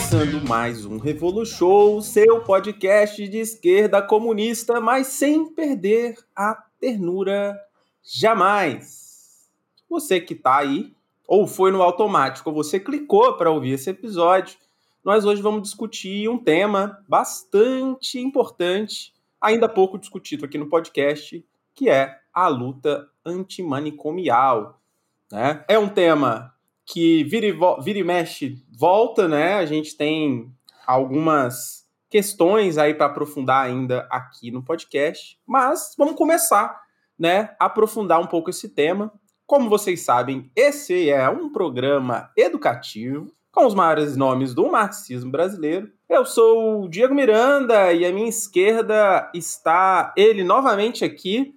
Começando mais um Revolu Show, seu podcast de esquerda comunista, mas sem perder a ternura jamais. Você que tá aí, ou foi no automático, ou você clicou para ouvir esse episódio, nós hoje vamos discutir um tema bastante importante, ainda pouco discutido aqui no podcast, que é a luta antimanicomial. Né? É um tema que vira e, vira e mexe volta, né? A gente tem algumas questões aí para aprofundar ainda aqui no podcast, mas vamos começar, né, a aprofundar um pouco esse tema. Como vocês sabem, esse é um programa educativo com os maiores nomes do marxismo brasileiro. Eu sou o Diego Miranda e à minha esquerda está ele novamente aqui,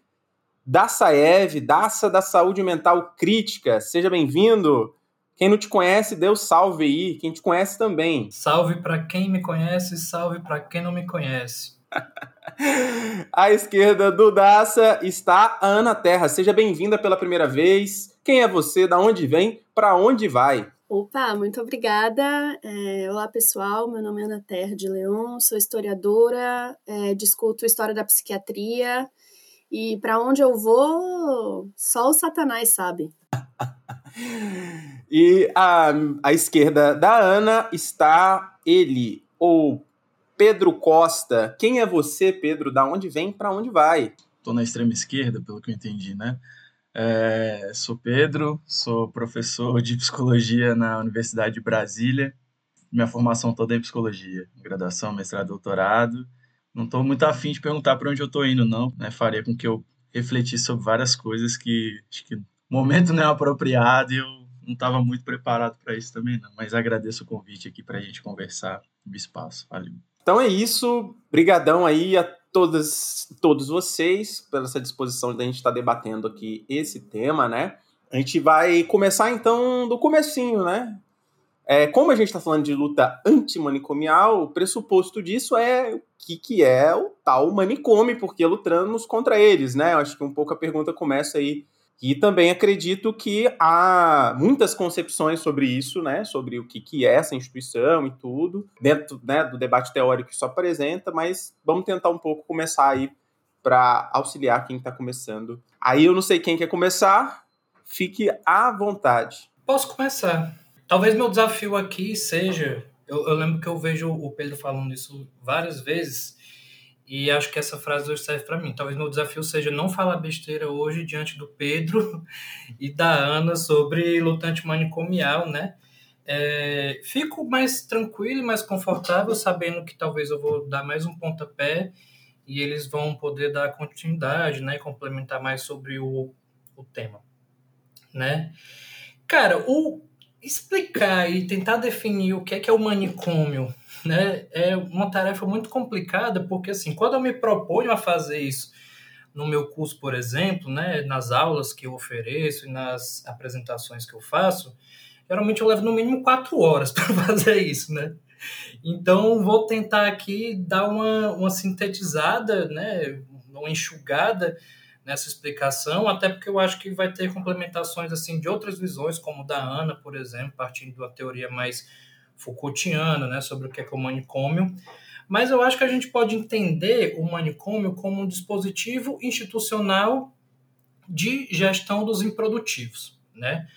Dassaev, Daça da Saúde Mental Crítica. Seja bem-vindo. Quem não te conhece, dê o um salve aí. Quem te conhece também. Salve para quem me conhece, salve para quem não me conhece. à esquerda do Daça está a Ana Terra. Seja bem-vinda pela primeira vez. Quem é você? Da onde vem? Para onde vai? Opa, muito obrigada. É, olá, pessoal. Meu nome é Ana Terra de Leon, sou historiadora, é, discuto história da psiquiatria. E para onde eu vou, só o Satanás sabe. e à, à esquerda da Ana está ele, ou Pedro Costa. Quem é você, Pedro? Da onde vem, para onde vai? Estou na extrema esquerda, pelo que eu entendi, né? É, sou Pedro, sou professor de psicologia na Universidade de Brasília. Minha formação toda é em psicologia, graduação, mestrado, doutorado. Não estou muito afim de perguntar para onde eu estou indo, não. Né? Faria com que eu refletisse sobre várias coisas que acho que o momento não é apropriado e eu não estava muito preparado para isso também, não. Mas agradeço o convite aqui para a gente conversar no espaço. Valeu. Então é isso. Brigadão aí a todas, todos vocês pela essa disposição de a gente estar tá debatendo aqui esse tema, né? A gente vai começar então do comecinho, né? É, como a gente está falando de luta antimanicomial, o pressuposto disso é o que, que é o tal manicômio, porque lutamos contra eles, né? Eu acho que um pouco a pergunta começa aí e também acredito que há muitas concepções sobre isso, né? Sobre o que, que é essa instituição e tudo, dentro né, do debate teórico que isso apresenta, mas vamos tentar um pouco começar aí para auxiliar quem está começando. Aí eu não sei quem quer começar, fique à vontade. Posso começar. Talvez meu desafio aqui seja. Eu, eu lembro que eu vejo o Pedro falando isso várias vezes e acho que essa frase hoje serve para mim. Talvez meu desafio seja não falar besteira hoje diante do Pedro e da Ana sobre lutante manicomial, né? É, fico mais tranquilo e mais confortável sabendo que talvez eu vou dar mais um pontapé e eles vão poder dar continuidade, né? Complementar mais sobre o, o tema, né? Cara, o explicar e tentar definir o que é que é o manicômio né, é uma tarefa muito complicada, porque assim, quando eu me proponho a fazer isso no meu curso, por exemplo, né, nas aulas que eu ofereço e nas apresentações que eu faço, geralmente eu levo no mínimo quatro horas para fazer isso, né? Então, vou tentar aqui dar uma, uma sintetizada, né, uma enxugada nessa explicação, até porque eu acho que vai ter complementações assim de outras visões, como da Ana, por exemplo, partindo da teoria mais Foucaultiana, né, sobre o que é, que é o manicômio. Mas eu acho que a gente pode entender o manicômio como um dispositivo institucional de gestão dos improdutivos, né?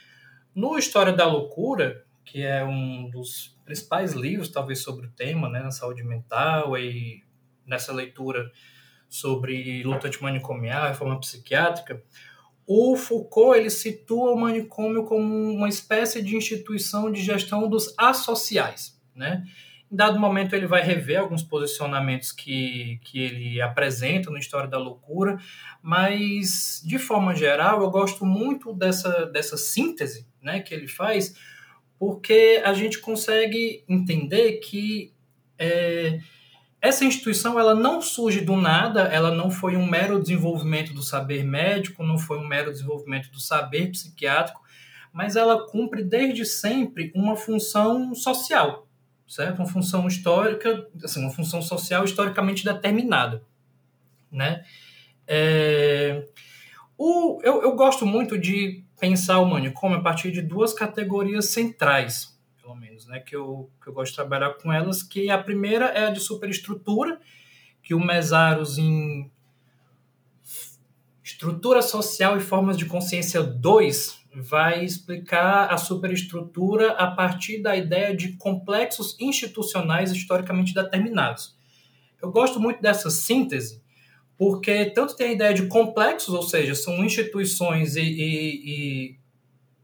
No História da Loucura, que é um dos principais livros, talvez, sobre o tema, né, na saúde mental e nessa leitura sobre luta antimanicomial, reforma psiquiátrica, o Foucault ele situa o manicômio como uma espécie de instituição de gestão dos associais, né? Em dado momento ele vai rever alguns posicionamentos que, que ele apresenta no História da Loucura, mas de forma geral eu gosto muito dessa, dessa síntese né, que ele faz, porque a gente consegue entender que é, essa instituição ela não surge do nada, ela não foi um mero desenvolvimento do saber médico, não foi um mero desenvolvimento do saber psiquiátrico, mas ela cumpre desde sempre uma função social, certo? Uma função histórica, assim, uma função social historicamente determinada, né? É... O, eu, eu gosto muito de pensar o manicômio a partir de duas categorias centrais pelo menos, né, que eu, que eu gosto de trabalhar com elas, que a primeira é a de superestrutura, que o Mesaros em Estrutura Social e Formas de Consciência 2 vai explicar a superestrutura a partir da ideia de complexos institucionais historicamente determinados. Eu gosto muito dessa síntese, porque tanto tem a ideia de complexos, ou seja, são instituições e, e, e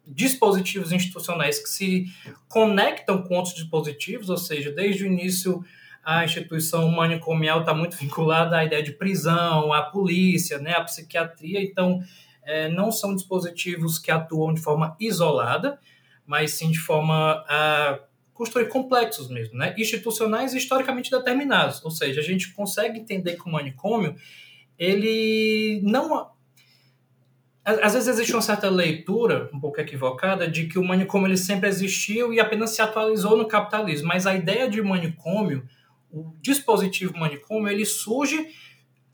dispositivos institucionais que se conectam com outros dispositivos, ou seja, desde o início a instituição manicomial está muito vinculada à ideia de prisão, à polícia, né, à psiquiatria, então é, não são dispositivos que atuam de forma isolada, mas sim de forma a construir complexos mesmo, né, institucionais historicamente determinados, ou seja, a gente consegue entender que o manicômio ele não às vezes existe uma certa leitura, um pouco equivocada, de que o manicômio ele sempre existiu e apenas se atualizou no capitalismo. Mas a ideia de manicômio, o dispositivo manicômio, ele surge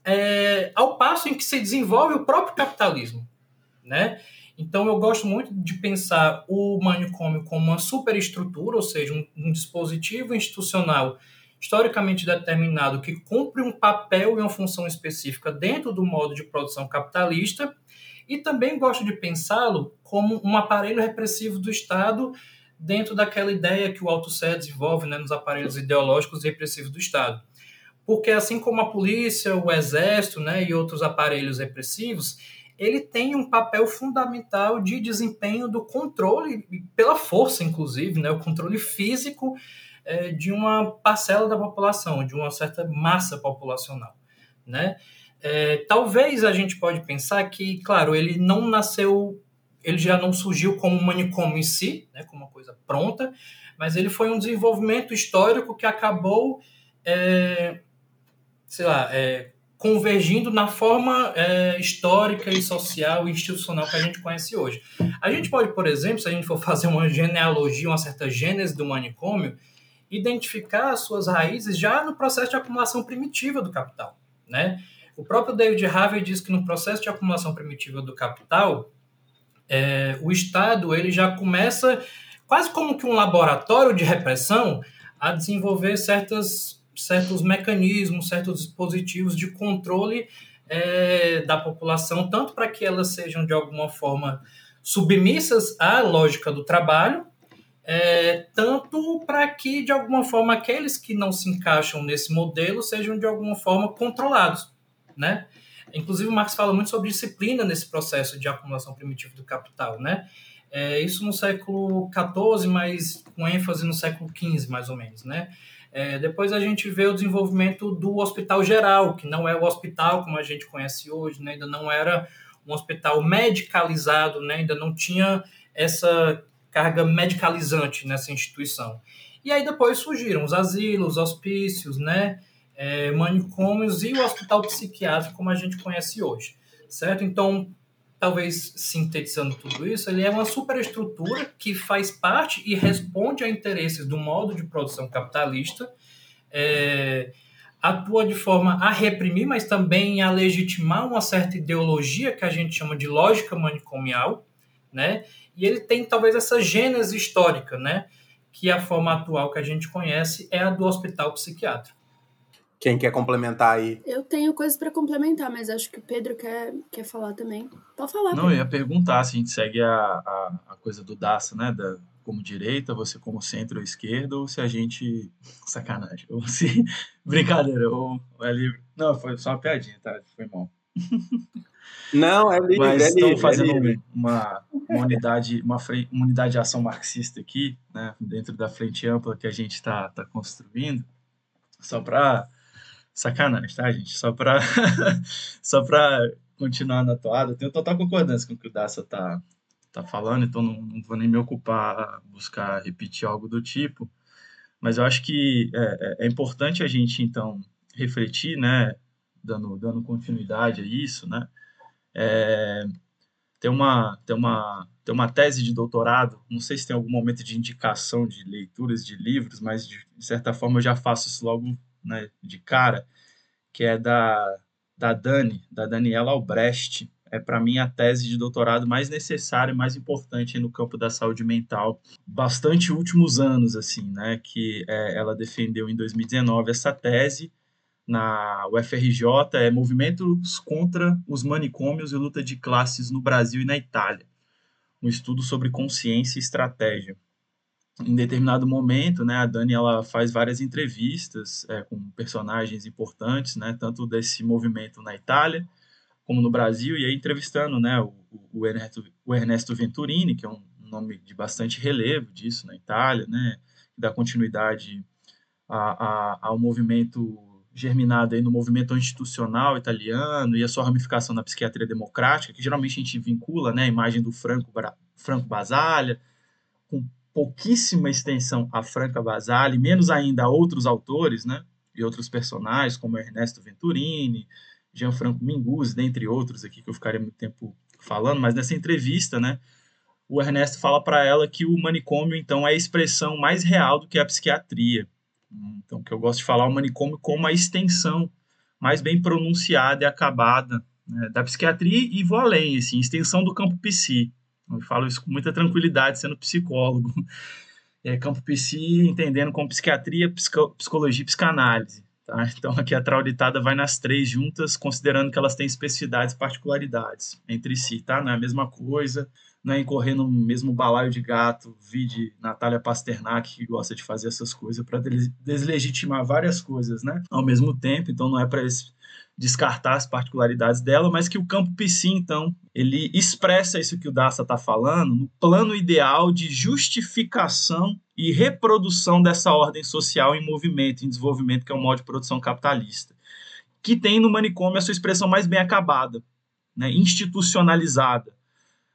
é, ao passo em que se desenvolve o próprio capitalismo, né? Então eu gosto muito de pensar o manicômio como uma superestrutura, ou seja, um, um dispositivo institucional historicamente determinado que cumpre um papel e uma função específica dentro do modo de produção capitalista e também gosto de pensá-lo como um aparelho repressivo do Estado dentro daquela ideia que o Althusser desenvolve né, nos aparelhos ideológicos repressivos do Estado. Porque assim como a polícia, o exército né, e outros aparelhos repressivos, ele tem um papel fundamental de desempenho do controle, pela força inclusive, né, o controle físico é, de uma parcela da população, de uma certa massa populacional. Né? É, talvez a gente pode pensar que, claro, ele não nasceu, ele já não surgiu como um manicômio em si, né, como uma coisa pronta, mas ele foi um desenvolvimento histórico que acabou, é, sei lá, é, convergindo na forma é, histórica e social e institucional que a gente conhece hoje. A gente pode, por exemplo, se a gente for fazer uma genealogia, uma certa gênese do manicômio, identificar as suas raízes já no processo de acumulação primitiva do capital, né? O próprio David Harvey diz que no processo de acumulação primitiva do capital, é, o Estado ele já começa quase como que um laboratório de repressão a desenvolver certas, certos mecanismos, certos dispositivos de controle é, da população, tanto para que elas sejam de alguma forma submissas à lógica do trabalho, é, tanto para que de alguma forma aqueles que não se encaixam nesse modelo sejam de alguma forma controlados né? Inclusive, Marx fala muito sobre disciplina nesse processo de acumulação primitiva do capital, né? É, isso no século XIV, mas com ênfase no século XV, mais ou menos, né? É, depois a gente vê o desenvolvimento do hospital geral, que não é o hospital como a gente conhece hoje, né? ainda não era um hospital medicalizado, né? ainda não tinha essa carga medicalizante nessa instituição. E aí depois surgiram os asilos, hospícios, né? É, manicômios e o hospital psiquiátrico como a gente conhece hoje, certo? Então, talvez sintetizando tudo isso, ele é uma superestrutura que faz parte e responde a interesses do modo de produção capitalista, é, atua de forma a reprimir, mas também a legitimar uma certa ideologia que a gente chama de lógica manicomial, né? E ele tem talvez essa gênese histórica, né? Que a forma atual que a gente conhece é a do hospital psiquiátrico. Quem quer complementar aí? Eu tenho coisas para complementar, mas acho que o Pedro quer, quer falar também. Pode falar. Não, Pedro. eu ia perguntar se a gente segue a, a, a coisa do Daça, né? Da, como direita, você como centro ou esquerda, ou se a gente. Sacanagem. Ou se. Brincadeira, ou, ou é livre. Não, foi só uma piadinha, tá? Foi mal. Não, é livre. Mas é estamos livre, fazendo é livre. uma, uma, unidade, uma, uma unidade de ação marxista aqui, né? Dentro da frente ampla que a gente está tá construindo, só para Sacanagem, tá, gente? Só para só para continuar na toada, eu tenho total concordância com o que o Daça tá, tá falando, então não, não vou nem me ocupar buscar repetir algo do tipo, mas eu acho que é, é, é importante a gente, então, refletir, né, dando, dando continuidade a isso, né, é, tem uma, tem, uma, tem uma tese de doutorado, não sei se tem algum momento de indicação de leituras de livros, mas de, de certa forma eu já faço isso logo né, de cara, que é da, da Dani, da Daniela Albrecht. é para mim a tese de doutorado mais necessária e mais importante no campo da saúde mental. Bastante últimos anos, assim, né? Que é, ela defendeu em 2019 essa tese na UFRJ, é Movimentos contra os Manicômios e Luta de Classes no Brasil e na Itália. Um estudo sobre consciência e estratégia. Em determinado momento, né, a Dani ela faz várias entrevistas é, com personagens importantes, né, tanto desse movimento na Itália, como no Brasil, e aí entrevistando né, o, o, Ernesto, o Ernesto Venturini, que é um nome de bastante relevo disso na Itália, né, que dá continuidade a, a, ao movimento germinado aí no movimento institucional italiano e a sua ramificação na psiquiatria democrática, que geralmente a gente vincula né, a imagem do Franco, Franco Basaglia, com pouquíssima extensão a Franca Basaglia, menos ainda a outros autores, né, e outros personagens, como Ernesto Venturini, Gianfranco Mingus, dentre outros aqui que eu ficaria muito tempo falando, mas nessa entrevista, né, o Ernesto fala para ela que o manicômio, então, é a expressão mais real do que a psiquiatria. Então, que eu gosto de falar o manicômio como a extensão mais bem pronunciada e acabada né, da psiquiatria e vou além, assim, extensão do campo psi. Eu falo isso com muita tranquilidade, sendo psicólogo. É, campo psi, entendendo como psiquiatria, psicologia e psicanálise. Tá? Então, aqui a traulitada vai nas três juntas, considerando que elas têm especificidades e particularidades entre si, tá? Não é a mesma coisa, não é incorrer no mesmo balaio de gato, vide Natália Pasternak, que gosta de fazer essas coisas para deslegitimar várias coisas, né? Ao mesmo tempo, então não é para descartar as particularidades dela, mas que o campo psi, então, ele expressa isso que o Daça está falando no plano ideal de justificação e reprodução dessa ordem social em movimento, em desenvolvimento, que é o modo de produção capitalista, que tem no manicômio a sua expressão mais bem acabada, né, institucionalizada.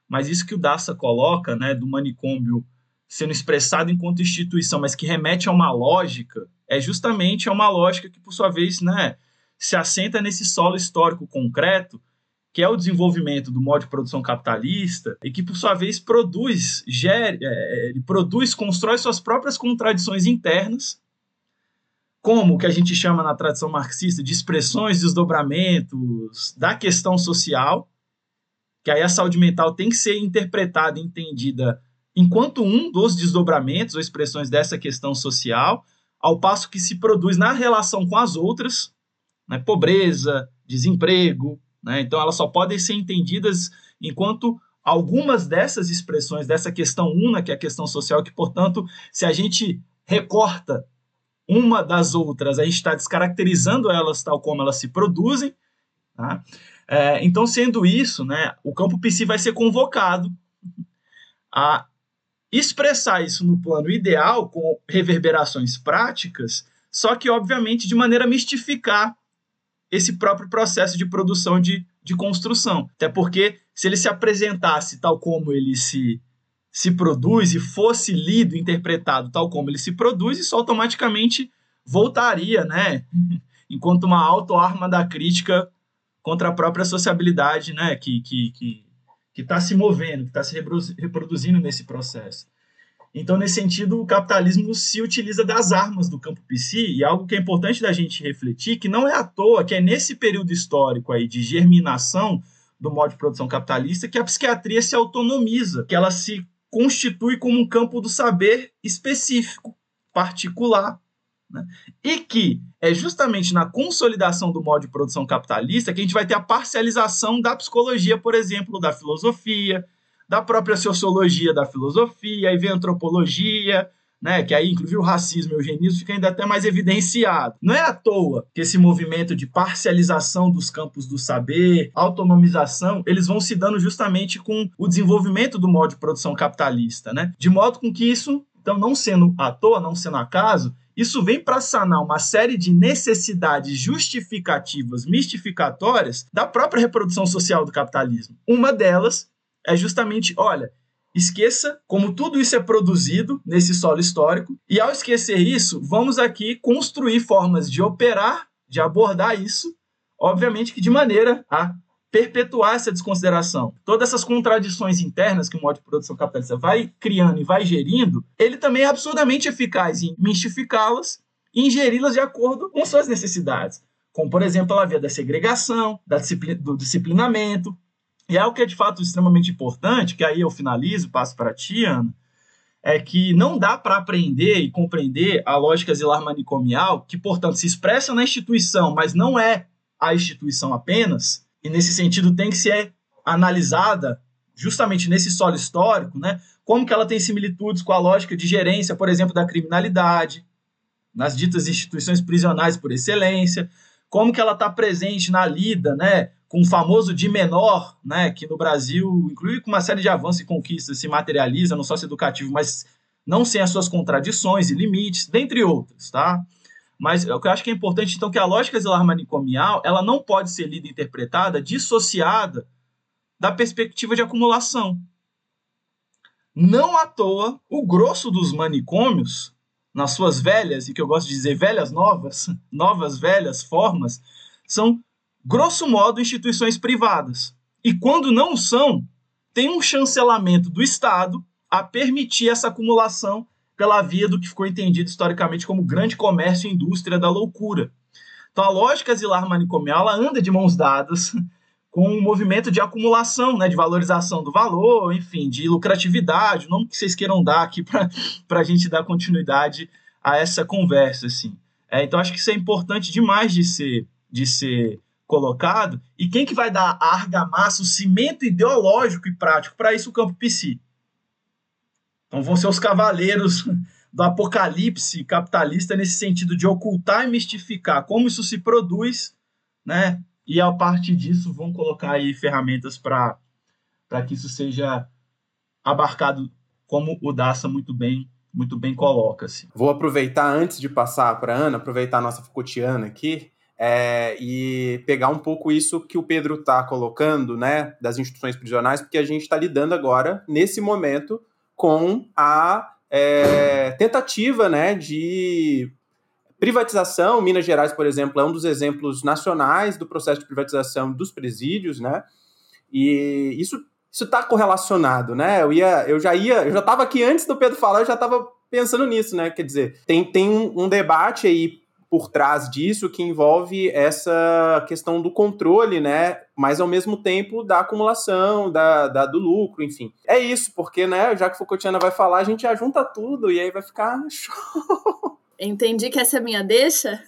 Mas isso que o Daça coloca, né, do manicômio sendo expressado enquanto instituição, mas que remete a uma lógica, é justamente a uma lógica que, por sua vez, né, se assenta nesse solo histórico concreto, que é o desenvolvimento do modo de produção capitalista, e que, por sua vez, produz, gere, é, ele produz, constrói suas próprias contradições internas, como o que a gente chama na tradição marxista de expressões, desdobramentos da questão social, que aí a saúde mental tem que ser interpretada, entendida enquanto um dos desdobramentos ou expressões dessa questão social, ao passo que se produz na relação com as outras, né, pobreza, desemprego. Né, então, elas só podem ser entendidas enquanto algumas dessas expressões, dessa questão una, que é a questão social, que, portanto, se a gente recorta uma das outras, a gente está descaracterizando elas tal como elas se produzem. Tá? É, então, sendo isso, né, o campo psi vai ser convocado a expressar isso no plano ideal, com reverberações práticas, só que, obviamente, de maneira a mistificar esse próprio processo de produção de, de construção. Até porque, se ele se apresentasse tal como ele se, se produz e fosse lido, interpretado tal como ele se produz, isso automaticamente voltaria, né? Enquanto uma auto-arma da crítica contra a própria sociabilidade, né? Que está que, que, que tá se movendo, que está se reproduzindo nesse processo. Então, nesse sentido, o capitalismo se utiliza das armas do campo psi, e algo que é importante da gente refletir, que não é à toa que é nesse período histórico aí de germinação do modo de produção capitalista que a psiquiatria se autonomiza, que ela se constitui como um campo do saber específico, particular, né? E que é justamente na consolidação do modo de produção capitalista que a gente vai ter a parcialização da psicologia, por exemplo, da filosofia, da própria sociologia da filosofia, aí vem a antropologia, né, que aí inclusive o racismo e o eugenismo fica ainda até mais evidenciado. Não é à toa que esse movimento de parcialização dos campos do saber, autonomização, eles vão se dando justamente com o desenvolvimento do modo de produção capitalista, né? De modo com que isso, então não sendo à toa, não sendo acaso, isso vem para sanar uma série de necessidades justificativas, mistificatórias da própria reprodução social do capitalismo. Uma delas é justamente, olha, esqueça como tudo isso é produzido nesse solo histórico, e ao esquecer isso, vamos aqui construir formas de operar, de abordar isso, obviamente que de maneira a perpetuar essa desconsideração. Todas essas contradições internas que o modo de produção capitalista vai criando e vai gerindo, ele também é absurdamente eficaz em mistificá-las e ingeri-las de acordo com suas necessidades. Como, por exemplo, a via da segregação, da disciplina, do disciplinamento, E é o que é de fato extremamente importante, que aí eu finalizo, passo para ti, Ana, é que não dá para aprender e compreender a lógica zilar manicomial, que, portanto, se expressa na instituição, mas não é a instituição apenas, e nesse sentido tem que ser analisada justamente nesse solo histórico, né, como que ela tem similitudes com a lógica de gerência, por exemplo, da criminalidade, nas ditas instituições prisionais por excelência, como que ela está presente na lida, né, com o famoso de menor, né, que no Brasil, inclusive com uma série de avanços e conquistas, se materializa no socioeducativo, mas não sem as suas contradições e limites, dentre outras, tá? Mas que eu acho que é importante, então, que a lógica zelar manicomial, ela não pode ser lida e interpretada dissociada da perspectiva de acumulação. Não à toa, o grosso dos manicômios, nas suas velhas, e que eu gosto de dizer velhas novas, novas velhas formas, são grosso modo, instituições privadas. E quando não são, tem um chancelamento do Estado a permitir essa acumulação pela via do que ficou entendido historicamente como grande comércio e indústria da loucura. Então, a lógica zilar manicomial anda de mãos dadas com um movimento de acumulação, né, de valorização do valor, enfim, de lucratividade, o nome que vocês queiram dar aqui para a gente dar continuidade a essa conversa. Assim. É, então, acho que isso é importante demais de ser, de ser colocado, e quem que vai dar a argamassa, o cimento ideológico e prático para isso o campo PC. Então vão ser os cavaleiros do apocalipse capitalista nesse sentido de ocultar e mistificar como isso se produz, né? E a partir disso vão colocar aí ferramentas para que isso seja abarcado como o Daça muito bem muito bem coloca. -se. Vou aproveitar antes de passar para Ana, aproveitar a nossa Foucaultiana aqui é, e pegar um pouco isso que o Pedro está colocando, né, das instituições prisionais, porque a gente está lidando agora, nesse momento, com a é, tentativa, né, de privatização. Minas Gerais, por exemplo, é um dos exemplos nacionais do processo de privatização dos presídios, né, e isso isso está correlacionado, né? Eu ia, eu já ia, eu já estava aqui antes do Pedro falar, eu já estava pensando nisso, né? Quer dizer, tem, tem um, um debate aí por trás disso que envolve essa questão do controle, né? Mas ao mesmo tempo da acumulação, da, da do lucro, enfim. É isso, porque, né, já que Foucaultiana vai falar, a gente já junta tudo e aí vai ficar show. Entendi que essa é a minha deixa.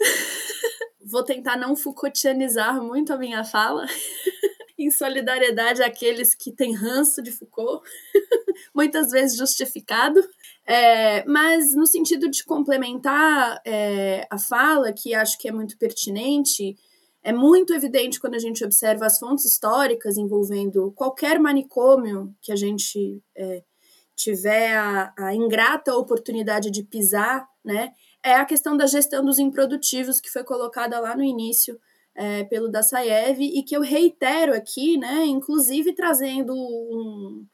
Vou tentar não Foucaultianizar muito a minha fala. em solidariedade àqueles que têm ranço de Foucault, muitas vezes justificado. É, mas no sentido de complementar é, a fala, que acho que é muito pertinente, é muito evidente quando a gente observa as fontes históricas envolvendo qualquer manicômio que a gente é, tiver a, a, ingrata oportunidade de pisar, né? É a questão da gestão dos improdutivos que foi colocada lá no início é, pelo Dassaev e que eu reitero aqui, né? Inclusive trazendo um,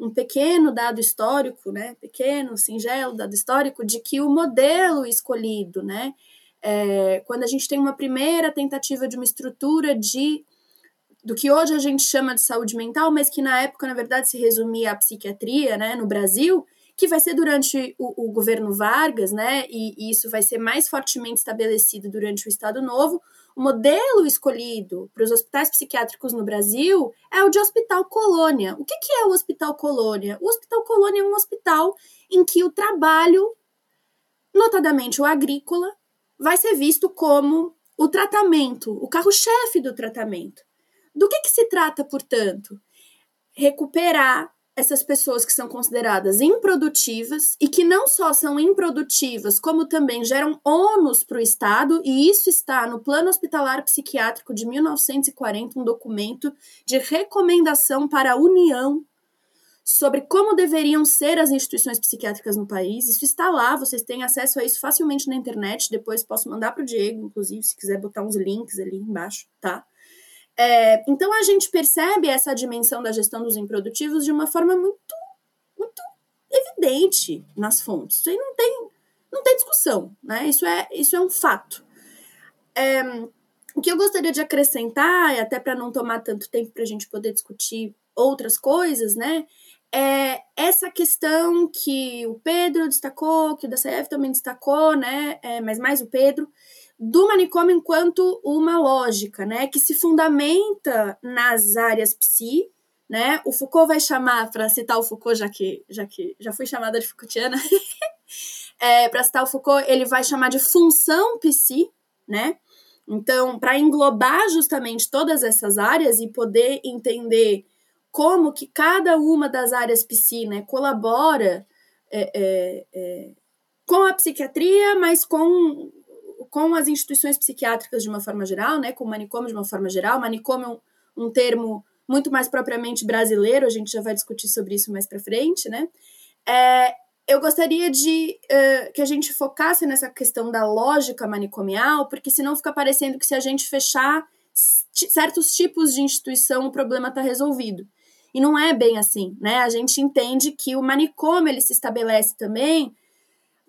um pequeno dado histórico, né, pequeno, singelo dado histórico, de que o modelo escolhido, né, é, quando a gente tem uma primeira tentativa de uma estrutura de do que hoje a gente chama de saúde mental, mas que na época, na verdade, se resumia à psiquiatria, né, no Brasil, que vai ser durante o, o governo Vargas, né, e, e, isso vai ser mais fortemente estabelecido durante o Estado Novo, o modelo escolhido para os hospitais psiquiátricos no Brasil é o de Hospital Colônia. O que, que é o Hospital Colônia? O Hospital Colônia é um hospital em que o trabalho, notadamente o agrícola, vai ser visto como o tratamento, o carro-chefe do tratamento. Do que, que se trata, portanto? Recuperar essas pessoas que são consideradas improdutivas e que não só são improdutivas, como também geram ônus para o Estado, e isso está no Plano Hospitalar Psiquiátrico de 1940, um documento de recomendação para a União sobre como deveriam ser as instituições psiquiátricas no país. Isso está lá, vocês têm acesso a isso facilmente na internet. Depois posso mandar para o Diego, inclusive, se quiser botar uns links ali embaixo, tá? É, então a gente percebe essa dimensão da gestão dos improdutivos de uma forma muito, muito evidente nas fontes. Isso aí não tem, não tem discussão, né? Isso é, isso é um fato. É, o que eu gostaria de acrescentar, até para não tomar tanto tempo para a gente poder discutir outras coisas, né? É essa questão que o Pedro destacou, que o DCF também destacou, né? É, mas mais o Pedro, do manicômio enquanto uma lógica, né, que se fundamenta nas áreas psi, né? O Foucault vai chamar, para citar o Foucault, já que, já que já fui chamada de Foucaultiana, é, para citar o Foucault, ele vai chamar de função psi, né? Então, para englobar justamente todas essas áreas e poder entender como que cada uma das áreas psi né, colabora é, é, é, com a psiquiatria, mas com, com as instituições psiquiátricas de uma forma geral, né, com o manicômio de uma forma geral. Manicômio é um, um termo muito mais propriamente brasileiro, a gente já vai discutir sobre isso mais para frente, né? É, eu gostaria de uh, que a gente focasse nessa questão da lógica manicomial, porque senão fica parecendo que se a gente fechar certos tipos de instituição, o problema está resolvido. E não é bem assim, né? A gente entende que o manicômio ele se estabelece também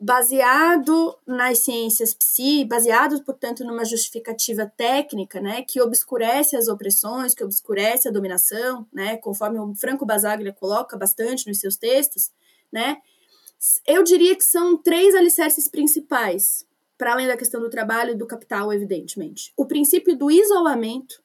baseado nas ciências psi, baseado, portanto, numa justificativa técnica, né, que obscurece as opressões, que obscurece a dominação, né, conforme o Franco Basaglia coloca bastante nos seus textos, né, eu diria que são três alicerces principais, para além da questão do trabalho e do capital, evidentemente. O princípio do isolamento,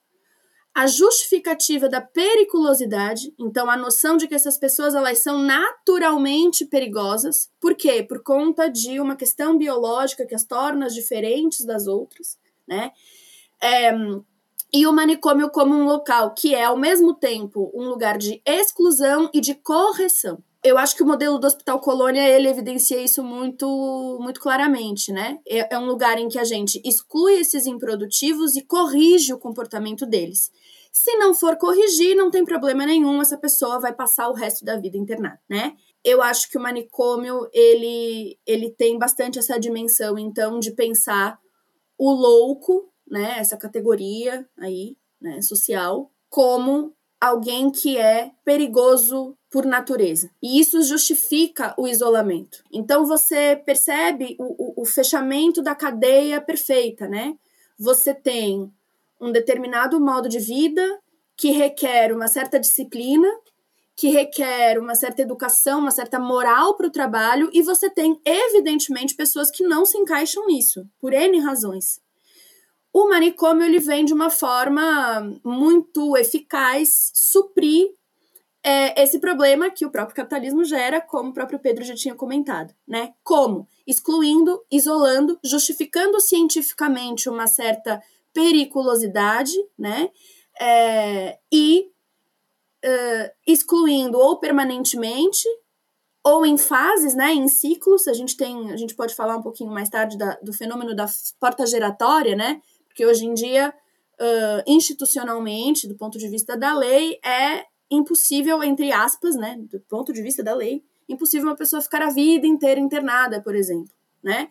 a justificativa da periculosidade, então a noção de que essas pessoas elas são naturalmente perigosas. Por quê? Por conta de uma questão biológica que as torna diferentes das outras, né? É, e o manicômio como um local que é ao mesmo tempo um lugar de exclusão e de correção eu acho que o modelo do Hospital Colônia ele evidencia isso muito muito claramente, né? É, é, um lugar em que a gente exclui esses improdutivos e corrige o comportamento deles. Se não for corrigir, não tem problema nenhum, essa pessoa vai passar o resto da vida internada, né? Eu acho que o manicômio ele ele tem bastante essa dimensão então de pensar o louco, né, essa categoria aí, né, social, como alguém que é perigoso por natureza. E isso justifica o isolamento. Então você percebe o, o, o fechamento da cadeia perfeita, né? Você tem um determinado modo de vida que requer uma certa disciplina, que requer uma certa educação, uma certa moral para o trabalho, e você tem, evidentemente, pessoas que não se encaixam nisso, por N razões. O manicômio ele vem de uma forma muito eficaz suprir é, esse problema que o próprio capitalismo gera, como o próprio Pedro já tinha comentado, né? Como? Excluindo, isolando, justificando cientificamente uma certa periculosidade, né? É, e uh, excluindo ou permanentemente ou em fases, né, em ciclos. A gente tem, a gente pode falar um pouquinho mais tarde da, do fenômeno da porta giratória, né? Porque hoje em dia, uh, institucionalmente, do ponto de vista da lei, é impossível, entre aspas, né, do ponto de vista da lei, impossível uma pessoa ficar a vida inteira internada, por exemplo, né?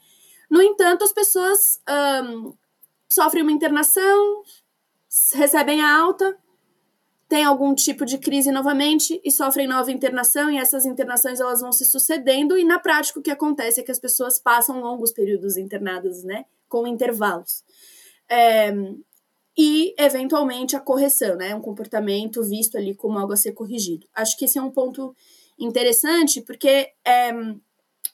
No entanto, as pessoas um, sofrem uma internação, recebem a alta, têm algum tipo de crise novamente e sofrem nova internação e essas internações elas vão se sucedendo e na prática o que acontece é que as pessoas passam longos períodos internadas, né, com intervalos. É, e, eventualmente, a correção, né? Um comportamento visto ali como algo a ser corrigido. Acho que esse é um ponto interessante, porque é,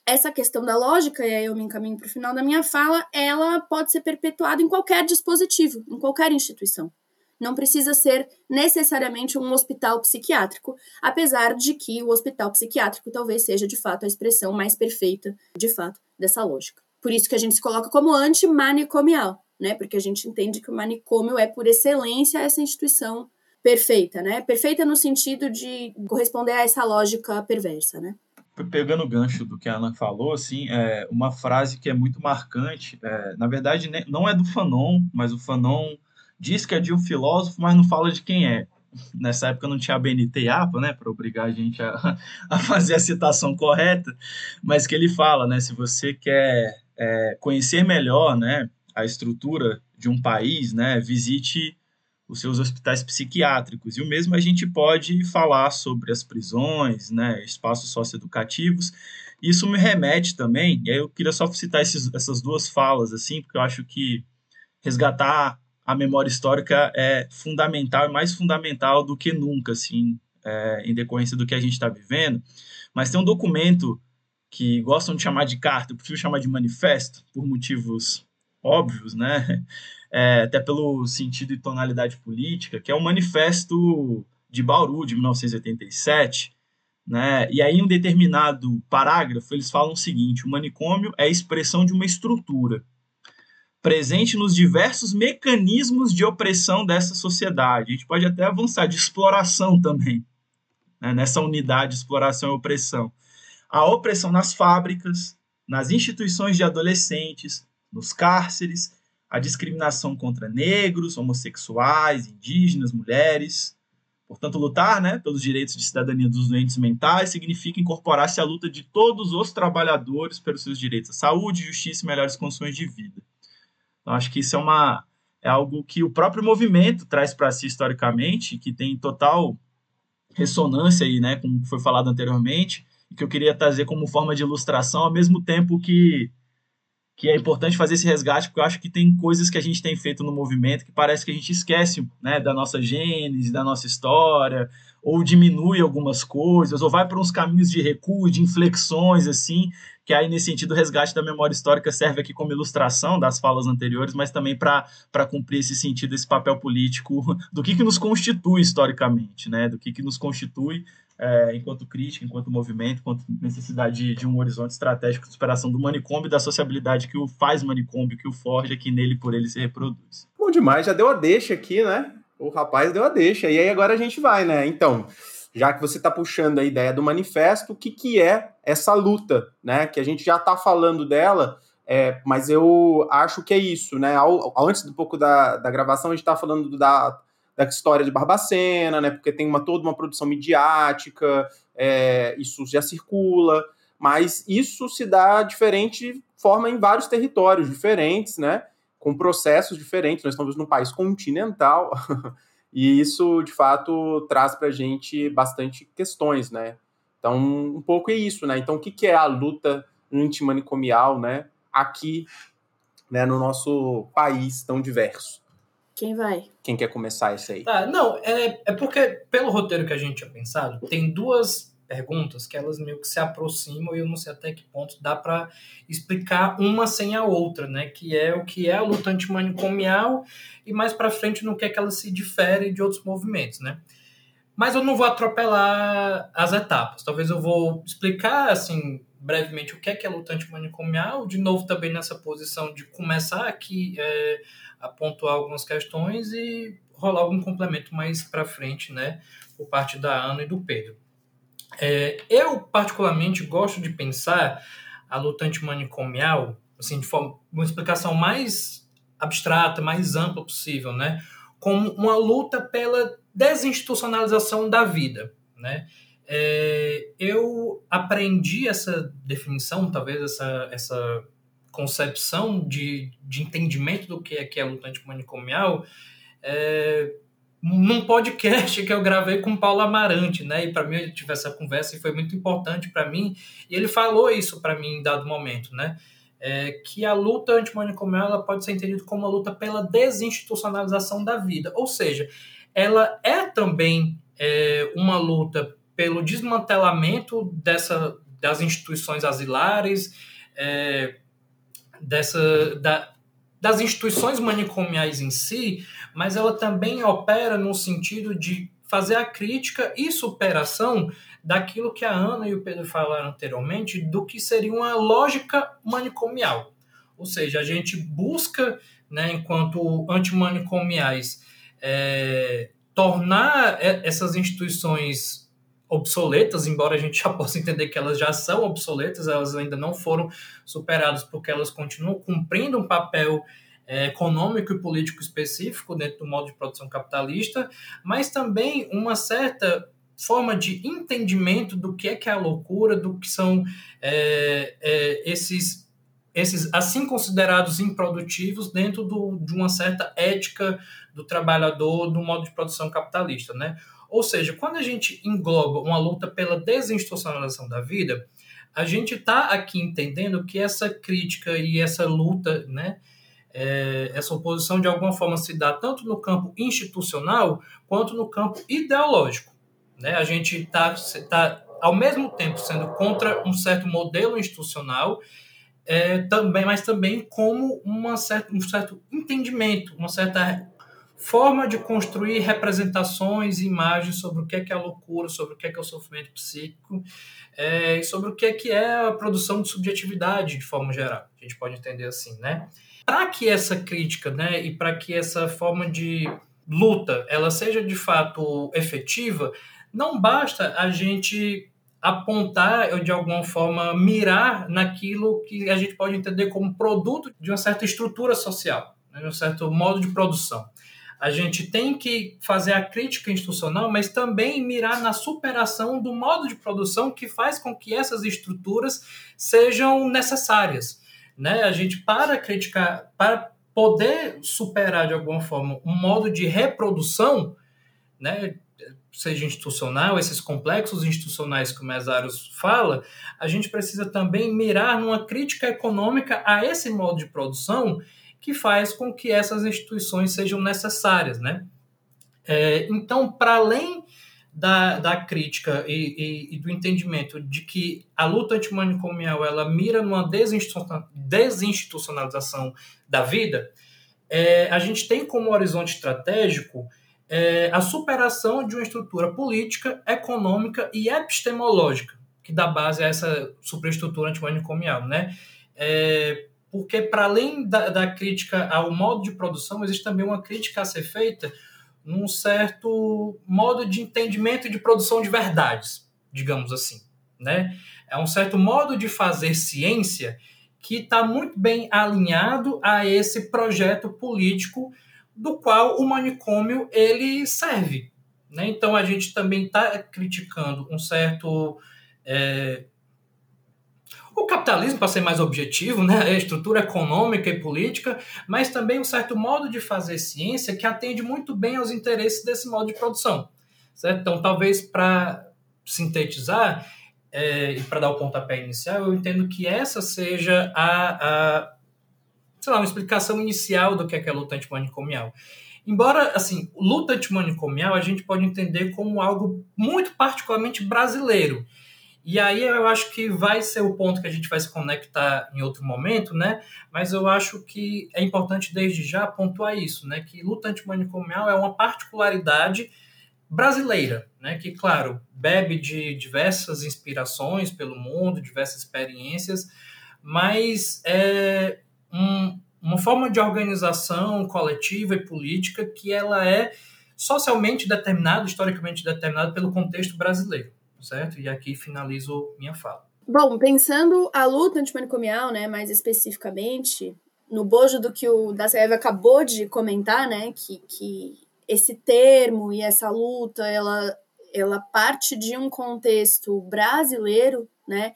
essa questão da lógica, e aí eu me encaminho para o final da minha fala, ela pode ser perpetuada em qualquer dispositivo, em qualquer instituição. Não precisa ser necessariamente um hospital psiquiátrico, apesar de que o hospital psiquiátrico talvez seja de fato a expressão mais perfeita, de fato, dessa lógica. Por isso que a gente se coloca como antimanicomial, né? Porque a gente entende que o manicômio é, por excelência, essa instituição perfeita, né? Perfeita no sentido de corresponder a essa lógica perversa, né? Pegando o gancho do que a Ana falou, assim, é uma frase que é muito marcante, é, na verdade, não é do Fanon, mas o Fanon diz que é de um filósofo, mas não fala de quem é. Nessa época não tinha a BNT APA, né, para obrigar a gente a, a, fazer a citação correta, mas que ele fala, né, se você quer é, conhecer melhor, né, a estrutura de um país, né, visite os seus hospitais psiquiátricos. E o mesmo a gente pode falar sobre as prisões, né, espaços socioeducativos. Isso me remete também, e aí eu queria só citar esses, essas duas falas, assim, porque eu acho que resgatar a memória histórica é fundamental, mais fundamental do que nunca, assim, é, em decorrência do que a gente está vivendo. Mas tem um documento que gostam de chamar de carta, eu prefiro chamar de manifesto, por motivos óbvios, né? É, até pelo sentido e tonalidade política, que é o Manifesto de Bauru, de 1987, né? E aí, em um determinado parágrafo, eles falam o seguinte: o manicômio é a expressão de uma estrutura presente nos diversos mecanismos de opressão dessa sociedade. A gente pode até avançar de exploração também, né? nessa unidade de exploração e opressão. A opressão nas fábricas, nas instituições de adolescentes, nos cárceres, a discriminação contra negros, homossexuais, indígenas, mulheres, Portanto, lutar né, pelos direitos de cidadania dos doentes mentais significa incorporar-se à luta de todos os trabalhadores pelos seus direitos à saúde, justiça e melhores condições de vida. Então, acho que isso é, uma, é algo que o próprio movimento traz para si historicamente, que tem total ressonância aí, né, como foi falado anteriormente, e que eu queria trazer como forma de ilustração, ao mesmo tempo que que é importante fazer esse resgate, porque eu acho que tem coisas que a gente tem feito no movimento que parece que a gente esquece né, da nossa gênese, da nossa história, ou diminui algumas coisas, ou vai para uns caminhos de recuo, de inflexões, assim, que aí, nesse sentido, o resgate da memória histórica serve aqui como ilustração das falas anteriores, mas também para cumprir esse sentido, esse papel político do que, que nos constitui historicamente, né, do que, que nos constitui é, enquanto crítica, enquanto movimento, enquanto necessidade de, de, um horizonte estratégico de superação do manicômio e da sociabilidade que o faz manicômio, que o forja, que nele por ele se reproduz. Bom demais, já deu a deixa aqui, né? O rapaz deu a deixa. E aí agora a gente vai, né? Então, já que você está puxando a ideia do manifesto, o que, que é essa luta, né? Que a gente já está falando dela, é, mas eu acho que é isso, né? Ao, antes um pouco da, da gravação, a gente está falando da da história de Barbacena, né? Porque tem uma, toda uma produção midiática, é, isso já circula, mas isso se dá diferente forma em vários territórios diferentes, né? Com processos diferentes. Nós estamos num país continental e isso, de fato, traz para a gente bastante questões, né? Então, um pouco é isso, né? Então, o que, é a luta antimanicomial, né? Aqui, né, no nosso país tão diverso. Quem vai? Quem quer começar isso aí? Tá, não, é, é porque pelo roteiro que a gente tinha pensado, tem duas perguntas que elas meio que se aproximam e eu não sei até que ponto dá para explicar uma sem a outra, né? Que é o que é a luta antimanicomial e mais para frente no que é que ela se difere de outros movimentos, né? Mas eu não vou atropelar as etapas. Talvez eu vou explicar assim brevemente o que é que é a luta antimanicomial, de novo também nessa posição de começar aqui é, pontuar algumas questões e rolar algum complemento mais para frente, né, por parte da Ana e do Pedro. É, eu, particularmente, gosto de pensar a luta antimanicomial, assim, de forma, uma explicação mais abstrata, mais ampla possível, né, como uma luta pela desinstitucionalização da vida, né, é, eu aprendi essa definição, talvez essa, essa concepção de, de entendimento do que é, que é luta antimanicomial é, num podcast que eu gravei com Paulo Amarante, né? E para mim eu tive essa conversa e foi muito importante para mim. E ele falou isso para mim em dado momento, né? É, que a luta antimanicomial ela pode ser entendida como uma luta pela desinstitucionalização da vida, ou seja, ela é também é, uma luta pelo desmantelamento dessa, das instituições asilares, é, dessa, da, das instituições manicomiais em si, mas ela também opera no sentido de fazer a crítica e superação daquilo que a Ana e o Pedro falaram anteriormente, do que seria uma lógica manicomial. Ou seja, a gente busca, né, enquanto antimanicomiais, é, tornar essas instituições obsoletas, embora a gente já possa entender que elas já são obsoletas, elas ainda não foram superadas porque elas continuam cumprindo um papel é, econômico e político específico dentro do modo de produção capitalista, mas também uma certa forma de entendimento do que é que é a loucura, do que são é, é, esses esses assim considerados improdutivos dentro do, de uma certa ética do trabalhador do modo de produção capitalista, né? Ou seja, quando a gente engloba uma luta pela desinstitucionalização da vida, a gente está aqui entendendo que essa crítica e essa luta, né, é, essa oposição de alguma forma se dá tanto no campo institucional quanto no campo ideológico. Né? A gente está tá, ao mesmo tempo sendo contra um certo modelo institucional, é, também, mas também como uma certa, um certo entendimento, uma certa forma de construir representações e imagens sobre o que é, que é a loucura, sobre o que é, que é o sofrimento psíquico é, e sobre o que é, que é a produção de subjetividade de forma geral. A gente pode entender assim, né? Para que essa crítica, né, e para que essa forma de luta ela seja de fato efetiva, não basta a gente apontar ou de alguma forma mirar naquilo que a gente pode entender como produto de uma certa estrutura social, né, de um certo modo de produção. A gente tem que fazer a crítica institucional, mas também mirar na superação do modo de produção que faz com que essas estruturas sejam necessárias. Né? A gente, para criticar, para poder superar de alguma forma um modo de reprodução, né, seja institucional, esses complexos institucionais que o Mesaros fala, a gente precisa também mirar numa crítica econômica a esse modo de produção que faz com que essas instituições sejam necessárias, né? É, então, para além da, da crítica e, e, e, do entendimento de que a luta antimanicomial ela mira numa desinstitucionalização da vida, é, a gente tem como horizonte estratégico é, a superação de uma estrutura política, econômica e epistemológica que dá base a essa superestrutura antimanicomial, né? É, porque para além da, da, crítica ao modo de produção, existe também uma crítica a ser feita num certo modo de entendimento de produção de verdades, digamos assim, né? É um certo modo de fazer ciência que está muito bem alinhado a esse projeto político do qual o manicômio ele serve. Né? Então a gente também está criticando um certo é, o capitalismo, para ser mais objetivo, né, a estrutura econômica e política, mas também um certo modo de fazer ciência que atende muito bem aos interesses desse modo de produção. Certo? Então, talvez para sintetizar é, e para dar o pontapé inicial, eu entendo que essa seja a, a sei lá, uma explicação inicial do que é, que é luta antimanicomial. Embora, assim, luta antimanicomial a gente pode entender como algo muito particularmente brasileiro. E aí eu acho que vai ser o ponto que a gente vai se conectar em outro momento, né? Mas eu acho que é importante desde já pontuar isso, né? Que luta antimanicomial é uma particularidade brasileira, né? Que, claro, bebe de diversas inspirações pelo mundo, diversas experiências, mas é, um, uma forma de organização coletiva e política que ela é socialmente determinada, historicamente determinada pelo contexto brasileiro, certo? E aqui finalizo minha fala. Bom, pensando a luta antimanicomial, né, mais especificamente, no bojo do que o Dacev acabou de comentar, né, que, que esse termo e essa luta, ela, ela parte de um contexto brasileiro, né,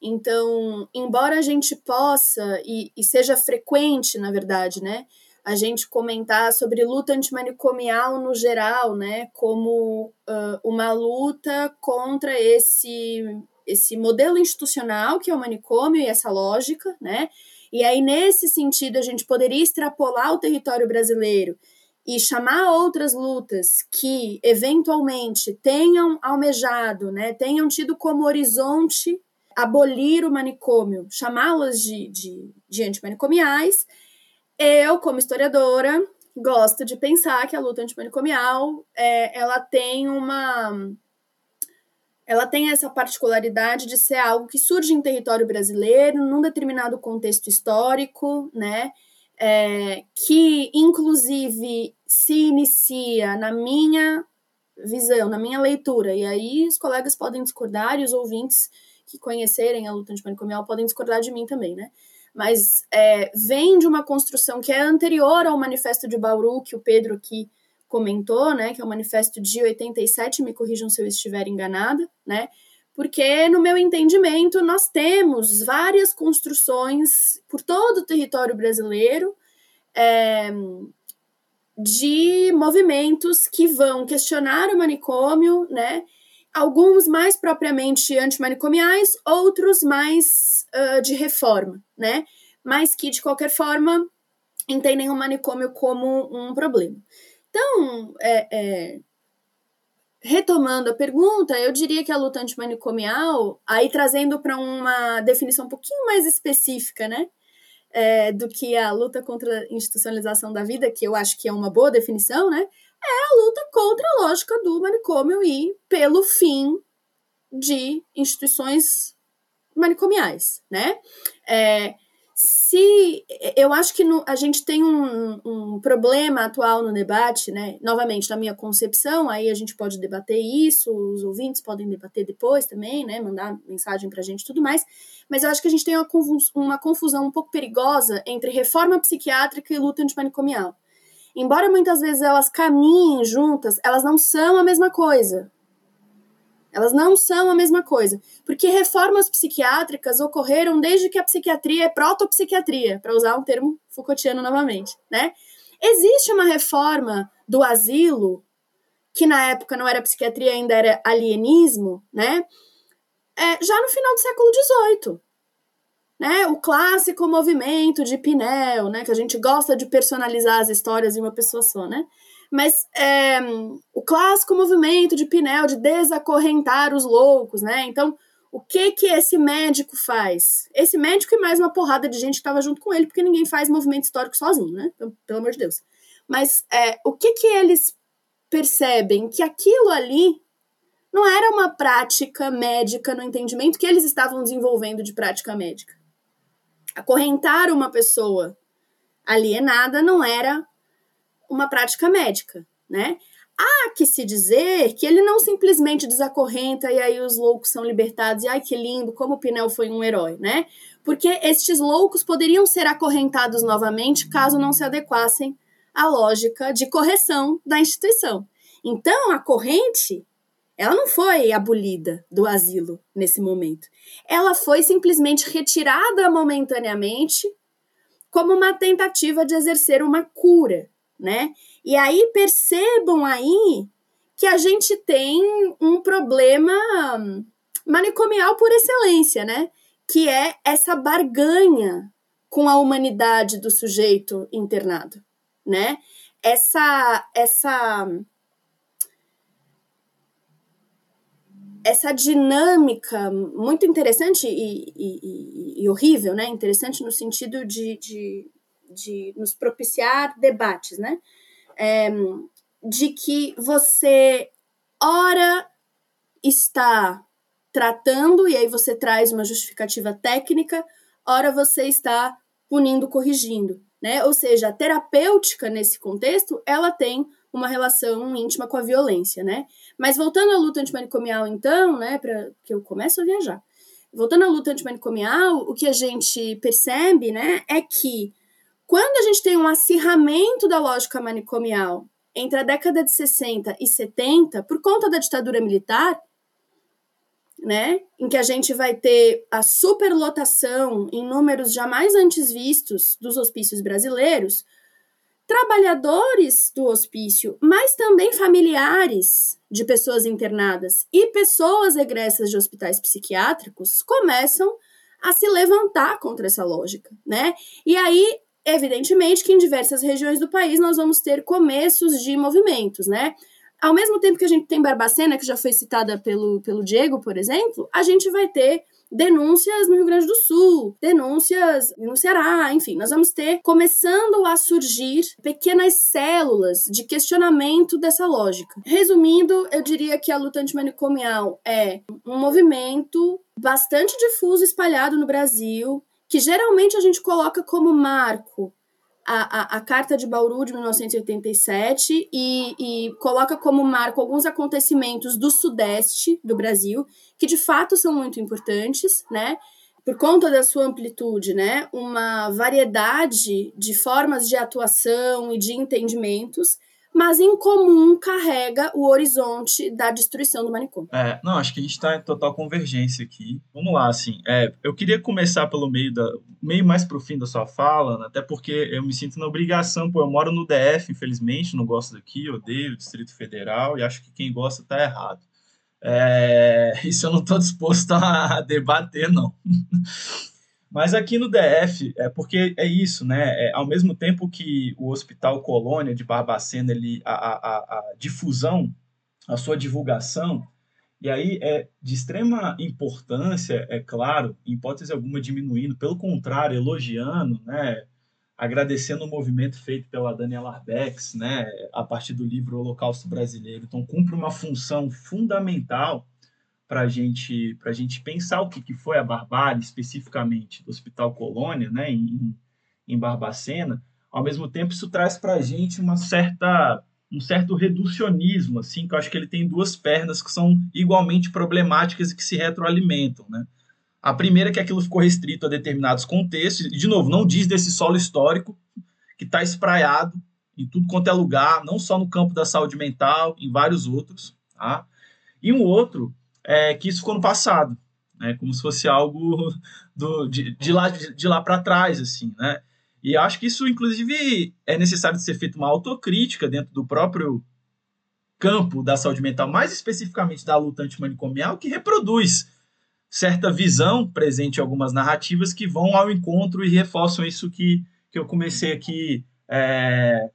então, embora a gente possa, e, e seja frequente, na verdade, né, a gente comentar sobre luta antimanicomial no geral, né, como uh, uma luta contra esse, esse modelo institucional que é o manicômio e essa lógica, né, e aí nesse sentido a gente poderia extrapolar o território brasileiro e chamar outras lutas que eventualmente tenham almejado, né, tenham tido como horizonte abolir o manicômio, chamá-las de, de, de antimanicomiais, eu, como historiadora, gosto de pensar que a luta antimanicomial é, ela tem uma ela tem essa particularidade de ser algo que surge em território brasileiro, num determinado contexto histórico, né? É, que inclusive se inicia na minha visão, na minha leitura, e aí os colegas podem discordar e os ouvintes que conhecerem a luta antimanicomial podem discordar de mim também, né? Mas é, vem de uma construção que é anterior ao Manifesto de Bauru, que o Pedro aqui comentou, né? Que é o Manifesto de 87, me corrijam se eu estiver enganada, né? Porque, no meu entendimento, nós temos várias construções por todo o território brasileiro é, de movimentos que vão questionar o manicômio, né? alguns mais propriamente antimanicomiais, outros mais uh, de reforma, né? Mas que, de qualquer forma, entendem o manicômio como um problema. Então, é, é, retomando a pergunta, eu diria que a luta antimanicomial, aí trazendo para uma definição um pouquinho mais específica, né? é, do que a luta contra a institucionalização da vida, que eu acho que é uma boa definição, né? É a luta contra a lógica do manicômio e pelo fim de instituições manicomiais, né? É, se eu acho que no, a gente tem um, um, problema atual no debate, né? Novamente, na minha concepção, aí a gente pode debater isso, os ouvintes podem debater depois também, né? Mandar mensagem pra gente e tudo mais. Mas eu acho que a gente tem uma, uma confusão um pouco perigosa entre reforma psiquiátrica e luta antimanicomial. Embora muitas vezes elas caminhem juntas, elas não são a mesma coisa. Elas não são a mesma coisa, porque reformas psiquiátricas ocorreram desde que a psiquiatria é protopsiquiatria, para usar um termo Foucaultiano novamente, né? Existe uma reforma do asilo, que na época não era psiquiatria, ainda era alienismo, né? É, já no final do século XVIII. Né, o clássico movimento de Pinel, né, que a gente gosta de personalizar as histórias em uma pessoa só, né? Mas é, o clássico movimento de Pinel de desacorrentar os loucos, né? Então, o que que esse médico faz? Esse médico e mais uma porrada de gente que estava junto com ele, porque ninguém faz movimento histórico sozinho, né? Então, pelo amor de Deus. Mas é, o que que eles percebem? Que aquilo ali não era uma prática médica no entendimento que eles estavam desenvolvendo de prática médica. Acorrentar uma pessoa alienada não era uma prática médica, né? Há que se dizer que ele não simplesmente desacorrenta e aí os loucos são libertados e ai que lindo, como o Pinel foi um herói, né? Porque estes loucos poderiam ser acorrentados novamente caso não se adequassem à lógica de correção da instituição. Então, a corrente, ela não foi abolida do asilo nesse momento. Ela foi simplesmente retirada momentaneamente como uma tentativa de exercer uma cura né? E aí percebam aí que a gente tem um problema manicomial por excelência, né? Que é essa barganha com a humanidade do sujeito internado, né? Essa essa essa dinâmica muito interessante e, e, e, horrível, né? Interessante no sentido de, de de nos propiciar debates, né? É, de que você, ora, está tratando, e aí você traz uma justificativa técnica, ora você está punindo, corrigindo, né? Ou seja, a terapêutica nesse contexto, ela tem uma relação íntima com a violência, né? Mas voltando à luta antimanicomial, então, né, para que eu começo a viajar. Voltando à luta antimanicomial, o que a gente percebe, né, é que quando a gente tem um acirramento da lógica manicomial entre a década de 60 e 70, por conta da ditadura militar, né, em que a gente vai ter a superlotação em números jamais antes vistos dos hospícios brasileiros, trabalhadores do hospício, mas também familiares de pessoas internadas e pessoas egressas de hospitais psiquiátricos começam a se levantar contra essa lógica, né? E aí Evidentemente que em diversas regiões do país nós vamos ter começos de movimentos, né? Ao mesmo tempo que a gente tem Barbacena, que já foi citada pelo, pelo Diego, por exemplo, a gente vai ter denúncias no Rio Grande do Sul, denúncias no Ceará, enfim, nós vamos ter começando a surgir pequenas células de questionamento dessa lógica. Resumindo, eu diria que a luta antimanicomial é um movimento bastante difuso, espalhado no Brasil, que geralmente a gente coloca como marco a, a, a Carta de Bauru de 1987 e, e coloca como marco alguns acontecimentos do Sudeste do Brasil, que de fato são muito importantes, né? Por conta da sua amplitude, né? Uma variedade de formas de atuação e de entendimentos mas em comum carrega o horizonte da destruição do manicômio. É, não, acho que a gente está em total convergência aqui. Vamos lá, assim, é, eu queria começar pelo meio da meio mais para o fim da sua fala, né, até porque eu me sinto na obrigação, pô, eu moro no DF, infelizmente, não gosto daqui, odeio o Distrito Federal e acho que quem gosta está errado. É, isso eu não estou disposto a debater, não. Mas aqui no DF, é porque é isso, né? É, ao mesmo tempo que o Hospital Colônia de Barbacena, ele, a, a, a difusão, a sua divulgação, E aí é de extrema importância, é claro, em hipótese alguma diminuindo, pelo contrário, elogiando, né, agradecendo o movimento feito pela Daniela Arbex, né, a partir do livro Holocausto Brasileiro. Então, cumpre uma função fundamental para gente, a gente pensar o que, que foi a barbárie, especificamente do Hospital Colônia, né, em, em Barbacena. Ao mesmo tempo, isso traz para a gente uma certa um certo reducionismo, assim, que eu acho que ele tem duas pernas que são igualmente problemáticas e que se retroalimentam, né? A primeira é que aquilo ficou restrito a determinados contextos, e, de novo, não diz desse solo histórico que está espraiado em tudo quanto é lugar, não só no campo da saúde mental, em vários outros, tá? E um outro é que isso ficou no passado, né? Como se fosse algo do, de, de lá, de, de lá para trás, assim, né? E acho que isso, inclusive, é necessário ser feita uma autocrítica dentro do próprio campo da saúde mental, mais especificamente da luta antimanicomial, que reproduz certa visão presente em algumas narrativas que vão ao encontro e reforçam isso que, que eu comecei aqui, é,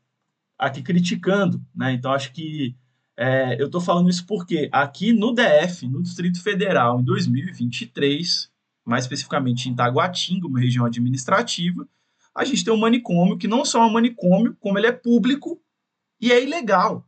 aqui criticando. Né? Então, acho que é, eu estou falando isso porque aqui no DF, no Distrito Federal, em 2023, mais especificamente em Taguatinga, uma região administrativa, a gente tem um manicômio que não só é um manicômio, como ele é público e é ilegal,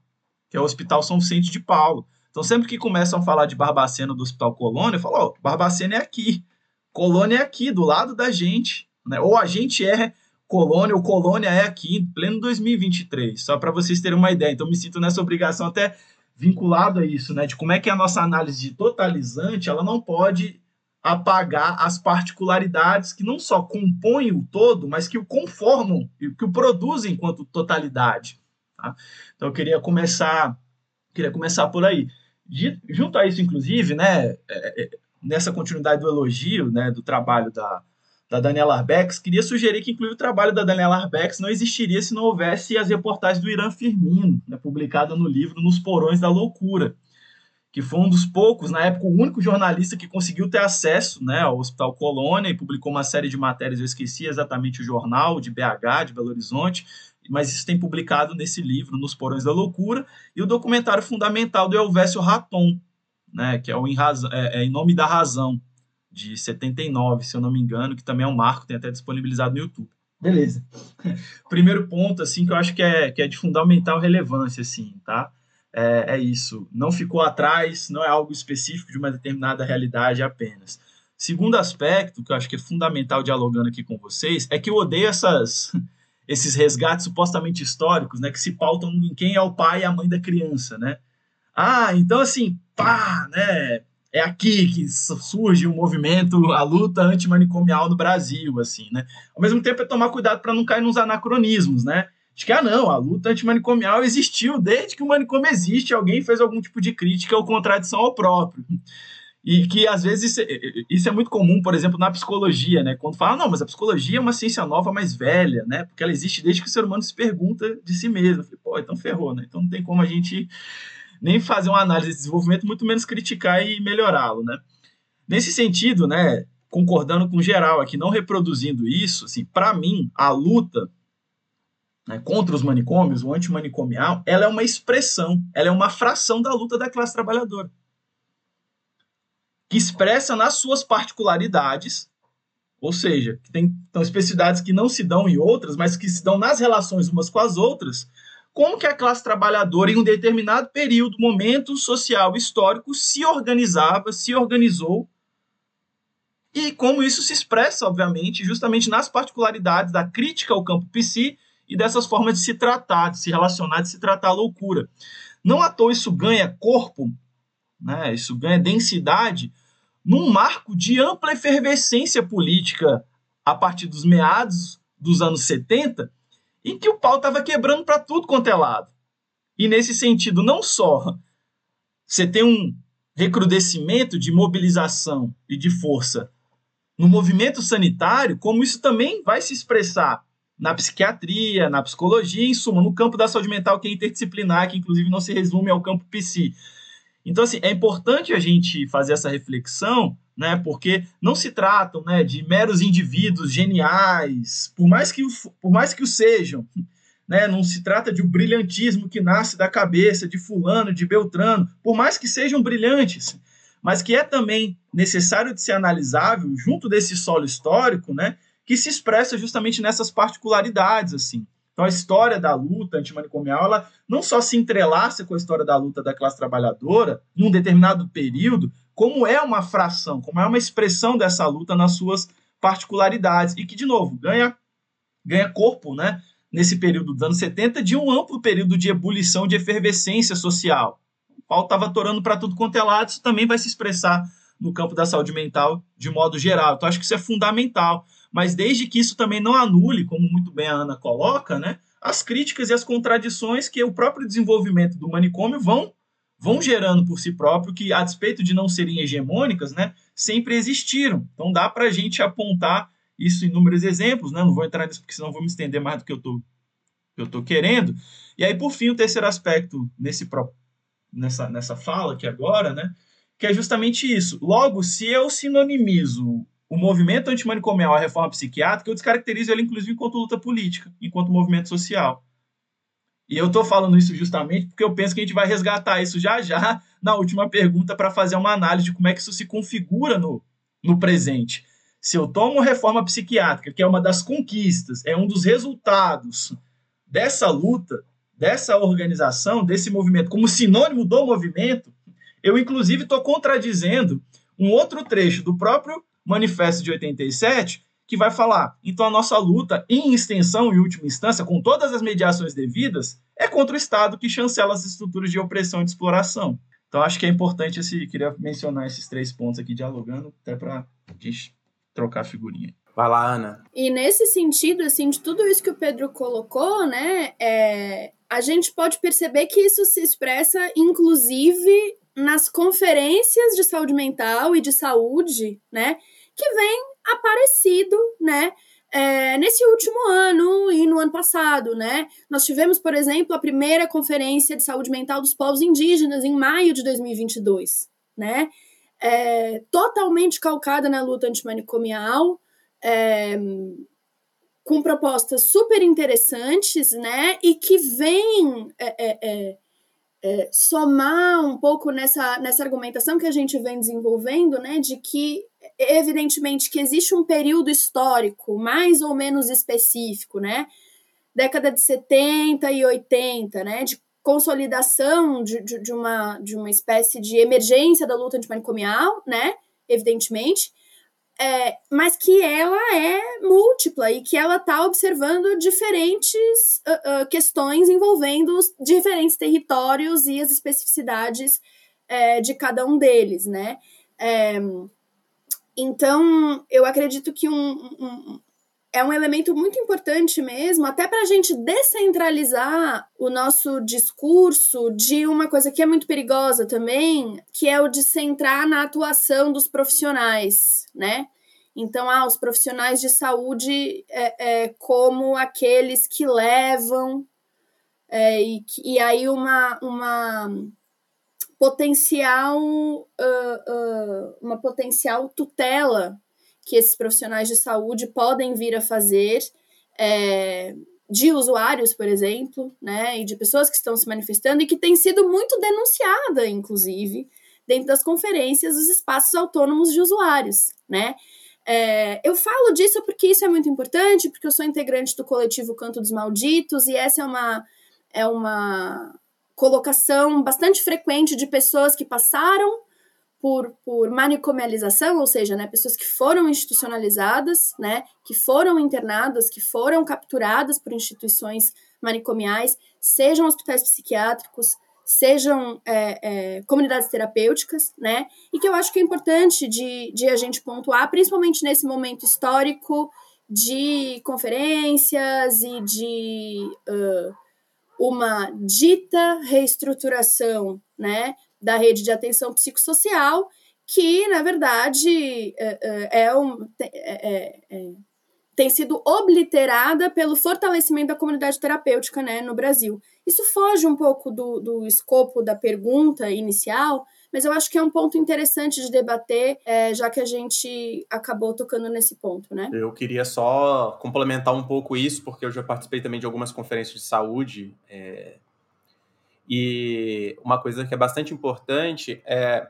que é o Hospital São Vicente de Paulo. Então, sempre que começam a falar de Barbacena do Hospital Colônia, eu falo, ó, Barbacena é aqui, Colônia é aqui, do lado da gente, né? Ou a gente é Colônia, ou Colônia é aqui, em pleno 2023, só para vocês terem uma ideia. Então, me sinto nessa obrigação até vinculado a isso, né? De como é que a nossa análise totalizante, ela não pode apagar as particularidades que não só compõem o todo, mas que o conformam e que o produzem enquanto totalidade. Tá? Então eu queria começar, queria começar por aí. De, junto a isso, inclusive, né, é, é, nessa continuidade do elogio, né, do trabalho da, da Daniela Arbex, queria sugerir que, inclusive, o trabalho da Daniela Arbex não existiria se não houvesse as reportagens do Irã Firmino, né, publicada no livro Nos Porões da Loucura, que foi um dos poucos, na época, o único jornalista que conseguiu ter acesso né, ao Hospital Colônia e publicou uma série de matérias, eu esqueci exatamente o jornal, de BH, de Belo Horizonte, mas isso tem publicado nesse livro, Nos Porões da Loucura, e o documentário fundamental do Elvésio Raton, né, que é, o em, é, é em Nome da Razão, de 79, se eu não me engano, que também é um marco, tem até disponibilizado no YouTube. Beleza. Primeiro ponto, assim, que eu acho que é, que é de fundamental relevância, assim, tá? é, é isso. Não ficou atrás, não é algo específico de uma determinada realidade apenas. Segundo aspecto, que eu acho que é fundamental dialogando aqui com vocês, é que eu odeio essas, esses resgates supostamente históricos, né, que se pautam em quem é o pai e a mãe da criança, né? Ah, então assim, pá, né, é aqui que surge o movimento, a luta antimanicomial no Brasil, assim, né? Ao mesmo tempo é tomar cuidado para não cair nos anacronismos, né? de que, ah, não, a luta antimanicomial existiu desde que o manicômio existe, alguém fez algum tipo de crítica ou contradição ao próprio. E que, às vezes, isso é, isso é muito comum, por exemplo, na psicologia, né? Quando fala, não, mas a psicologia é uma ciência nova, mais velha, né? Porque ela existe desde que o ser humano se pergunta de si mesmo. Falei, pô, então ferrou, né? Então não tem como a gente nem fazer uma análise de desenvolvimento, muito menos criticar e melhorá-lo, né? Nesse sentido, né, concordando com geral aqui, não reproduzindo isso, assim, para mim, a luta né, contra os manicômios, o antimanicomial, ela é uma expressão, ela é uma fração da luta da classe trabalhadora. Que expressa nas suas particularidades, ou seja, que tem então, especificidades que não se dão em outras, mas que se dão nas relações umas com as outras, como que a classe trabalhadora, em um determinado período, momento social, histórico, se organizava, se organizou, e como isso se expressa, obviamente, justamente nas particularidades da crítica ao campo psi e dessas formas de se tratar, de se relacionar, de se tratar a loucura. Não à toa isso ganha corpo, né? isso ganha densidade num marco de ampla efervescência política a partir dos meados dos anos 70, em que o pau estava quebrando para tudo quanto é lado. E nesse sentido, não só você tem um recrudescimento de mobilização e de força no movimento sanitário, como isso também vai se expressar na psiquiatria, na psicologia, em suma, no campo da saúde mental, que é interdisciplinar, que inclusive não se resume ao campo psi. Então, assim, é importante a gente fazer essa reflexão, né, porque não se tratam né, de meros indivíduos geniais, por mais que, por mais que o sejam, né, não se trata de um brilhantismo que nasce da cabeça de fulano, de Beltrano, por mais que sejam brilhantes, mas que é também necessário de ser analisável junto desse solo histórico, né, que se expressa justamente nessas particularidades, assim. Então, a história da luta antimanicomial, ela não só se entrelaça com a história da luta da classe trabalhadora num determinado período, como é uma fração, como é uma expressão dessa luta nas suas particularidades, e que, de novo, ganha, ganha corpo, né, nesse período dos anos 70, de um amplo período de ebulição, de efervescência social. O pau estava atorando para tudo quanto é lado, isso também vai se expressar no campo da saúde mental de modo geral. Então, acho que isso é fundamental mas desde que isso também não anule, como muito bem a Ana coloca, né, as críticas e as contradições que o próprio desenvolvimento do manicômio vão vão gerando por si próprio, que a despeito de não serem hegemônicas, né, sempre existiram. Então dá para a gente apontar isso em inúmeros exemplos, né? não vou entrar nisso porque senão vou me estender mais do que eu tô, eu tô querendo. E aí, por fim, o terceiro aspecto nesse, nessa, nessa fala aqui agora, né, que é justamente isso. Logo, se eu sinonimizo o movimento antimanicomial, a reforma psiquiátrica, eu descaracterizo ele, inclusive, enquanto luta política, enquanto movimento social. E eu estou falando isso justamente porque eu penso que a gente vai resgatar isso já já na última pergunta para fazer uma análise de como é que isso se configura no, no presente. Se eu tomo reforma psiquiátrica, que é uma das conquistas, é um dos resultados dessa luta, dessa organização, desse movimento, como sinônimo do movimento, eu, inclusive, estou contradizendo um outro trecho do próprio Manifesto de 87, que vai falar: então a nossa luta, em extensão e última instância, com todas as mediações devidas, é contra o Estado que chancela as estruturas de opressão e de exploração. Então acho que é importante esse, queria mencionar esses três pontos aqui dialogando, até para a gente trocar figurinha. Vai lá, Ana. E nesse sentido, assim, de tudo isso que o Pedro colocou, né, é, a gente pode perceber que isso se expressa, inclusive, nas conferências de saúde mental e de saúde, né, que vem aparecido, né, é, nesse último ano e no ano passado, né? Nós tivemos, por exemplo, a primeira conferência de saúde mental dos povos indígenas em maio de 2022, né? É, totalmente calcada na luta antimanicomial, é, com propostas super interessantes, né? E que vem é, é, é, é, somar um pouco nessa, nessa argumentação que a gente vem desenvolvendo, né, de que, evidentemente, que existe um período histórico mais ou menos específico, né, década de 70 e 80, né, de consolidação de, de, de uma, de uma espécie de emergência da luta antimanicomial, né, evidentemente, é, mas que ela é múltipla e que ela está observando diferentes uh, uh, questões envolvendo os diferentes territórios e as especificidades é, de cada um deles, né? É, então, eu acredito que um, um, é um elemento muito importante mesmo, até para a gente descentralizar o nosso discurso de uma coisa que é muito perigosa também, que é o de centrar na atuação dos profissionais, né? Então, ah, os profissionais de saúde é, é como aqueles que levam, é, e, e aí uma, uma potencial uh, uh, uma potencial tutela que esses profissionais de saúde podem vir a fazer é, de usuários, por exemplo, né, e de pessoas que estão se manifestando e que tem sido muito denunciada, inclusive, dentro das conferências dos espaços autônomos de usuários, né? É, eu falo disso porque isso é muito importante, porque eu sou integrante do coletivo Canto dos Malditos e essa é uma, é uma colocação bastante frequente de pessoas que passaram por, por manicomialização, ou seja, né, pessoas que foram institucionalizadas, né, que foram internadas, que foram capturadas por instituições manicomiais, sejam hospitais psiquiátricos, sejam é, é, comunidades terapêuticas, né, e que eu acho que é importante de, de a gente pontuar, principalmente nesse momento histórico de conferências e de uh, uma dita reestruturação, né, da rede de atenção psicossocial, que, na verdade, é, é, é um, é, é, tem sido obliterada pelo fortalecimento da comunidade terapêutica né, no Brasil. Isso foge um pouco do, do escopo da pergunta inicial, mas eu acho que é um ponto interessante de debater, é, já que a gente acabou tocando nesse ponto, né? Eu queria só complementar um pouco isso, porque eu já participei também de algumas conferências de saúde é, e uma coisa que é bastante importante é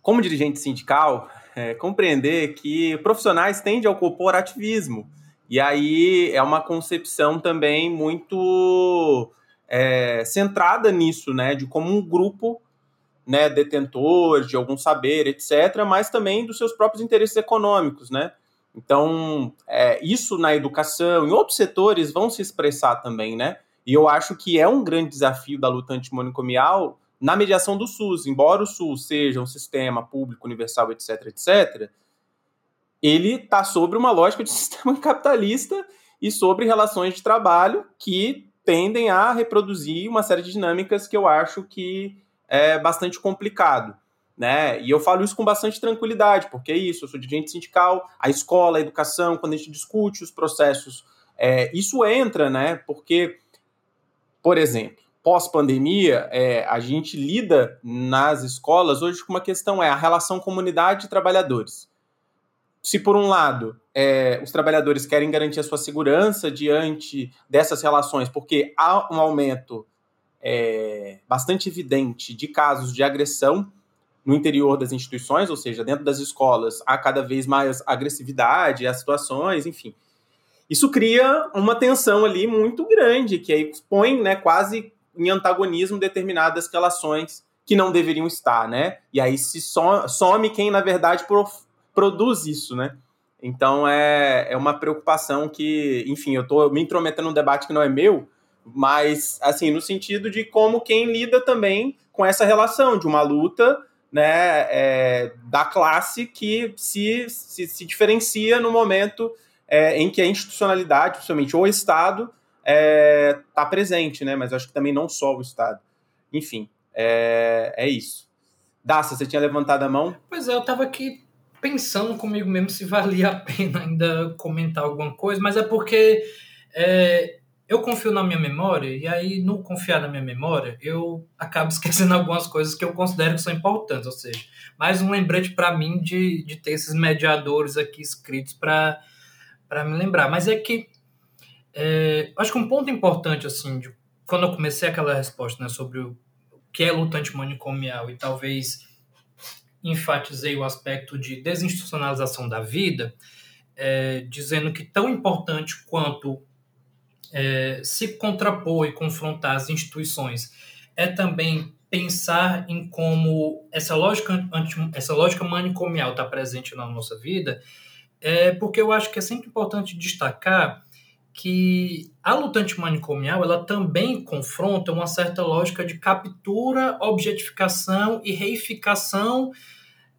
como dirigente sindical, é, compreender que profissionais tendem ao corporativismo. E aí é uma concepção também muito é, centrada nisso, né? De como um grupo né, detentor de algum saber, etc., mas também dos seus próprios interesses econômicos, né? Então, é, isso na educação, em outros setores, vão se expressar também, né? E eu acho que é um grande desafio da luta antimonicomial na mediação do SUS. Embora o SUS seja um sistema público, universal, etc., etc., ele está sobre uma lógica de sistema capitalista e sobre relações de trabalho que tendem a reproduzir uma série de dinâmicas que eu acho que é bastante complicado. Né? E eu falo isso com bastante tranquilidade, porque é isso, eu sou dirigente sindical, a escola, a educação, quando a gente discute os processos, é, isso entra, né? Porque, por exemplo, pós-pandemia, é, a gente lida nas escolas hoje com uma questão, é a relação comunidade e trabalhadores. Se, por um lado, é, os trabalhadores querem garantir a sua segurança diante dessas relações, porque há um aumento é, bastante evidente de casos de agressão no interior das instituições, ou seja, dentro das escolas, há cada vez mais agressividade, as situações, enfim. Isso cria uma tensão ali muito grande, que aí põe né, quase em antagonismo determinadas relações que não deveriam estar, né? E aí se some quem, na verdade, pro, produz isso, né? Então é, é uma preocupação que, enfim, eu estou me intrometendo num debate que não é meu, mas, assim, no sentido de como quem lida também com essa relação de uma luta né, é, da classe que se, se, se diferencia no momento é, em que a institucionalidade, principalmente o Estado, está é, tá presente, né? Mas acho que também não só o Estado. Enfim, é, é isso. Daça, você tinha levantado a mão? Pois é, eu estava aqui pensando comigo mesmo se valia a pena ainda comentar alguma coisa, mas é porque é, eu confio na minha memória, e aí, no confiar na minha memória, eu acabo esquecendo algumas coisas que eu considero que são importantes, ou seja, mais um lembrete para mim de, de ter esses mediadores aqui escritos para me lembrar. Mas é que, é, acho que um ponto importante, assim, de, quando eu comecei aquela resposta né, sobre o que é lutante manicomial e talvez enfatizei o aspecto de desinstitucionalização da vida, é, dizendo que tão importante quanto é, se contrapor e confrontar as instituições é também pensar em como essa lógica, essa lógica manicomial está presente na nossa vida, é porque eu acho que é sempre importante destacar que a luta antimanicomial ela também confronta uma certa lógica de captura, objetificação e reificação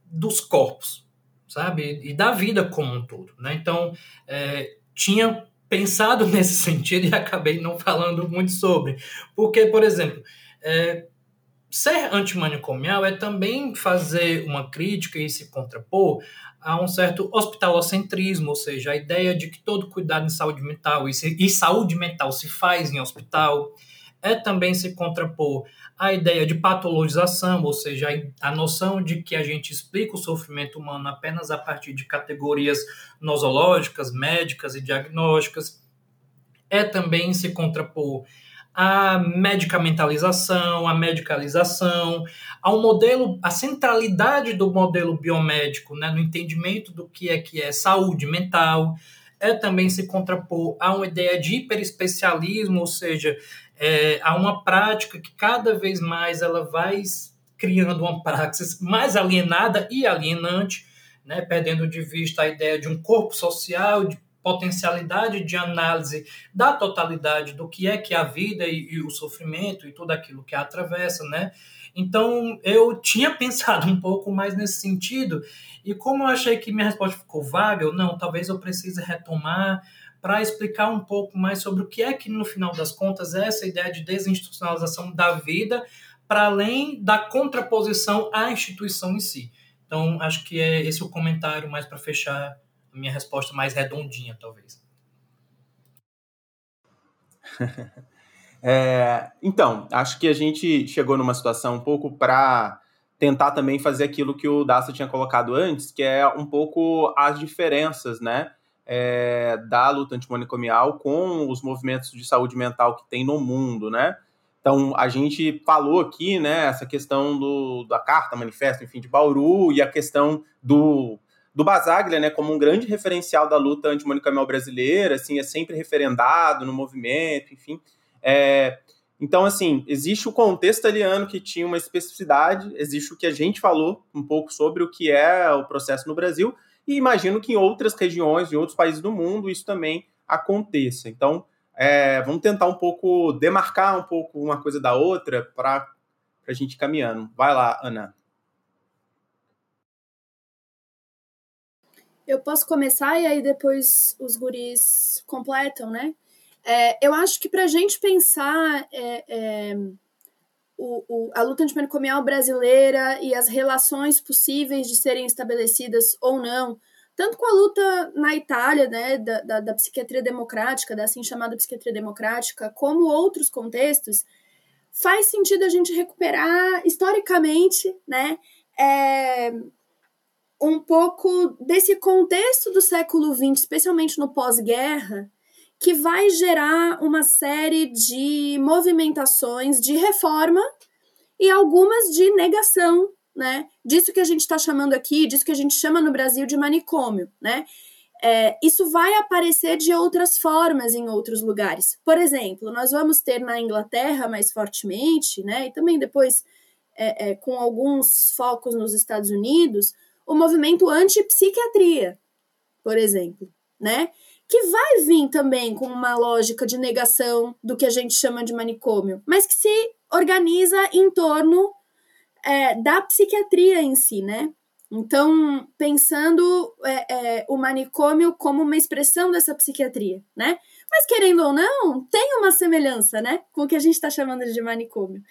dos corpos, sabe? E da vida como um todo. Né? Então, é, tinha pensado nesse sentido e acabei não falando muito sobre. Porque, por exemplo, é, ser antimanicomial é também fazer uma crítica e se contrapor a um certo hospitalocentrismo, ou seja, a ideia de que todo cuidado em saúde mental e, se, e saúde mental se faz em hospital, é também se contrapor a ideia de patologização, ou seja, a noção de que a gente explica o sofrimento humano apenas a partir de categorias nosológicas, médicas e diagnósticas, é também se contrapor a medicamentalização, a medicalização, ao modelo, a centralidade do modelo biomédico, né, no entendimento do que é que é saúde mental, é também se contrapor a uma ideia de hiperespecialismo, ou seja, é, há uma prática que cada vez mais ela vai criando uma praxis mais alienada e alienante, né, perdendo de vista a ideia de um corpo social, de potencialidade de análise da totalidade do que é que é a vida e, e, o sofrimento e tudo aquilo que a atravessa, né? Então eu tinha pensado um pouco mais nesse sentido e como eu achei que minha resposta ficou vaga, eu não, talvez eu precise retomar para explicar um pouco mais sobre o que é que, no final das contas, é essa ideia de desinstitucionalização da vida, para além da contraposição à instituição em si. Então, acho que é esse o comentário mais para fechar a minha resposta mais redondinha, talvez. é, então, acho que a gente chegou numa situação um pouco para tentar também fazer aquilo que o Daça tinha colocado antes, que é um pouco as diferenças, né? É, da luta antimanicomial com os movimentos de saúde mental que tem no mundo, né? Então, a gente falou aqui, né, essa questão do, da carta, manifesto, enfim, de Bauru e a questão do, do Basaglia, né, como um grande referencial da luta antimanicomial brasileira, assim, é sempre referendado no movimento, enfim. É, então, assim, existe o contexto italiano que tinha uma especificidade, existe o que a gente falou um pouco sobre o que é o processo no Brasil, e imagino que em outras regiões, em outros países do mundo, isso também aconteça. Então, é, vamos tentar um pouco demarcar um pouco uma coisa da outra para a gente ir caminhando. Vai lá, Ana. Eu posso começar e aí depois os guris completam, né? É, eu acho que para a gente pensar é, é, o, o, a luta antimanicomial brasileira e as relações possíveis de serem estabelecidas ou não, tanto com a luta na Itália, né, da, da, da psiquiatria democrática, da assim chamada psiquiatria democrática, como outros contextos, faz sentido a gente recuperar historicamente, né, é, um pouco desse contexto do século XX, especialmente no pós-guerra, que vai gerar uma série de movimentações de reforma e algumas de negação, né? Disso que a gente está chamando aqui, disso que a gente chama no Brasil de manicômio, né? É, isso vai aparecer de outras formas em outros lugares. Por exemplo, nós vamos ter na Inglaterra mais fortemente, né? E também depois é, é, com alguns focos nos Estados Unidos, o movimento anti-psiquiatria, por exemplo, né? Que vai vir também com uma lógica de negação do que a gente chama de manicômio, mas que se organiza em torno é, da psiquiatria em si, né? Então, pensando é, é, o manicômio como uma expressão dessa psiquiatria, né? Mas querendo ou não, tem uma semelhança, né? Com o que a gente está chamando de manicômio.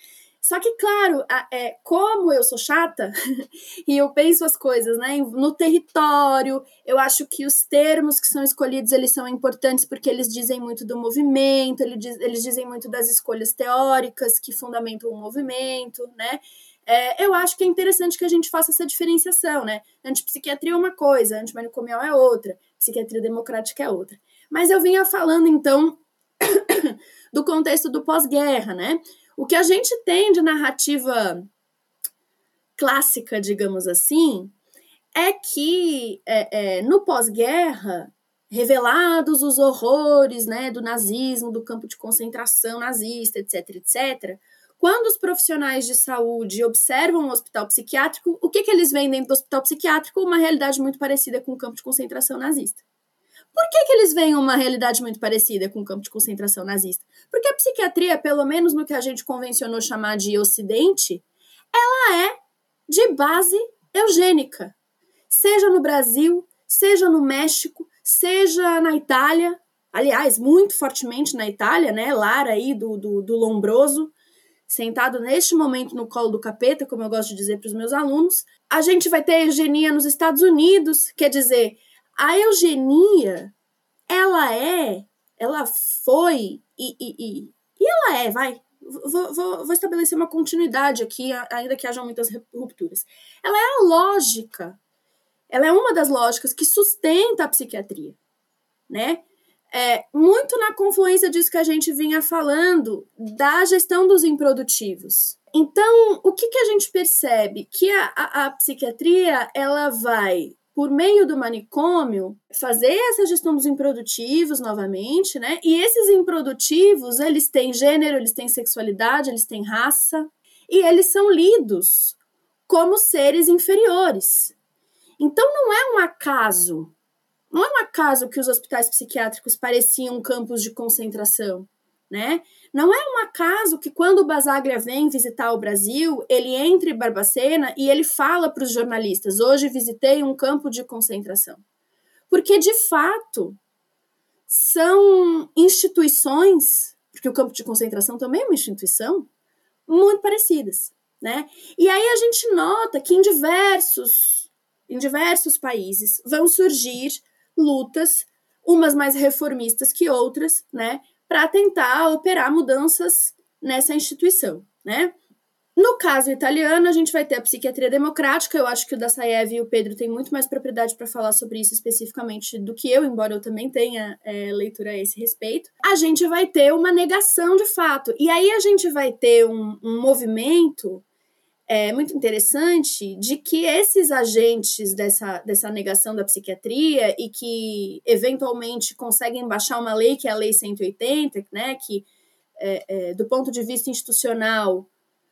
Só que, claro, é, como eu sou chata e eu penso as coisas né, no território, eu acho que os termos que são escolhidos eles são importantes porque eles dizem muito do movimento, eles, diz, eles dizem muito das escolhas teóricas que fundamentam o movimento, né? É, eu acho que é interessante que a gente faça essa diferenciação, né? Antipsiquiatria é uma coisa, antimanicomial é outra, psiquiatria democrática é outra. Mas eu vinha falando, então, do contexto do pós-guerra, né? O que a gente tem de narrativa clássica, digamos assim, é que é, é, no pós-guerra, revelados os horrores né, do nazismo, do campo de concentração nazista, etc., etc., quando os profissionais de saúde observam o hospital psiquiátrico, o que, que eles veem dentro do hospital psiquiátrico? Uma realidade muito parecida com o campo de concentração nazista. Por que, que eles veem uma realidade muito parecida com o campo de concentração nazista? Porque a psiquiatria, pelo menos no que a gente convencionou chamar de Ocidente, ela é de base eugênica. Seja no Brasil, seja no México, seja na Itália, aliás, muito fortemente na Itália, né? Lara aí do, do, do Lombroso, sentado neste momento no colo do capeta, como eu gosto de dizer para os meus alunos. A gente vai ter eugenia nos Estados Unidos, quer dizer, a eugenia, ela é, ela foi e, e, e, e ela é, vai, Vou, vou, vou, estabelecer uma continuidade aqui, ainda que hajam muitas rupturas. Ela é a lógica, ela é uma das lógicas que sustenta a psiquiatria, né? É, muito na confluência disso que a gente vinha falando, da gestão dos improdutivos. Então, o que, que a gente percebe? Que a, a, a psiquiatria, ela vai por meio do manicômio, fazer essa gestão dos improdutivos novamente, né? E esses improdutivos, eles têm gênero, eles têm sexualidade, eles têm raça, e eles são lidos como seres inferiores. Então não é um acaso, não é um acaso que os hospitais psiquiátricos pareciam campos de concentração, né? Não é um acaso que quando o Basaglia vem visitar o Brasil, ele entra em Barbacena e ele fala para os jornalistas: hoje visitei um campo de concentração. Porque, de fato, são instituições, porque o campo de concentração também é uma instituição, muito parecidas. Né? E aí a gente nota que em diversos, em diversos países vão surgir lutas, umas mais reformistas que outras, né? Para tentar operar mudanças nessa instituição, né? No caso italiano, a gente vai ter a psiquiatria democrática. Eu acho que o Dassaev e o Pedro têm muito mais propriedade para falar sobre isso especificamente do que eu, embora eu também tenha é, leitura a esse respeito. A gente vai ter uma negação de fato. E aí a gente vai ter um, um movimento é, muito interessante de que esses agentes dessa, dessa negação da psiquiatria e que eventualmente conseguem baixar uma lei, que é a Lei 180, né, que é, é, do ponto de vista institucional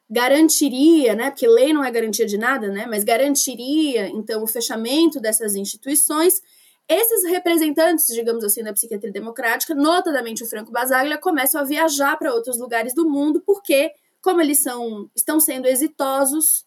garantiria, né, porque lei não é garantia de nada, né, mas garantiria então o fechamento dessas instituições. Esses representantes, digamos assim, da psiquiatria democrática, notadamente o Franco Basaglia, começam a viajar para outros lugares do mundo porque como eles são, estão sendo exitosos,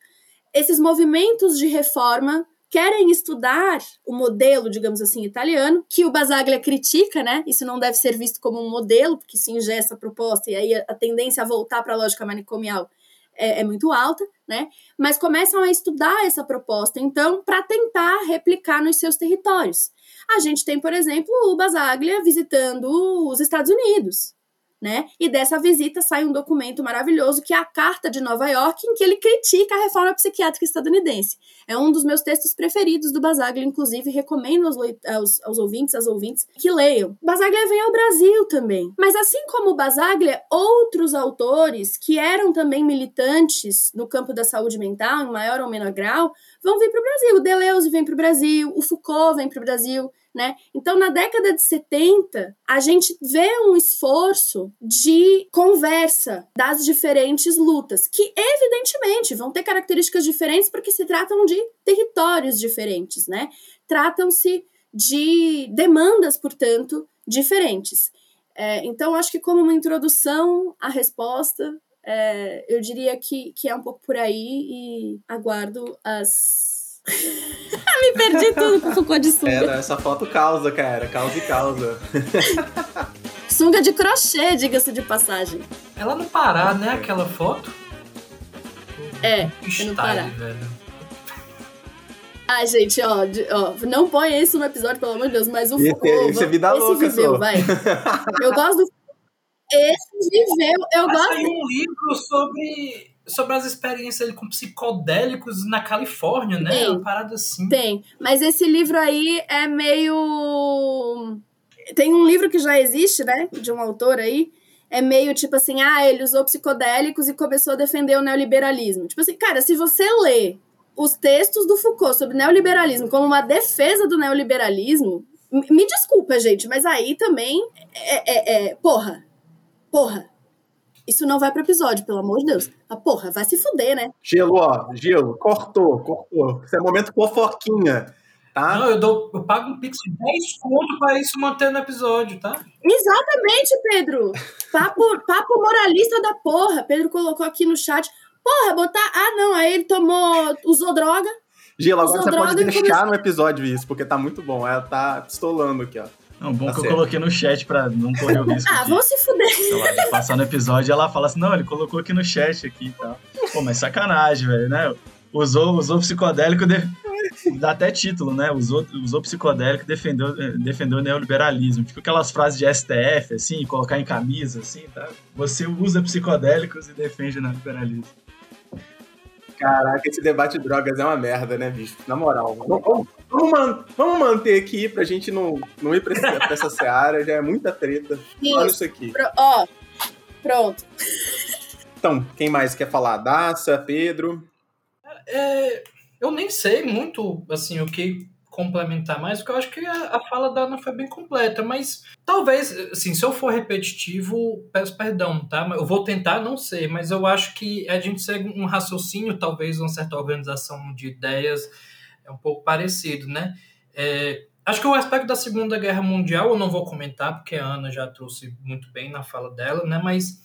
esses movimentos de reforma querem estudar o modelo, digamos assim, italiano, que o Basaglia critica, né? Isso não deve ser visto como um modelo, porque se ingessa a proposta e aí a tendência a voltar para a lógica manicomial é, é, muito alta, né? Mas começam a estudar essa proposta, então, para tentar replicar nos seus territórios. A gente tem, por exemplo, o Basaglia visitando os Estados Unidos, né? E dessa visita sai um documento maravilhoso que é a Carta de Nova York, em que ele critica a reforma psiquiátrica estadunidense. É um dos meus textos preferidos do Basaglia, inclusive recomendo aos, aos, aos ouvintes, às ouvintes que leiam. Basaglia vem ao Brasil também. Mas assim como o Basaglia, outros autores que eram também militantes no campo da saúde mental, em maior ou menor grau, vão vir para o Brasil. O Deleuze vem para o Brasil, o Foucault vem para o Brasil né? Então, na década de 70, a gente vê um esforço de conversa das diferentes lutas, que evidentemente vão ter características diferentes porque se tratam de territórios diferentes, né? Tratam-se de demandas, portanto, diferentes. É, então, acho que como uma introdução à resposta, é, eu diria que, que é um pouco por aí e aguardo as Me perdi tudo com Foucault de sunga. Era essa foto causa, cara. Causa e causa. sunga de crochê, diga-se de passagem. Ela no Pará, né? Aquela foto? É, Style, no Pará. velho. Ai, gente, ó, ó, não põe isso no episódio, pelo amor de Deus, mas o Foucault... Esse, esse é vida esse louca, viveu, só. vai. Eu gosto do... Esse viveu, eu Mas gosto... Tem um livro sobre sobre as experiências com psicodélicos na Califórnia, né? Tem, Uma parada assim. Tem, mas esse livro aí é meio. Tem um livro que já existe, né? De um autor aí. É meio tipo assim, ah, ele usou psicodélicos e começou a defender o neoliberalismo. Tipo assim, cara, se você lê os textos do Foucault sobre neoliberalismo como uma defesa do neoliberalismo, me desculpa, gente, mas aí também é, é, é porra, porra, isso não vai pro episódio, pelo amor de Deus. A porra, vai se fuder, né? Gelo, ó, gelo, cortou, cortou. Isso é momento fofoquinha, tá? Não, eu, dou, eu pago um pix de 10 conto pra isso manter no episódio, tá? Exatamente, Pedro. Papo, papo moralista da porra. Pedro colocou aqui no chat. Porra, botar. Ah, não, aí ele tomou. usou droga. Gelo, agora Usou você pode droga deixar começou- no episódio isso, porque tá muito bom. Ela tá pistolando aqui, ó. Não, bom Tá que certo. eu coloquei no chat pra não correr o risco Ah, vão se fuder. sei passar no episódio e ela fala assim, não, ele colocou aqui no chat aqui e tal. Pô, mas sacanagem, velho, né? Usou, usou psicodélico, de- dá até título, né? Usou, usou psicodélico e defendeu, defendeu o neoliberalismo. Tipo aquelas frases de STF, assim, colocar em camisa, assim, tá? Você usa psicodélicos e defende o neoliberalismo. Caraca, esse debate de drogas é uma merda, né, bicho? Na moral. Vamos, vamos- man- vamos manter aqui pra gente não, não ir pra, esse- pra essa seara, já é muita treta. Olha Isso. isso aqui. Pro- Ó, pronto. Então, quem mais quer falar? Daça, Pedro? É, eu nem sei muito assim o que complementar mais, porque eu acho que a, a fala da Ana foi bem completa, mas talvez, assim, se eu for repetitivo, peço perdão, tá? Mas Eu vou tentar, não sei, mas eu acho que a gente segue um raciocínio, talvez uma certa organização de ideias é um pouco parecido, né? É, acho que o aspecto da Segunda Guerra Mundial eu não vou comentar, porque a Ana já trouxe muito bem na fala dela, né? Mas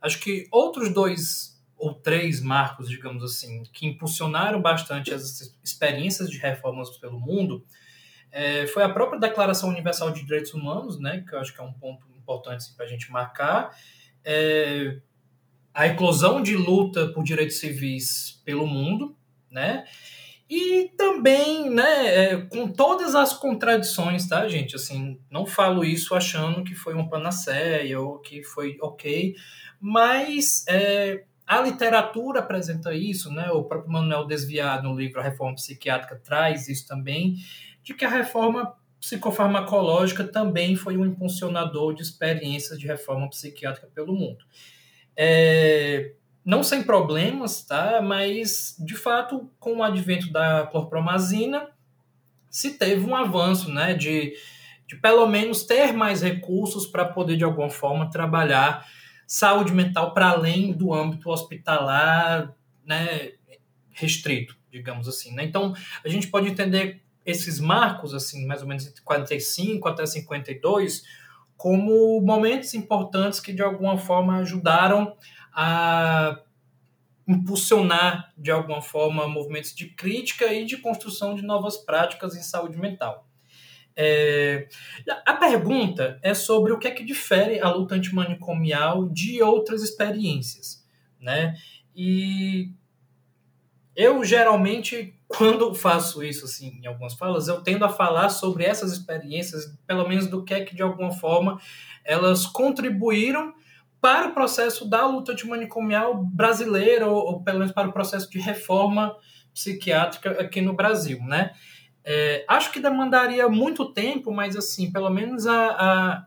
acho que outros dois ou três marcos, digamos assim, que impulsionaram bastante as experiências de reformas pelo mundo, é, foi a própria Declaração Universal de Direitos Humanos, né, que eu acho que é um ponto importante assim, para a gente marcar, é, a eclosão de luta por direitos civis pelo mundo, né, e também, né, é, com todas as contradições, tá, gente? Assim, não falo isso achando que foi uma panaceia ou que foi ok, mas é, a literatura apresenta isso, né? O próprio Manuel Desviado, no livro A Reforma Psiquiátrica, traz isso também, de que a reforma psicofarmacológica também foi um impulsionador de experiências de reforma psiquiátrica pelo mundo. É, não sem problemas, tá? Mas, de fato, com o advento da clorpromazina, se teve um avanço, né? De, de pelo menos ter mais recursos para poder, de alguma forma, trabalhar saúde mental para além do âmbito hospitalar, né? Restrito, digamos assim, né? Então, a gente pode entender esses marcos, assim, mais ou menos entre 45 até 52, como momentos importantes que de alguma forma ajudaram a impulsionar de alguma forma movimentos de crítica e de construção de novas práticas em saúde mental. É, a pergunta é sobre o que é que difere a luta antimanicomial de outras experiências, né? E eu geralmente quando faço isso assim em algumas falas, eu tendo a falar sobre essas experiências, pelo menos do que é que de alguma forma elas contribuíram para o processo da luta antimanicomial brasileira, ou, ou pelo menos para o processo de reforma psiquiátrica aqui no Brasil, né? É, acho que demandaria muito tempo, mas assim, pelo menos a,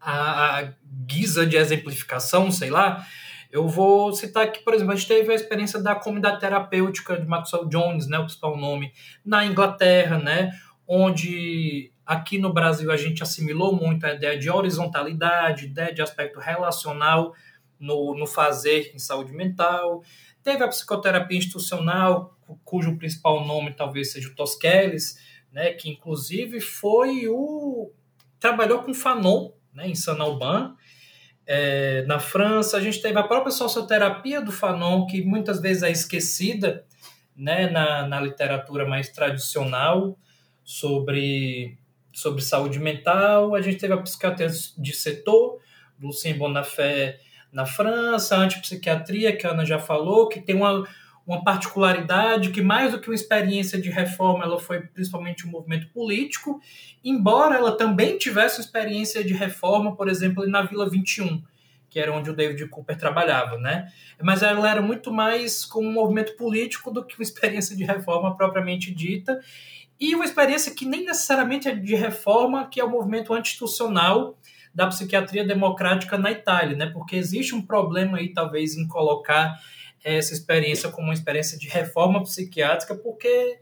a, a guisa de exemplificação, sei lá, eu vou citar aqui, por exemplo, a gente teve a experiência da comunidade terapêutica de Maxwell Jones, né, o principal nome, na Inglaterra, né, onde aqui no Brasil a gente assimilou muito a ideia de horizontalidade, ideia de aspecto relacional no, no fazer em saúde mental. Teve a psicoterapia institucional, cujo principal nome talvez seja o Tosquelles, né, que inclusive foi o trabalhou com Fanon, né, em Sanalban, é, na França, a gente teve a própria socioterapia do Fanon, que muitas vezes é esquecida né, na, na literatura mais tradicional sobre, sobre saúde mental. A gente teve a psiquiatria de setor, Lucien Bonafé na França, a antipsiquiatria, que a Ana já falou, que tem uma, uma particularidade que mais do que uma experiência de reforma, ela foi principalmente um movimento político, embora ela também tivesse experiência de reforma, por exemplo, na Vila 21, que era onde o David Cooper trabalhava, né? Mas ela era muito mais como um movimento político do que uma experiência de reforma propriamente dita, e uma experiência que nem necessariamente é de reforma, que é o movimento anti-institucional da psiquiatria democrática na Itália, né? Porque existe um problema aí, talvez, em colocar essa experiência como uma experiência de reforma psiquiátrica, porque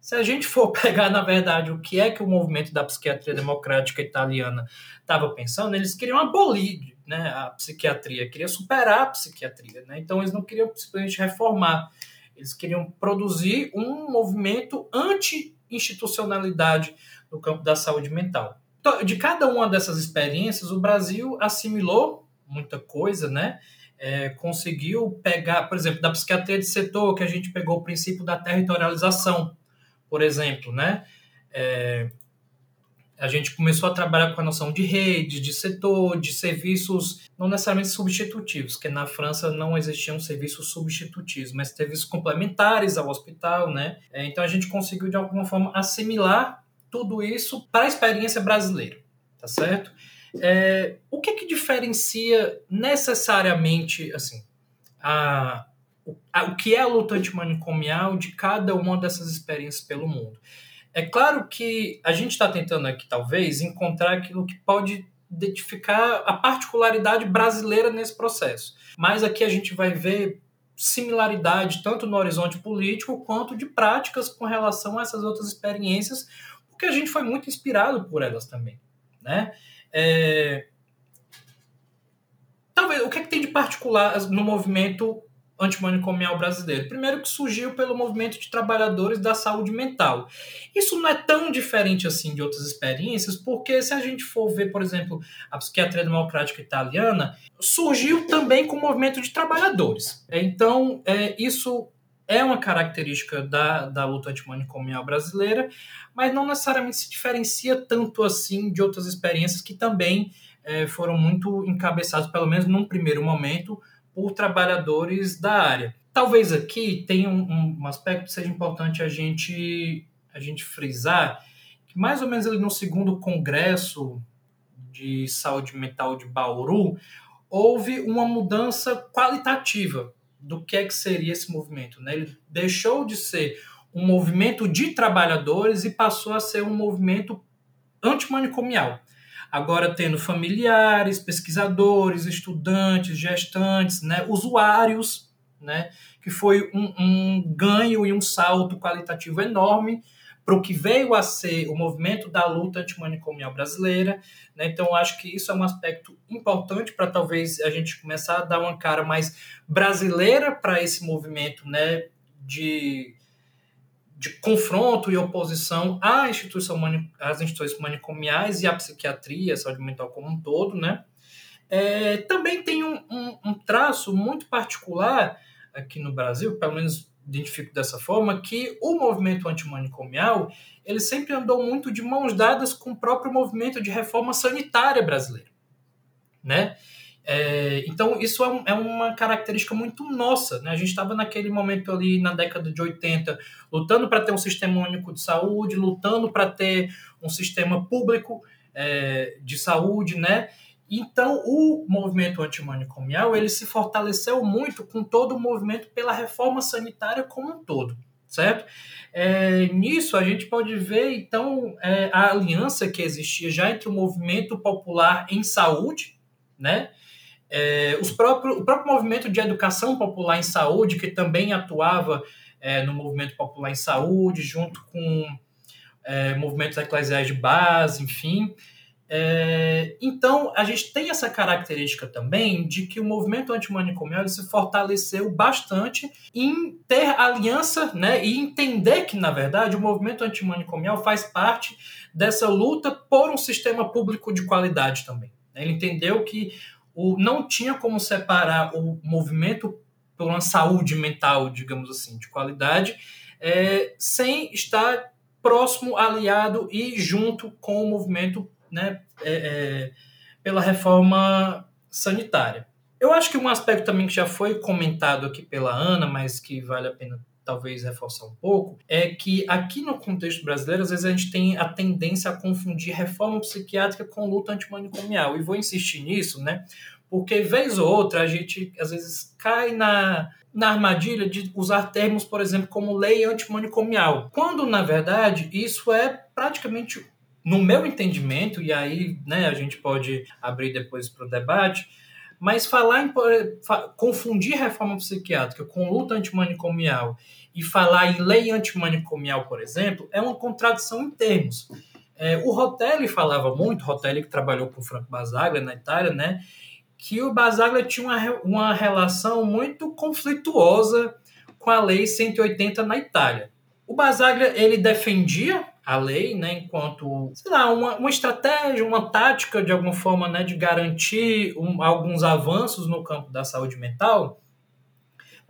se a gente for pegar, na verdade, o que é que o movimento da psiquiatria democrática italiana estava pensando, eles queriam abolir né, a psiquiatria, queriam superar a psiquiatria. Né? Então, eles não queriam simplesmente reformar, eles queriam produzir um movimento anti-institucionalidade no campo da saúde mental. Então, de cada uma dessas experiências, o Brasil assimilou muita coisa, né? é, conseguiu pegar, por exemplo, da psiquiatria de setor, que a gente pegou o princípio da territorialização, por exemplo, né? É, a gente começou a trabalhar com a noção de rede, de setor, de serviços não necessariamente substitutivos, que na França não existiam serviços substitutivos, mas serviços complementares ao hospital, né? É, então a gente conseguiu de alguma forma assimilar tudo isso para a experiência brasileira, tá certo? É, o que que diferencia necessariamente assim a, a, o que é a luta antimanicomial de cada uma dessas experiências pelo mundo? É claro que a gente está tentando aqui, talvez, encontrar aquilo que pode identificar a particularidade brasileira nesse processo. Mas aqui a gente vai ver similaridade tanto no horizonte político quanto de práticas com relação a essas outras experiências, porque a gente foi muito inspirado por elas também, né? É... Talvez, o que, é que tem de particular no movimento antimanicomial brasileiro? Primeiro que surgiu pelo movimento de trabalhadores da saúde mental. Isso não é tão diferente assim de outras experiências, porque se a gente for ver, por exemplo, a psiquiatria democrática italiana, surgiu também com o movimento de trabalhadores. Então, é, isso é uma característica da, da luta antimanicomial brasileira, mas não necessariamente se diferencia tanto assim de outras experiências que também é, foram muito encabeçadas, pelo menos num primeiro momento, por trabalhadores da área. Talvez aqui tenha um, um aspecto que seja importante a gente, a gente frisar, que mais ou menos ali no segundo congresso de saúde mental de Bauru, houve uma mudança qualitativa do que é que seria esse movimento. Né? Ele deixou de ser um movimento de trabalhadores e passou a ser um movimento antimanicomial. Agora tendo familiares, pesquisadores, estudantes, gestantes, né, usuários, né, que foi um, um ganho e um salto qualitativo enorme para o que veio a ser o movimento da luta antimanicomial brasileira. Né? Então, acho que isso é um aspecto importante para talvez a gente começar a dar uma cara mais brasileira para esse movimento né? de, de confronto e oposição à instituição às instituições manicomiais e à psiquiatria, à saúde mental como um todo. Né? É, também tem um, um, um traço muito particular aqui no Brasil, pelo menos identifico dessa forma, que o movimento antimanicomial ele sempre andou muito de mãos dadas com o próprio movimento de reforma sanitária brasileiro, né? É, então, isso é, um, é, uma característica muito nossa. Né? A gente estava naquele momento ali na década de 80, lutando para ter um sistema único de saúde, lutando para ter um sistema público é, de saúde, né? Então, o movimento antimanicomial ele se fortaleceu muito com todo o movimento pela reforma sanitária como um todo, certo? É, nisso, a gente pode ver, então, é, a aliança que existia já entre o movimento popular em saúde, né? É, os próprios, o próprio movimento de educação popular em saúde, que também atuava é, no movimento popular em saúde, junto com é, movimentos eclesiais de base, enfim, é, então, a gente tem essa característica também de que o movimento antimanicomial se fortaleceu bastante em ter aliança né, e entender que, na verdade, o movimento antimanicomial faz parte dessa luta por um sistema público de qualidade também. Ele entendeu que o, não tinha como separar o movimento por uma saúde mental, digamos assim, de qualidade, é, sem estar próximo, aliado e junto com o movimento né, é, é, pela reforma sanitária. Eu acho que um aspecto também que já foi comentado aqui pela Ana, mas que vale a pena talvez reforçar um pouco, é que aqui no contexto brasileiro, às vezes a gente tem a tendência a confundir reforma psiquiátrica com luta antimanicomial. E vou insistir nisso, né? Porque, vez ou outra, a gente às vezes cai na, na armadilha de usar termos, por exemplo, como lei antimanicomial, quando, na verdade, isso é praticamente no meu entendimento, e aí né, a gente pode abrir depois para o debate, mas falar em confundir reforma psiquiátrica com luta antimanicomial e falar em lei antimanicomial, por exemplo, é uma contradição em termos. É, o Rotelli falava muito, Rotelli que trabalhou com o Franco Basaglia na Itália, né, que o Basaglia tinha uma, uma relação muito conflituosa com a lei 180 na Itália. O Basaglia ele defendia a lei, né, enquanto, sei lá, uma, uma estratégia, uma tática de alguma forma, né, de garantir um, alguns avanços no campo da saúde mental.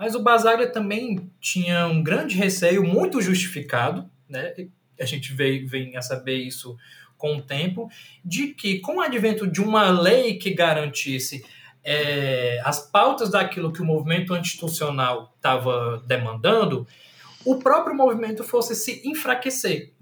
Mas o Basaglia também tinha um grande receio, muito justificado, né, a gente vem, vem a saber isso com o tempo, de que com o advento de uma lei que garantisse é, as pautas daquilo que o movimento institucional estava demandando, o próprio movimento fosse se enfraquecer.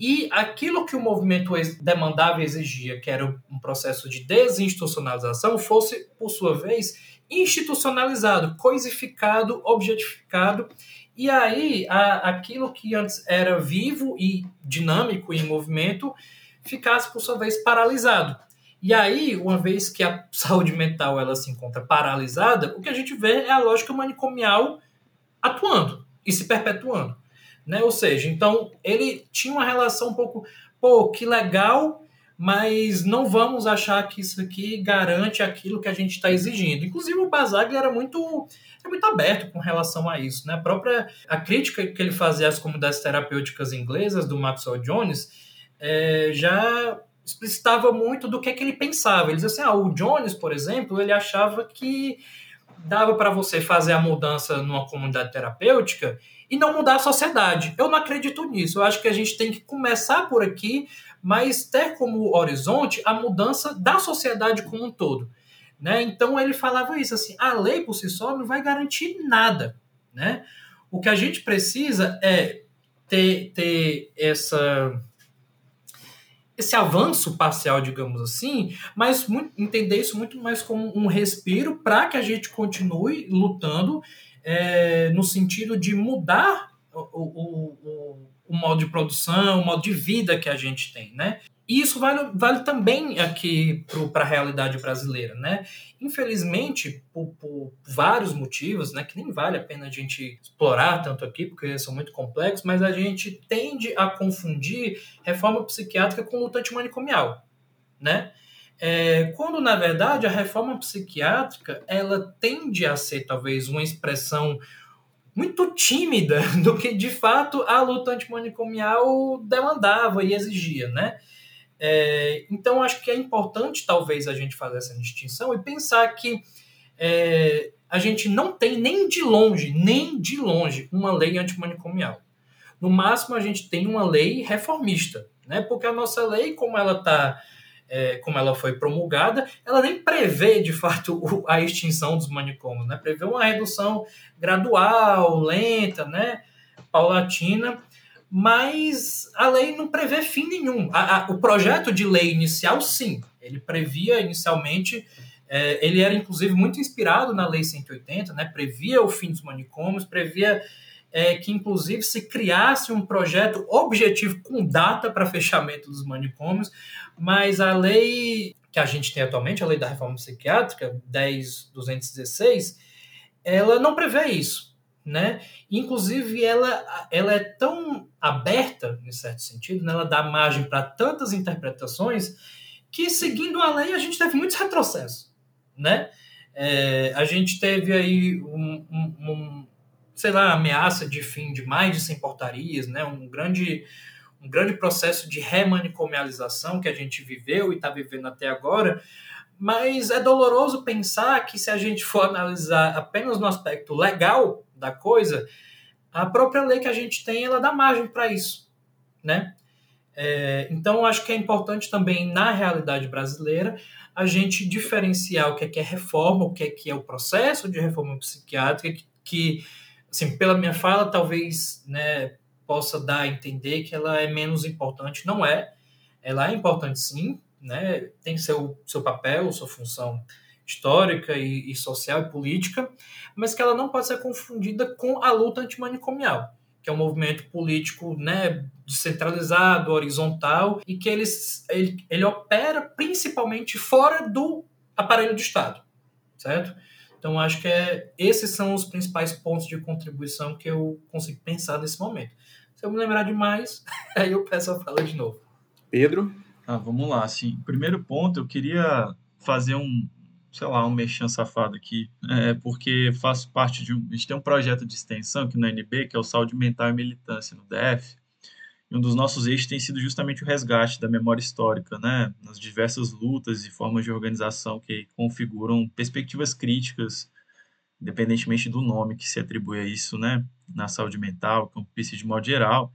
E aquilo que o movimento demandava e exigia, que era um processo de desinstitucionalização, fosse, por sua vez, institucionalizado, coisificado, objetificado. E aí, a, aquilo que antes era vivo e dinâmico em movimento, ficasse, por sua vez, paralisado. E aí, uma vez que a saúde mental ela se encontra paralisada, o que a gente vê é a lógica manicomial atuando e se perpetuando. Né? Ou seja, então ele tinha uma relação um pouco, pô, que legal, mas não vamos achar que isso aqui garante aquilo que a gente está exigindo. Inclusive o Basaglia era muito, era muito aberto com relação a isso. Né? A própria a crítica que ele fazia às comunidades terapêuticas inglesas do Maxwell Jones é, já explicitava muito do que, é que ele pensava. Ele dizia assim, ah, o Jones, por exemplo, ele achava que dava para você fazer a mudança numa comunidade terapêutica e não mudar a sociedade. Eu não acredito nisso. Eu acho que a gente tem que começar por aqui, mas ter como horizonte a mudança da sociedade como um todo. Né? Então ele falava isso assim: a lei por si só não vai garantir nada. Né? O que a gente precisa é ter, ter essa esse avanço parcial, digamos assim, mas muito, entender isso muito mais como um respiro para que a gente continue lutando é, no sentido de mudar o, o, o, o, modo de produção, o modo de vida que a gente tem, né? E isso vale, vale também aqui para a realidade brasileira, né? Infelizmente, por, por, vários motivos, né, que nem vale a pena a gente explorar tanto aqui, porque são muito complexos, mas a gente tende a confundir reforma psiquiátrica com luta antimanicomial, né? É, quando, na verdade, a reforma psiquiátrica ela tende a ser talvez uma expressão muito tímida do que, de fato, a luta antimanicomial demandava e exigia, né? É, então, acho que é importante, talvez, a gente fazer essa distinção e pensar que é, a gente não tem nem de longe, nem de longe, uma lei antimanicomial. No máximo, a gente tem uma lei reformista, né? porque a nossa lei, como ela está é, como ela foi promulgada, ela nem prevê, de fato, a extinção dos manicômios, né? Prevê uma redução gradual, lenta, né? paulatina, mas a lei não prevê fim nenhum. A, a, o projeto de lei inicial, sim, ele previa inicialmente, é, ele era inclusive muito inspirado na Lei 180, né? previa o fim dos manicômios, previa é, que inclusive se criasse um projeto objetivo com data para fechamento dos manicômios, mas a lei que a gente tem atualmente, a lei da reforma psiquiátrica, 10.216, ela não prevê isso, né? Inclusive, ela, ela é tão aberta, em certo sentido, né? ela dá margem para tantas interpretações que, seguindo a lei, a gente teve muitos retrocessos, né? É, a gente teve aí um, um, um, sei lá, ameaça de fim de mais de 100 portarias, né? Um grande um grande processo de remanicomialização que a gente viveu e está vivendo até agora, mas é doloroso pensar que se a gente for analisar apenas no aspecto legal da coisa, a própria lei que a gente tem, ela dá margem para isso, né? É, então, acho que é importante também, na realidade brasileira, a gente diferenciar o que é, que é reforma, o que é, que é o processo de reforma psiquiátrica, que, que assim, pela minha fala, talvez né, possa dar a entender que ela é menos importante. Não é. Ela é importante sim, né? tem seu, seu papel, sua função histórica e, e, social e política, mas que ela não pode ser confundida com a luta antimanicomial, que é um movimento político né, descentralizado, horizontal, e que ele, ele, ele opera principalmente fora do aparelho do Estado, certo? Então, acho que é, esses são os principais pontos de contribuição que eu consigo pensar nesse momento. Se eu me lembrar demais, aí eu peço a fala de novo. Pedro? Ah, vamos lá. Assim, primeiro ponto, eu queria fazer um, sei lá, um mexão safado aqui, é, porque faço parte de um. A gente tem um projeto de extensão aqui no NB, que é o Saúde Mental e Militância no DF. Um dos nossos eixos tem sido justamente o resgate da memória histórica, né? Nas diversas lutas e formas de organização que configuram perspectivas críticas independentemente do nome que se atribui a isso, né, na saúde mental, campista de modo geral.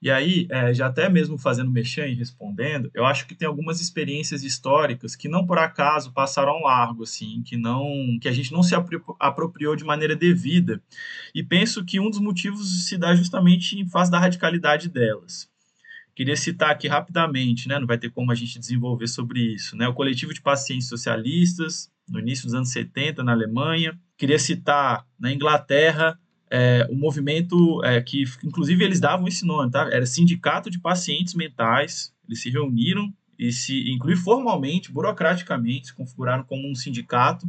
E aí, é, já até mesmo fazendo mexer e respondendo, eu acho que tem algumas experiências históricas que não por acaso passaram largo, assim, que não, que a gente não se apropriou de maneira devida. E penso que um dos motivos se dá justamente em face da radicalidade delas. Queria citar aqui rapidamente, né, não vai ter como a gente desenvolver sobre isso, né, o coletivo de pacientes socialistas, no início dos anos 70, na Alemanha. Queria citar, na Inglaterra, é, o movimento é, que, inclusive, eles davam esse nome, tá? Era Sindicato de Pacientes Mentais. Eles se reuniram e se, inclusive formalmente, burocraticamente, se configuraram como um sindicato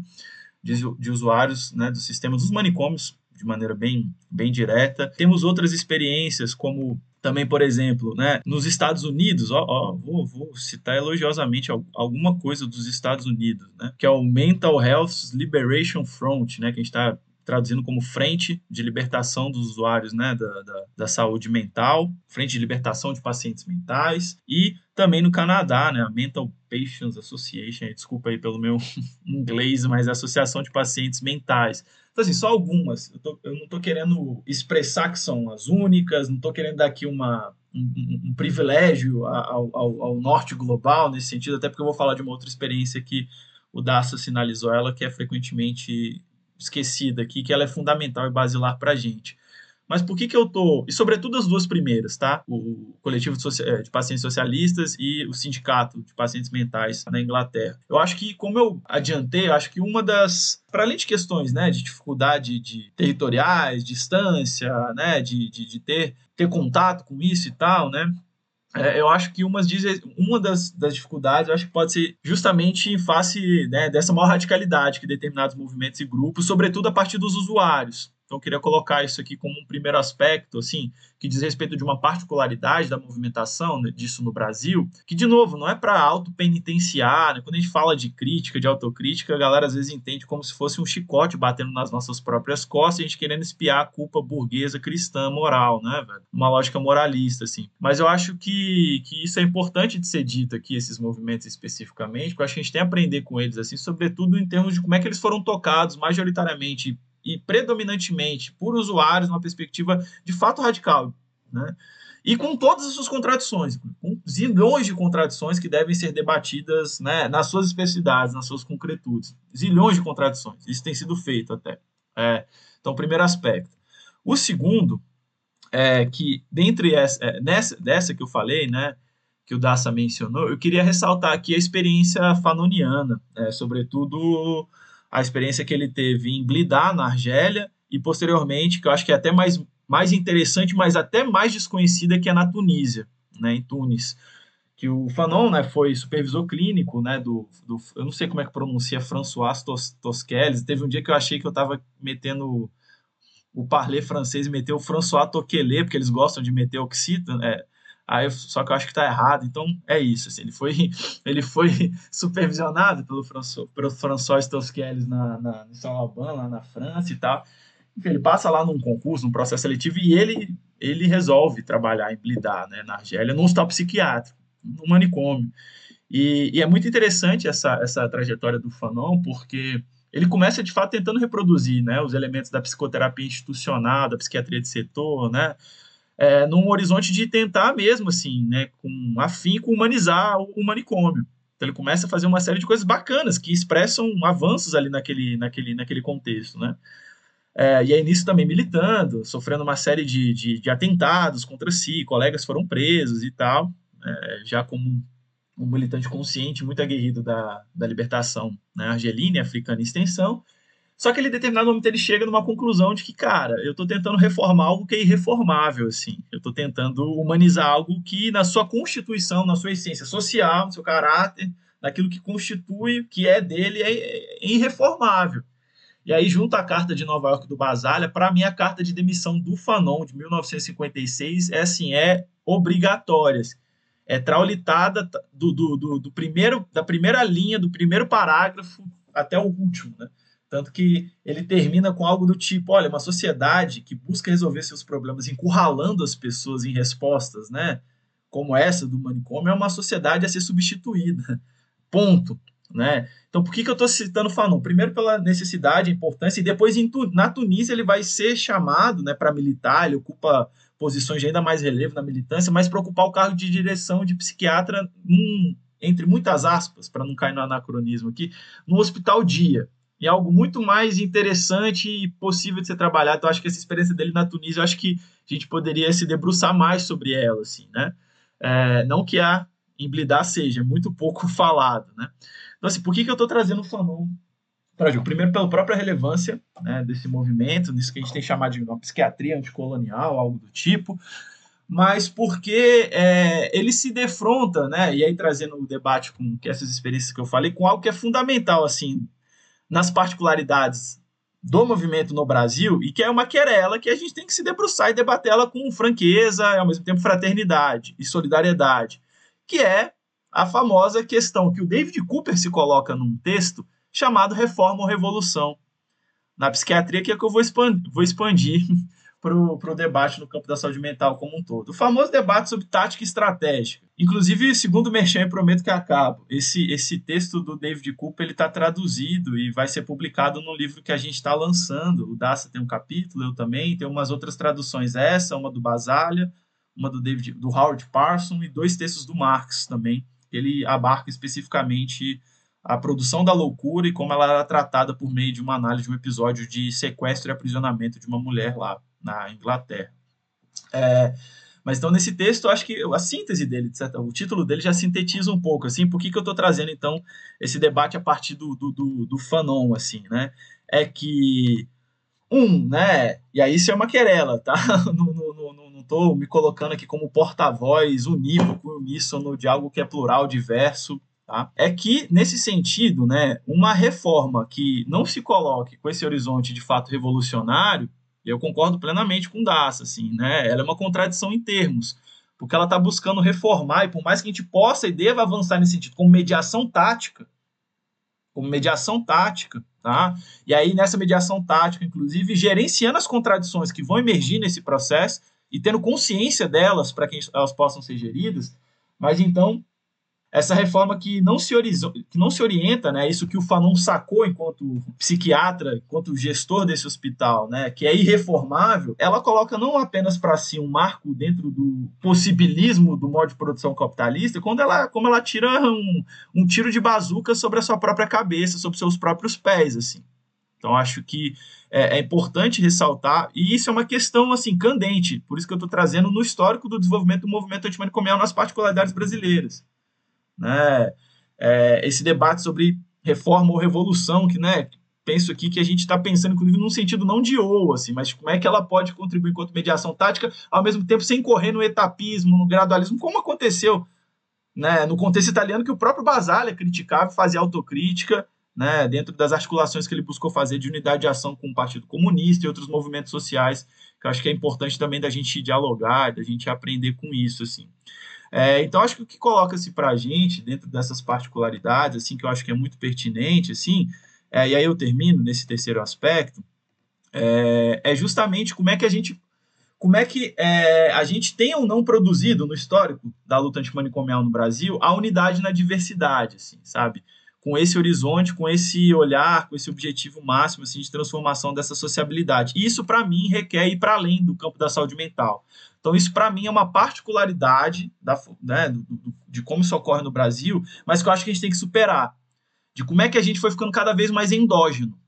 de, de usuários né, do sistema dos manicômios, de maneira bem, bem direta. Temos outras experiências, como também, por exemplo, né, nos Estados Unidos, ó, ó, vou, vou, citar elogiosamente alguma coisa dos Estados Unidos, né, que é o Mental Health Liberation Front, né, que a gente está traduzindo como Frente de Libertação dos Usuários né, da, da, da, Saúde Mental, Frente de Libertação de Pacientes Mentais, e também no Canadá, né, a Mental Patients Association, desculpa aí pelo meu inglês, mas é a Associação de Pacientes Mentais. Então, assim, só algumas. Eu, tô, eu não estou querendo expressar que são as únicas, não estou querendo dar aqui uma, um, um, privilégio ao, ao, ao, norte global nesse sentido, até porque eu vou falar de uma outra experiência que o Daça sinalizou ela, que é frequentemente esquecida aqui, que ela é fundamental e basilar para a gente. Mas por que que eu tô... E sobretudo as duas primeiras, tá? O coletivo de, eh, de pacientes socialistas e o sindicato de pacientes mentais na Inglaterra. Eu acho que, como eu adiantei, eu acho que uma das... Para além de questões né, de dificuldade de territoriais, distância, né, de, de, de ter, ter contato com isso e tal, né? É, eu acho que umas, uma das, das dificuldades, eu acho que pode ser justamente em face né, dessa maior radicalidade que determinados movimentos e grupos, sobretudo a partir dos usuários, então, eu queria colocar isso aqui como um primeiro aspecto, assim, que diz respeito de uma particularidade da movimentação né, disso no Brasil, que, de novo, não é para autopenitenciar, né? quando a gente fala de crítica, de autocrítica, a galera às vezes entende como se fosse um chicote batendo nas nossas próprias costas, a gente querendo espiar a culpa burguesa, cristã, moral, né, velho? Uma lógica moralista, assim. Mas eu acho que, que isso é importante de ser dito aqui, esses movimentos especificamente, porque eu acho que a gente tem a aprender com eles, assim, sobretudo em termos de como é que eles foram tocados majoritariamente e predominantemente por usuários numa perspectiva de fato radical, né? E com todas as suas contradições, com zilhões de contradições que devem ser debatidas né, nas suas especificidades, nas suas concretudes. Zilhões de contradições. Isso tem sido feito até. É, então, primeiro aspecto. O segundo é que, dentre essa, é, nessa, dessa que eu falei, né, que o Daça mencionou, eu queria ressaltar aqui a experiência fanoniana, é, sobretudo a experiência que ele teve em Blidar, na Argélia, e posteriormente, que eu acho que é até mais, mais interessante, mas até mais desconhecida, que é na Tunísia, né, em Tunis. Que o Fanon né, foi supervisor clínico né, do, do. Eu não sei como é que pronuncia, François Tos, Tosquelles. Teve um dia que eu achei que eu estava metendo o parler francês e meteu o François Toquelet, porque eles gostam de meter oxítona. É, Aí, só que eu acho que está errado. Então é isso. Assim, ele foi ele foi supervisionado pelo François, pelo François Tosquelles na, na em São lá na França e tal. Enfim, ele passa lá num concurso, num processo seletivo e ele ele resolve trabalhar em Blidar, né, na Argélia, num hospital psiquiátrico, num manicômio. E, e, é muito interessante essa, essa trajetória do Fanon, porque ele começa de fato tentando reproduzir né, os elementos da psicoterapia institucional, da psiquiatria de setor, né, é, num horizonte de tentar mesmo, assim, né, com afinco, humanizar o, o manicômio. Então ele começa a fazer uma série de coisas bacanas que expressam avanços ali naquele, naquele, naquele contexto, né? É, e aí nisso também militando, sofrendo uma série de, de, de atentados contra si, colegas foram presos e tal, é, já como um militante consciente, muito aguerrido da, da libertação né, argelina e africana em extensão, só que ele, em determinado momento, ele chega numa conclusão de que, cara, eu estou tentando reformar algo que é irreformável, assim. Eu estou tentando humanizar algo que, na sua constituição, na sua essência social, no seu caráter, naquilo que constitui, que é dele, é, é irreformável. E aí, junto à carta de Nova York do Basália, para mim, a carta de demissão do Fanon, de 1956, é assim, é obrigatória. É traulitada do, do, do, do primeiro, da primeira linha, do primeiro parágrafo até o último, né? Tanto que ele termina com algo do tipo: olha, uma sociedade que busca resolver seus problemas encurralando as pessoas em respostas, né? Como essa do manicômio, é uma sociedade a ser substituída. Ponto. Né? Então, por que, que eu estou citando Fanon? Primeiro, pela necessidade, importância, e depois na Tunísia ele vai ser chamado né, para militar, ele ocupa posições de ainda mais relevo na militância, mas para ocupar o cargo de direção de psiquiatra, num, entre muitas aspas, para não cair no anacronismo aqui, no Hospital Dia e algo muito mais interessante e possível de ser trabalhado. Então, acho que essa experiência dele na Tunísia, eu acho que a gente poderia se debruçar mais sobre ela, assim, né? É, não que a Emblidar seja, é muito pouco falado, né? Então, assim, por que, que eu estou trazendo o Fanon para jogo? Primeiro, pela própria relevância né, desse movimento, nisso que a gente tem chamado de uma psiquiatria anticolonial, algo do tipo, mas porque é, ele se defronta, né? E aí trazendo o debate com essas experiências que eu falei, com algo que é fundamental, assim, nas particularidades do movimento no Brasil e que é uma querela que a gente tem que se debruçar e debater ela com franqueza e ao mesmo tempo fraternidade e solidariedade, que é a famosa questão que o David Cooper se coloca num texto chamado Reforma ou Revolução na psiquiatria, que é que eu vou expandir, vou expandir para o debate no campo da saúde mental como um todo. O famoso debate sobre tática estratégica. Inclusive, segundo o Merchan, prometo que acabo. Esse, esse texto do David Cooper está traduzido e vai ser publicado no livro que a gente está lançando. O Daça tem um capítulo, eu também. Tem umas outras traduções, essa, uma do Basália, uma do, David, do Howard Parson e dois textos do Marx também. Ele abarca especificamente a produção da loucura e como ela era tratada por meio de uma análise de um episódio de sequestro e aprisionamento de uma mulher lá na Inglaterra. É, mas então, nesse texto, acho que a síntese dele, certo? o título dele já sintetiza um pouco, assim, por que, que eu estou trazendo, então, esse debate a partir do, do, do, do Fanon, assim, né? É que, um, né, e aí isso é uma querela, tá? não, não, não, me colocando aqui como porta-voz unívoco, uníssono de algo que é plural, diverso, Tá? É que, nesse sentido, né, uma reforma que não se coloque com esse horizonte de fato revolucionário, eu concordo plenamente com Daça, assim, né? Ela é uma contradição em termos, porque ela está buscando reformar, e por mais que a gente possa e deva avançar nesse sentido, como mediação tática, como mediação tática, tá? E aí, nessa mediação tática, inclusive, gerenciando as contradições que vão emergir nesse processo e tendo consciência delas para que elas possam ser geridas, mas então essa reforma que não se, que não se orienta, né, isso que o Fanon sacou enquanto psiquiatra, enquanto gestor desse hospital, né, que é irreformável, ela coloca não apenas para si um marco dentro do possibilismo do modo de produção capitalista, quando ela, como ela tira um, um tiro de bazuca sobre a sua própria cabeça, sobre seus próprios pés, assim. Então acho que é, é, importante ressaltar, e isso é uma questão assim candente, por isso que eu estou trazendo no histórico do desenvolvimento do movimento antimanicomial nas particularidades brasileiras né? É, esse debate sobre reforma ou revolução, que, né, penso aqui que a gente está pensando, inclusive, num sentido não de ou, assim, mas como é que ela pode contribuir enquanto mediação tática, ao mesmo tempo sem correr no etapismo, no gradualismo, como aconteceu né, no contexto italiano, que o próprio Basaglia criticava e fazia autocrítica, né, dentro das articulações que ele buscou fazer de unidade de ação com o Partido Comunista e outros movimentos sociais, que eu acho que é importante também da gente dialogar, da gente aprender com isso, assim. É, então, acho que o que coloca-se para a gente, dentro dessas particularidades, assim, que eu acho que é muito pertinente, assim, é, e aí eu termino nesse terceiro aspecto, é, é, justamente como é que a gente como é que é, a gente tem ou não produzido no histórico da luta antimanicomial no Brasil a unidade na diversidade, assim, sabe? Com esse horizonte, com esse olhar, com esse objetivo máximo assim, de transformação dessa sociabilidade. Isso, para mim, requer ir para além do campo da saúde mental. Então, isso para mim é uma particularidade da, né, de como isso ocorre no Brasil, mas que eu acho que a gente tem que superar. De como é que a gente foi ficando cada vez mais endógeno,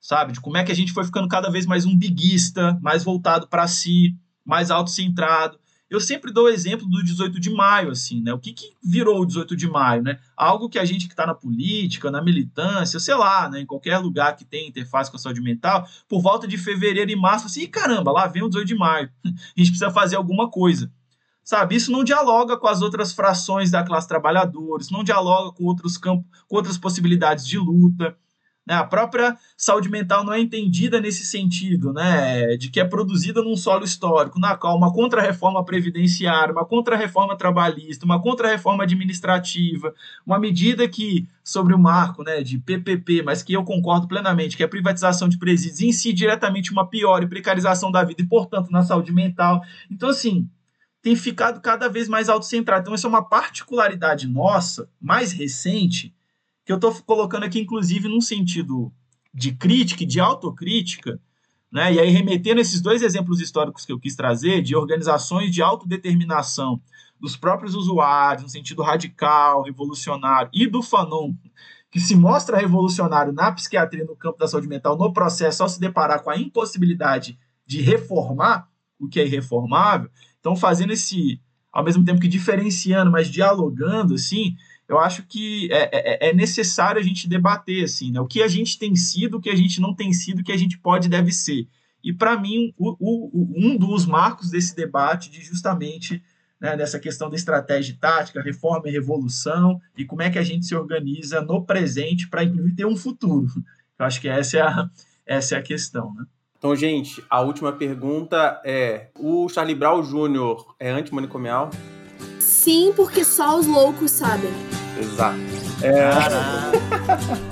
sabe? De como é que a gente foi ficando cada vez mais umbiguista, mais voltado para si, mais autocentrado. Eu sempre dou o exemplo do 18 de maio, assim, né? O que, que virou o 18 de maio, né? Algo que a gente que está na política, na militância, sei lá, né? Em qualquer lugar que tem interface com a saúde mental, por volta de fevereiro e março, assim, caramba, lá vem o 18 de maio. a gente precisa fazer alguma coisa. Sabe, isso não dialoga com as outras frações da classe trabalhadora, isso não dialoga com outros campos, com outras possibilidades de luta. Né? A própria saúde mental não é entendida nesse sentido, né? de que é produzida num solo histórico, na qual uma contra-reforma previdenciária, uma contra-reforma trabalhista, uma contra-reforma administrativa, uma medida que, sobre o marco né, de PPP, mas que eu concordo plenamente, que é a privatização de presídios, incide diretamente uma pior e precarização da vida e, portanto, na saúde mental. Então, assim, tem ficado cada vez mais autocentrado. Então, essa é uma particularidade nossa, mais recente, que eu estou colocando aqui, inclusive, num sentido de crítica e de autocrítica, né? e aí remetendo esses dois exemplos históricos que eu quis trazer, de organizações de autodeterminação dos próprios usuários, no sentido radical, revolucionário, e do Fanon, que se mostra revolucionário na psiquiatria, no campo da saúde mental, no processo, ao se deparar com a impossibilidade de reformar o que é irreformável. Então, fazendo esse, ao mesmo tempo que diferenciando, mas dialogando, assim, eu acho que é, é, é, necessário a gente debater assim, né? o que a gente tem sido, o que a gente não tem sido, o que a gente pode e deve ser. E para mim, o, o, um dos marcos desse debate de justamente né, nessa questão da estratégia tática, reforma e revolução, e como é que a gente se organiza no presente para inclusive ter um futuro. Eu acho que essa é a, essa é a questão. Né? Então, gente, a última pergunta é: o Charlie Brown Jr. é antimanicomial? Sim, porque só os loucos sabem. Exato. É...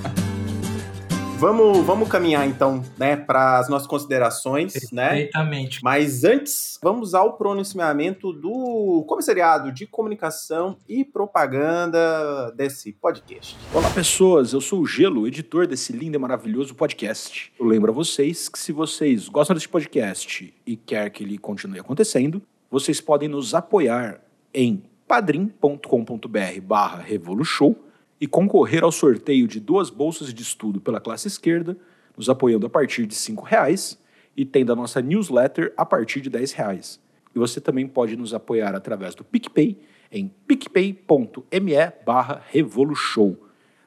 vamos, vamos caminhar então, né, para as nossas considerações, né? Perfeitamente. Mas antes, vamos ao pronunciamento do comissariado de comunicação e propaganda desse podcast. Olá, pessoas. Eu sou o Gelo, editor desse lindo e maravilhoso podcast. Eu lembro a vocês que se vocês gostam desse podcast e quer que ele continue acontecendo, vocês podem nos apoiar em padrim.com.br barra Revolution e concorrer ao sorteio de duas bolsas de estudo pela classe esquerda, nos apoiando a partir de R$ reais e tendo a nossa newsletter a partir de 10 reais. E você também pode nos apoiar através do PicPay em picpay.me barra Revolution.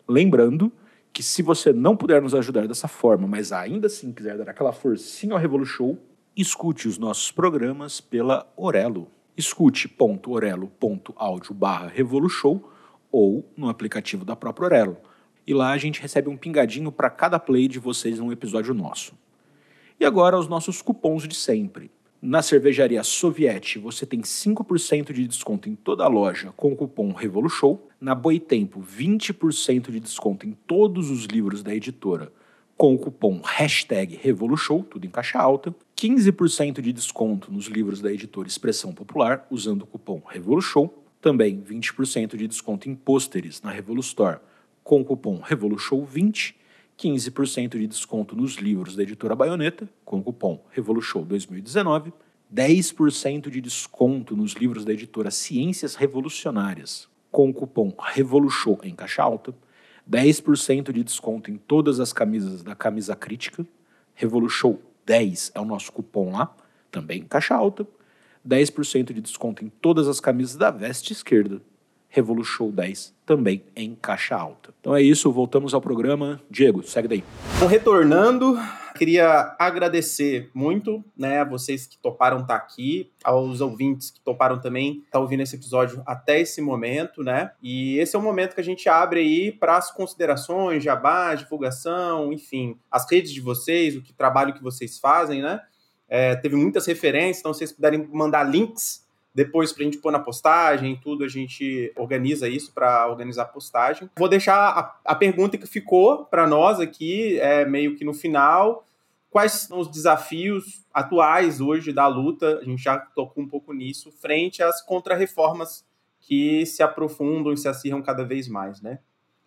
Lembrando que se você não puder nos ajudar dessa forma, mas ainda assim quiser dar aquela forcinha ao Revolution, escute os nossos programas pela Orelo. Escute.orelo.audio barra Revolution ou no aplicativo da própria Orelo. E lá a gente recebe um pingadinho para cada play de vocês num episódio nosso. E agora os nossos cupons de sempre. Na cervejaria Soviete, você tem 5% de desconto em toda a loja com o cupom REVOLUSHOW. Na Boitempo, 20% de desconto em todos os livros da editora com o cupom hashtag REVOLUSHOW, tudo em caixa alta. 15% de desconto nos livros da editora Expressão Popular usando o cupom REVOLUSHOW. Também 20% de desconto em pôsteres na Revolustore com o cupom REVOLUSHOW20. 15% de desconto nos livros da editora Baioneta, com o cupom REVOLUSHOW 2019, 10% de desconto nos livros da editora Ciências Revolucionárias, com o cupom REVOLUSHOW em caixa alta, 10% de desconto em todas as camisas da Camisa Crítica, REVOLUSHOW 10 é o nosso cupom lá, também em caixa alta, 10% de desconto em todas as camisas da Veste Esquerda, Revolution 10 também em caixa alta. Então é isso, voltamos ao programa. Diego, segue daí. Então, retornando, queria agradecer muito, né, a vocês que toparam estar tá aqui, aos ouvintes que toparam também estar tá ouvindo esse episódio até esse momento, né? E esse é o momento que a gente abre aí para as considerações, jabá, divulgação, enfim, as redes de vocês, o que trabalho que vocês fazem, né? É, teve muitas referências, então se vocês puderem mandar links depois, para a gente pôr na postagem, tudo, a gente organiza isso para organizar a postagem. Vou deixar a, a pergunta que ficou para nós aqui, é, meio que no final. Quais são os desafios atuais hoje da luta? A gente já tocou um pouco nisso, frente às contrarreformas que se aprofundam e se acirram cada vez mais, né?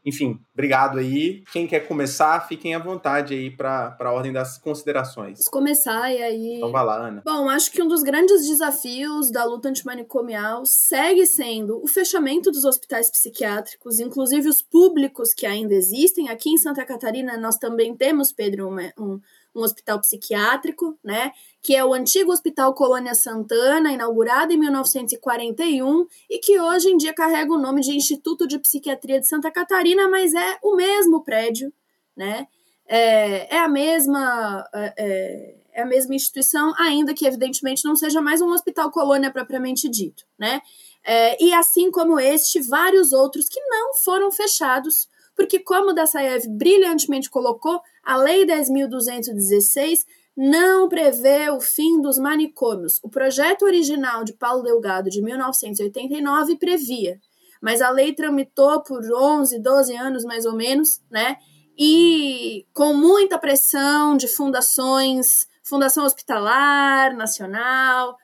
Enfim, obrigado aí. Quem quer começar, fiquem à vontade aí para a ordem das considerações. Vamos começar e aí. Então vai lá, Ana. Bom, acho que um dos grandes desafios da luta antimanicomial segue sendo o fechamento dos hospitais psiquiátricos, inclusive os públicos que ainda existem. Aqui em Santa Catarina, nós também temos, Pedro, um, um hospital psiquiátrico, né, que é o antigo Hospital Colônia Santana, inaugurado em 1941 e que hoje em dia carrega o nome de Instituto de Psiquiatria de Santa Catarina, mas é o mesmo prédio, né, é, é a mesma é, é, é a mesma instituição, ainda que evidentemente não seja mais um hospital colônia propriamente dito, né, é, e assim como este, vários outros que não foram fechados porque, como Dassaev brilhantemente colocou, a Lei 10.216 não prevê o fim dos manicômios. O projeto original de Paulo Delgado, de 1989, previa, mas a lei tramitou por 11, 12 anos mais ou menos, né? E com muita pressão de fundações, Fundação Hospitalar Nacional,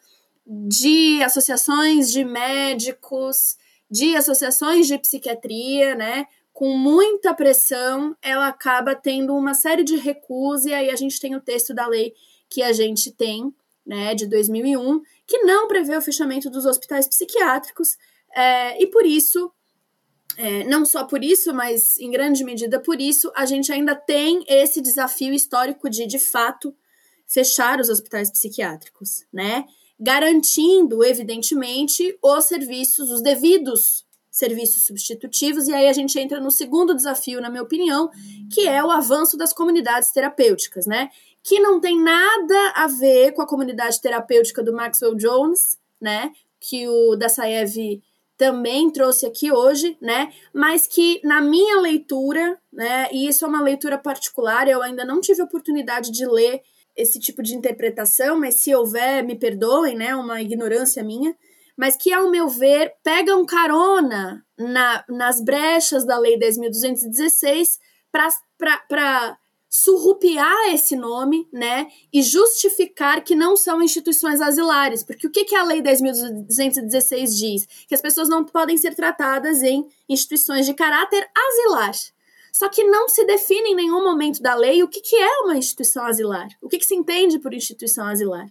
de associações de médicos, de associações de psiquiatria, né? Com muita pressão, ela acaba tendo uma série de recursos, e aí a gente tem o texto da lei que a gente tem, né, de 2001, que não prevê o fechamento dos hospitais psiquiátricos, é, e por isso, é, não só por isso, mas em grande medida por isso, a gente ainda tem esse desafio histórico de, de fato, fechar os hospitais psiquiátricos, né? Garantindo, evidentemente, os serviços, os devidos serviços substitutivos, e aí a gente entra no segundo desafio, na minha opinião, que é o avanço das comunidades terapêuticas, né? Que não tem nada a ver com a comunidade terapêutica do Maxwell Jones, né? Que o Dassaev também trouxe aqui hoje, né? Mas que na minha leitura, né? E isso é uma leitura particular, eu ainda não tive oportunidade de ler esse tipo de interpretação, mas se houver, me perdoem, né? Uma ignorância minha mas que, ao meu ver, pegam carona na, nas brechas da Lei 10.216 para surrupiar esse nome, né, e justificar que não são instituições asilares, porque o que, que a Lei 10.216 diz? Que as pessoas não podem ser tratadas em instituições de caráter asilar. Só que não se define em nenhum momento da lei o que, que é uma instituição asilar, o que, que se entende por instituição asilar.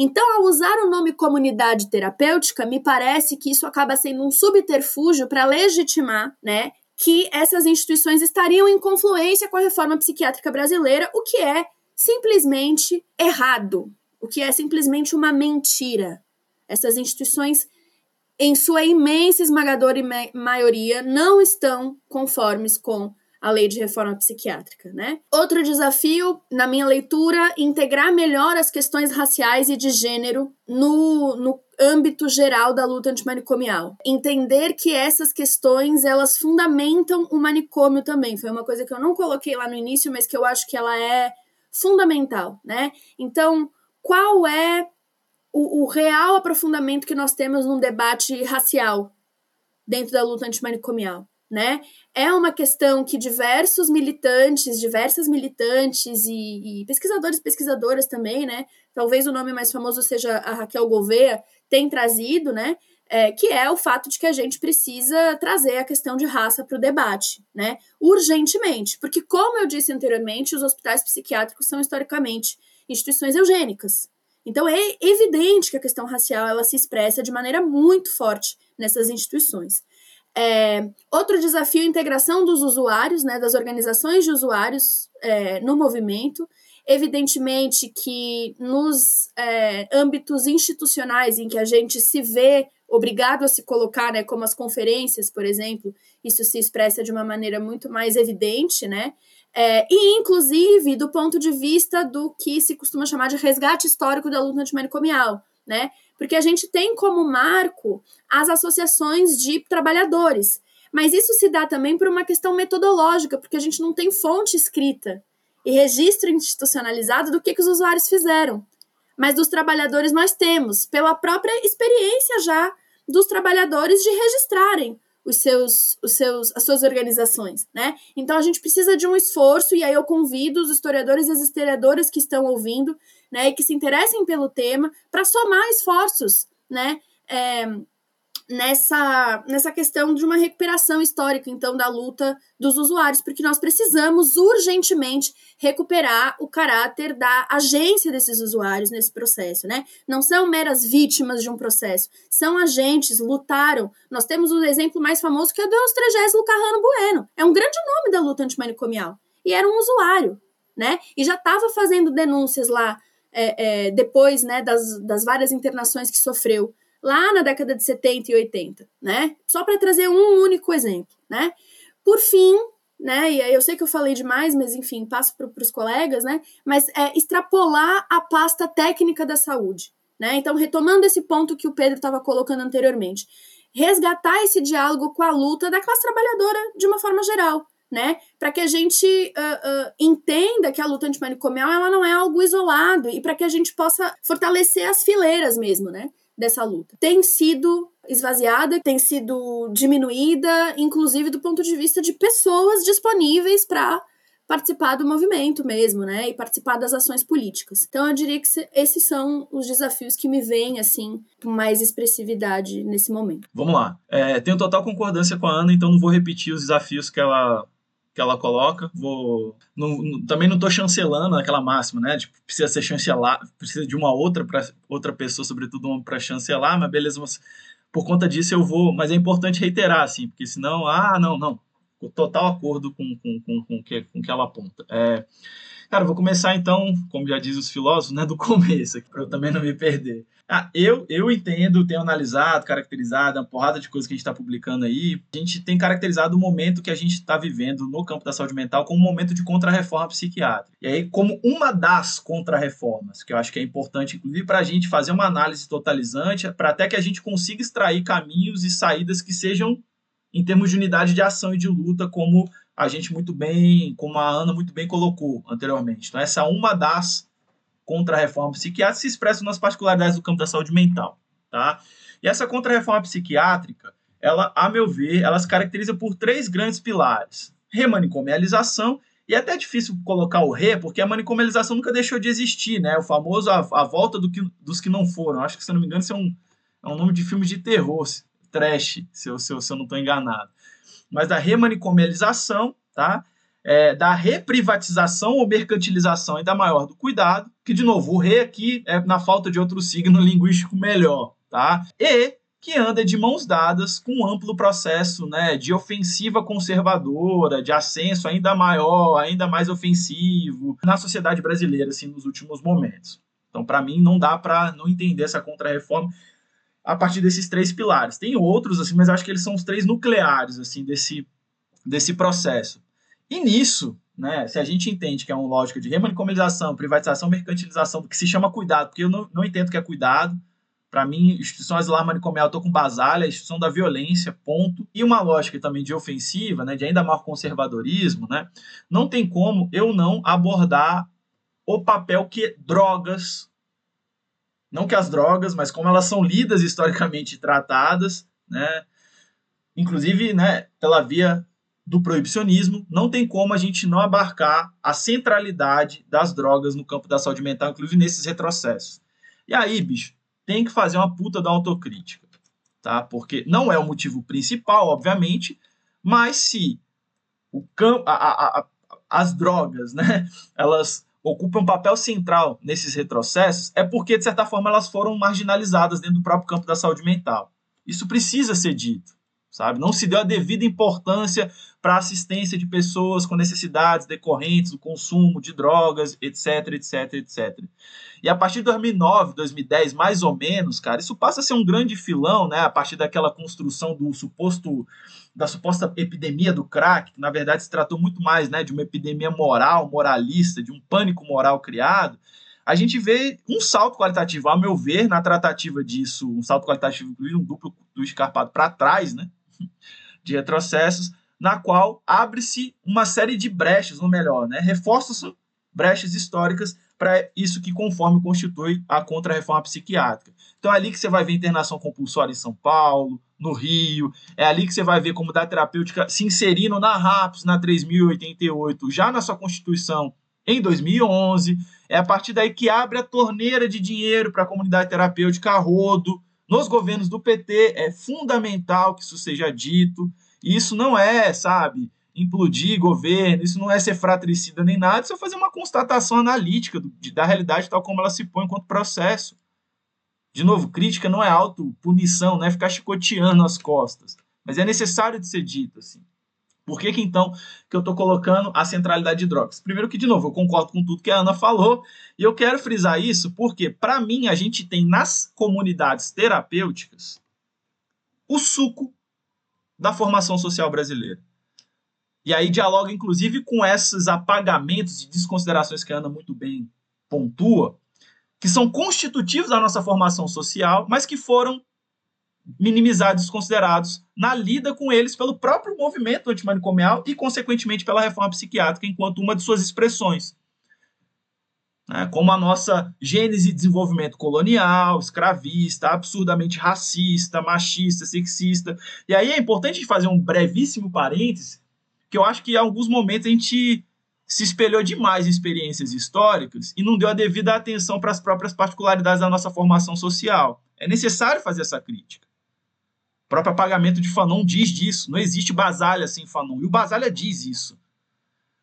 Então, ao usar o nome comunidade terapêutica, me parece que isso acaba sendo um subterfúgio para legitimar, né, que essas instituições estariam em confluência com a reforma psiquiátrica brasileira, o que é simplesmente errado, o que é simplesmente uma mentira. Essas instituições, em sua imensa esmagadora maioria, não estão conformes com a lei de reforma psiquiátrica, né? Outro desafio, na minha leitura, integrar melhor as questões raciais e de gênero no, no âmbito geral da luta antimanicomial. Entender que essas questões, elas fundamentam o manicômio também. Foi uma coisa que eu não coloquei lá no início, mas que eu acho que ela é fundamental, né? Então, qual é o, o real aprofundamento que nós temos num debate racial dentro da luta antimanicomial? Né? É uma questão que diversos militantes, diversas militantes e, e, pesquisadores pesquisadoras também, né? Talvez o nome mais famoso seja a Raquel Gouveia, tem trazido, né? É, que é o fato de que a gente precisa trazer a questão de raça para o debate, né? Urgentemente, porque como eu disse anteriormente, os hospitais psiquiátricos são historicamente instituições eugênicas. Então é evidente que a questão racial ela se expressa de maneira muito forte nessas instituições. É, outro desafio é a integração dos usuários, né, das organizações de usuários é, no movimento. Evidentemente que nos é, âmbitos institucionais em que a gente se vê obrigado a se colocar, né, como as conferências, por exemplo, isso se expressa de uma maneira muito mais evidente, né? É, e, inclusive, do ponto de vista do que se costuma chamar de resgate histórico da luta antimanicomial, né? Porque a gente tem como marco as associações de trabalhadores. Mas isso se dá também por uma questão metodológica, porque a gente não tem fonte escrita e registro institucionalizado do que, que os usuários fizeram. Mas dos trabalhadores nós temos, pela própria experiência já dos trabalhadores de registrarem os seus, os seus, as suas organizações, né? Então a gente precisa de um esforço e aí eu convido os historiadores e as historiadoras que estão ouvindo, né, e que se interessem pelo tema para somar esforços, né? É, nessa, nessa questão de uma recuperação histórica, então, da luta dos usuários, porque nós precisamos urgentemente recuperar o caráter da agência desses usuários nesse processo, né? Não são meras vítimas de um processo, são agentes, lutaram. Nós temos o exemplo mais famoso que é do Eustregésilo Carrano Bueno. É um grande nome da luta antimanicomial. E era um usuário, né? E já estava fazendo denúncias lá é, é, depois né, das, das várias internações que sofreu lá na década de 70 e 80, né? Só para trazer um único exemplo, né? Por fim, né? E eu sei que eu falei demais, mas enfim, passo para os colegas, né? Mas é extrapolar a pasta técnica da saúde, né? Então, retomando esse ponto que o Pedro estava colocando anteriormente, resgatar esse diálogo com a luta da classe trabalhadora de uma forma geral, né? Para que a gente uh, uh, entenda que a luta antimanicomial ela não é algo isolado e para que a gente possa fortalecer as fileiras mesmo, né? dessa luta. Tem sido esvaziada, tem sido diminuída, inclusive do ponto de vista de pessoas disponíveis para participar do movimento mesmo, né, e participar das ações políticas. Então eu diria que esses são os desafios que me vêm assim com mais expressividade nesse momento. Vamos lá. É, tenho total concordância com a Ana, então não vou repetir os desafios que ela que ela coloca. Vou não, não, também não estou chancelando aquela máxima, né? Tipo, precisa ser chancelado, precisa de uma outra para outra pessoa, sobretudo para chancelar, mas beleza, mas por conta disso eu vou, mas é importante reiterar assim, porque senão, ah, não, não, total acordo com com, com, com que com que ela aponta. É, cara, vou começar então, como já diz os filósofos, né, do começo para eu também não me perder. Ah, eu, eu entendo, tenho analisado, caracterizado, uma porrada de coisas que a gente está publicando aí. A gente tem caracterizado o momento que a gente está vivendo no campo da saúde mental como um momento de contra-reforma psiquiátrica. E aí, como uma das contra-reformas, que eu acho que é importante, inclusive, para a gente fazer uma análise totalizante, para até que a gente consiga extrair caminhos e saídas que sejam em termos de unidade de ação e de luta, como a gente muito bem, como a Ana muito bem colocou anteriormente. Então, essa é uma das contra-reforma psiquiátrica se expressa nas particularidades do campo da saúde mental, tá? E essa contra-reforma psiquiátrica, ela, a meu ver, ela se caracteriza por três grandes pilares: remanicomialização, e é até difícil colocar o re, porque a manicomialização nunca deixou de existir, né? O famoso a, a volta do que, dos que não foram. Acho que, se eu não me engano, isso é um, é um nome de filme de terror, trash, se eu, se eu, se eu não estou enganado. Mas da remanicomialização, tá? É, da reprivatização ou mercantilização ainda maior do cuidado, que, de novo, o re aqui é na falta de outro signo linguístico melhor, tá? E que anda de mãos dadas com um amplo processo né, de ofensiva conservadora, de ascenso ainda maior, ainda mais ofensivo na sociedade brasileira assim, nos últimos momentos. Então, para mim, não dá para não entender essa contra-reforma a partir desses três pilares. Tem outros, assim, mas acho que eles são os três nucleares assim desse, desse processo. E nisso, né, se a gente entende que é uma lógica de remanicomização, privatização, mercantilização, que se chama cuidado, porque eu não, não entendo que é cuidado, para mim, instituição asilar manicomial, eu tô com Basalha, a instituição da violência, ponto. E uma lógica também de ofensiva, né, de ainda maior conservadorismo, né? Não tem como eu não abordar o papel que drogas, não que as drogas, mas como elas são lidas historicamente tratadas, né? Inclusive, né, pela via do proibicionismo, não tem como a gente não abarcar a centralidade das drogas no campo da saúde mental, inclusive nesses retrocessos. E aí, bicho, tem que fazer uma puta da autocrítica, tá? Porque não é o motivo principal, obviamente, mas se o campo, a, a, a, as drogas, né, elas ocupam um papel central nesses retrocessos, é porque, de certa forma, elas foram marginalizadas dentro do próprio campo da saúde mental. Isso precisa ser dito, sabe? Não se deu a devida importância para assistência de pessoas com necessidades decorrentes do consumo de drogas, etc, etc, etc. E a partir de 2009, 2010, mais ou menos, cara, isso passa a ser um grande filão, né? A partir daquela construção do suposto da suposta epidemia do crack, que na verdade se tratou muito mais, né, de uma epidemia moral, moralista, de um pânico moral criado. A gente vê um salto qualitativo, ao meu ver, na tratativa disso, um salto qualitativo, inclusive um duplo do escarpado para trás, né? De retrocessos, na qual abre-se uma série de brechas, ou melhor, né? Reforçam brechas históricas para isso que conforme constitui a contra-reforma psiquiátrica. Então é ali que você vai ver internação compulsória em São Paulo, no Rio, é ali que você vai ver como da terapêutica se inserindo na RAPS, na 3088, já na sua Constituição em 2011. É a partir daí que abre a torneira de dinheiro para a comunidade terapêutica a rodo. Nos governos do PT é fundamental que isso seja dito. E isso não é, sabe, implodir governo, isso não é ser fratricida nem nada, isso é fazer uma constatação analítica do, de, da realidade tal como ela se põe enquanto processo. De novo, crítica não é autopunição, não é ficar chicoteando as costas, mas é necessário de ser dito assim. Por que, que então que eu estou colocando a centralidade de drogas? Primeiro que, de novo, eu concordo com tudo que a Ana falou, e eu quero frisar isso porque, para mim, a gente tem nas comunidades terapêuticas o suco da formação social brasileira. E aí dialoga, inclusive, com esses apagamentos e desconsiderações que a Ana muito bem pontua, que são constitutivos da nossa formação social, mas que foram minimizados, desconsiderados na lida com eles pelo próprio movimento antimanicomial e, consequentemente, pela reforma psiquiátrica enquanto uma de suas expressões. É, como a nossa gênese de desenvolvimento colonial, escravista, absurdamente racista, machista, sexista. E aí é importante fazer um brevíssimo parênteses que eu acho que em alguns momentos a gente se espelhou demais em experiências históricas e não deu a devida atenção para as próprias particularidades da nossa formação social. É necessário fazer essa crítica. O próprio apagamento de Fanon diz disso. Não existe Basalha sem Fanon. E o Basalha diz isso.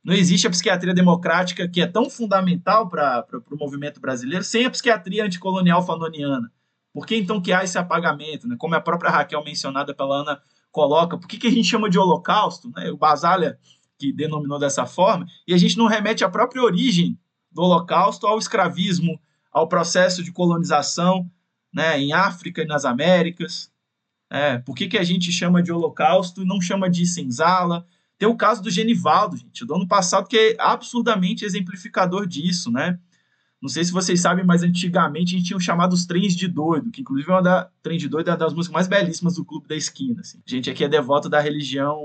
Não existe a psiquiatria democrática, que é tão fundamental para o movimento brasileiro, sem a psiquiatria anticolonial fanoniana. Por que então que há esse apagamento? Né? Como a própria Raquel mencionada pela Ana coloca, por que, que a gente chama de holocausto? Né? O Basalha, que denominou dessa forma, e a gente não remete à própria origem do holocausto ao escravismo, ao processo de colonização né, em África e nas Américas. É, por que, que a gente chama de holocausto e não chama de senzala? Tem o caso do Genivaldo, gente, do ano passado, que é absurdamente exemplificador disso, né? Não sei se vocês sabem, mas antigamente a gente tinha os chamados trens de doido, que inclusive é uma da trem de doido é uma das músicas mais belíssimas do Clube da Esquina. Assim. A gente aqui é devoto da religião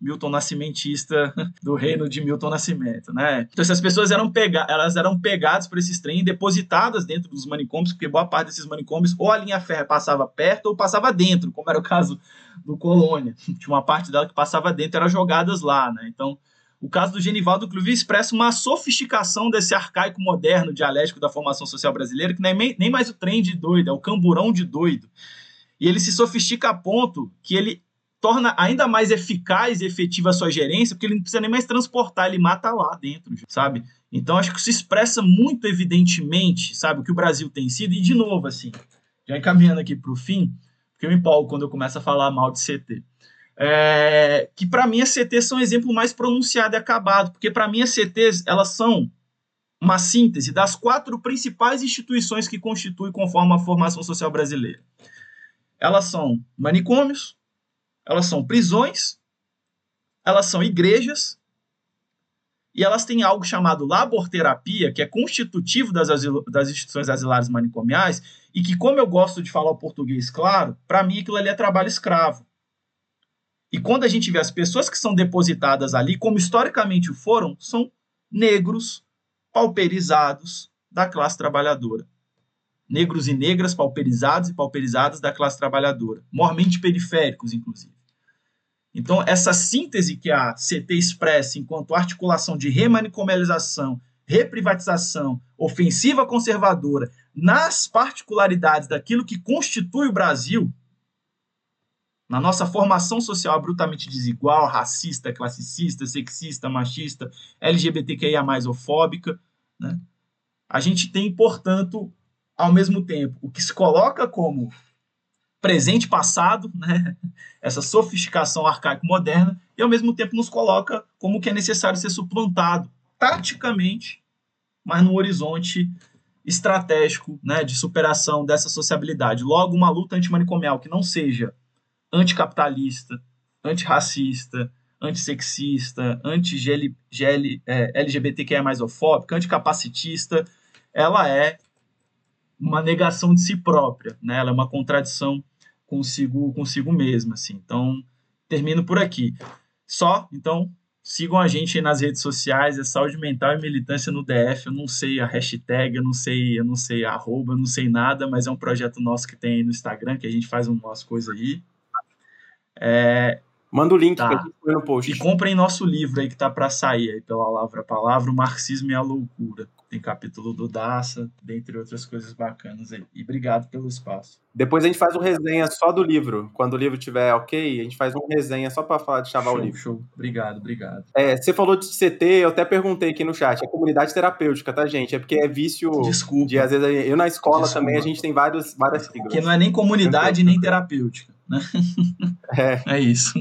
Milton Nascimentista do reino de Milton Nascimento, né? Então essas pessoas eram pega elas eram pegadas por esses trens depositadas dentro dos manicômios, porque boa parte desses manicômios ou a linha férrea passava perto ou passava dentro, como era o caso do Colônia. Tinha uma parte dela que passava dentro, eram jogadas lá, né? Então o caso do Genivaldo, inclusive, expressa uma sofisticação desse arcaico moderno dialético da formação social brasileira, que nem, nem mais o trem de doido, é o camburão de doido. E ele se sofistica a ponto que ele torna ainda mais eficaz e efetiva a sua gerência, porque ele não precisa nem mais transportar, ele mata lá dentro, sabe? Então acho que isso expressa muito evidentemente, sabe, o que o Brasil tem sido, e de novo, assim, já encaminhando aqui para o fim, porque eu me empolgo quando eu começo a falar mal de CT. É, que para mim as CTs são um exemplo mais pronunciado e acabado, porque para mim as CTs elas são uma síntese das quatro principais instituições que constituem conforme a formação social brasileira. Elas são manicômios, elas são prisões, elas são igrejas e elas têm algo chamado laborterapia, que é constitutivo das, das instituições asilares manicomiais, e que, como eu gosto de falar o português claro, para mim aquilo ali é trabalho escravo. E quando a gente vê as pessoas que são depositadas ali, como historicamente foram, são negros, pauperizados da classe trabalhadora. Negros e negras pauperizados e pauperizadas da classe trabalhadora, mormente periféricos, inclusive. Então, essa síntese que a CT expressa enquanto articulação de remanicomialização, reprivatização, ofensiva conservadora, nas particularidades daquilo que constitui o Brasil, na nossa formação social abruptamente desigual, racista, classicista, sexista, machista, LGBTQIA+, ofóbica, né? a gente tem, portanto, ao mesmo tempo, o que se coloca como presente passado, né? essa sofisticação arcaico-moderna, e ao mesmo tempo nos coloca como que é necessário ser suplantado taticamente, mas no horizonte estratégico né, de superação dessa sociabilidade. Logo, uma luta antimanicomial que não seja anticapitalista, antirracista, antissexista, anti-LGBTQIA é, ofóbica, anticapacitista, ela é uma negação de si própria, né? ela é uma contradição consigo consigo mesma, assim. Então, termino por aqui. Só, então, sigam a gente aí nas redes sociais, é saúde mental e militância no DF. Eu não sei a hashtag, eu não sei, eu não sei a arroba, eu não sei nada, mas é um projeto nosso que tem aí no Instagram, que a gente faz umas coisas aí. É, Manda o link tá. que a gente põe no post. E comprem nosso livro aí que tá para sair aí pela Palavra a Palavra, O Marxismo e a Loucura. Tem capítulo do Daça, dentre outras coisas bacanas aí. E obrigado pelo espaço. Depois a gente faz uma resenha só do livro. Quando o livro tiver ok, a gente faz uma resenha só para falar de chavar show, o livro. Show. Obrigado, obrigado. É, você falou de CT, eu até perguntei aqui no chat. É comunidade terapêutica, tá, gente? É porque é vício. Desculpa. De, às vezes, eu na escola Desculpa. também a gente tem vários, várias siglas. Que não é nem comunidade nem terapêutica. Né? É. é isso.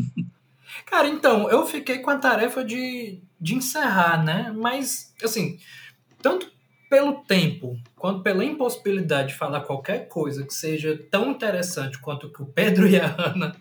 Cara, então, eu fiquei com a tarefa de, de encerrar, né? Mas, assim, tanto pelo tempo quanto pela impossibilidade de falar qualquer coisa que seja tão interessante quanto o que o Pedro e a Ana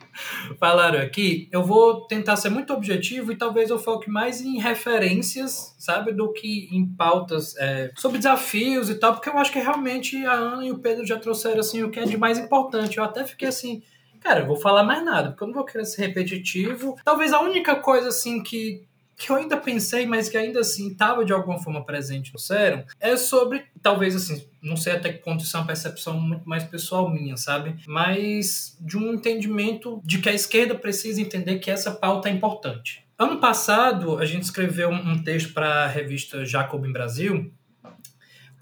falaram aqui, eu vou tentar ser muito objetivo e talvez eu foque mais em referências, sabe, do que em pautas é, sobre desafios e tal, porque eu acho que realmente a Ana e o Pedro já trouxeram assim o que é de mais importante. Eu até fiquei assim cara, eu vou falar mais nada, porque eu não vou querer ser repetitivo. Talvez a única coisa, assim, que, que eu ainda pensei, mas que ainda assim estava de alguma forma presente no Serum, é sobre, talvez assim, não sei até que ponto isso é uma percepção muito mais pessoal minha, sabe? Mas de um entendimento de que a esquerda precisa entender que essa pauta é importante. Ano passado, a gente escreveu um texto para a revista Jacob em Brasil,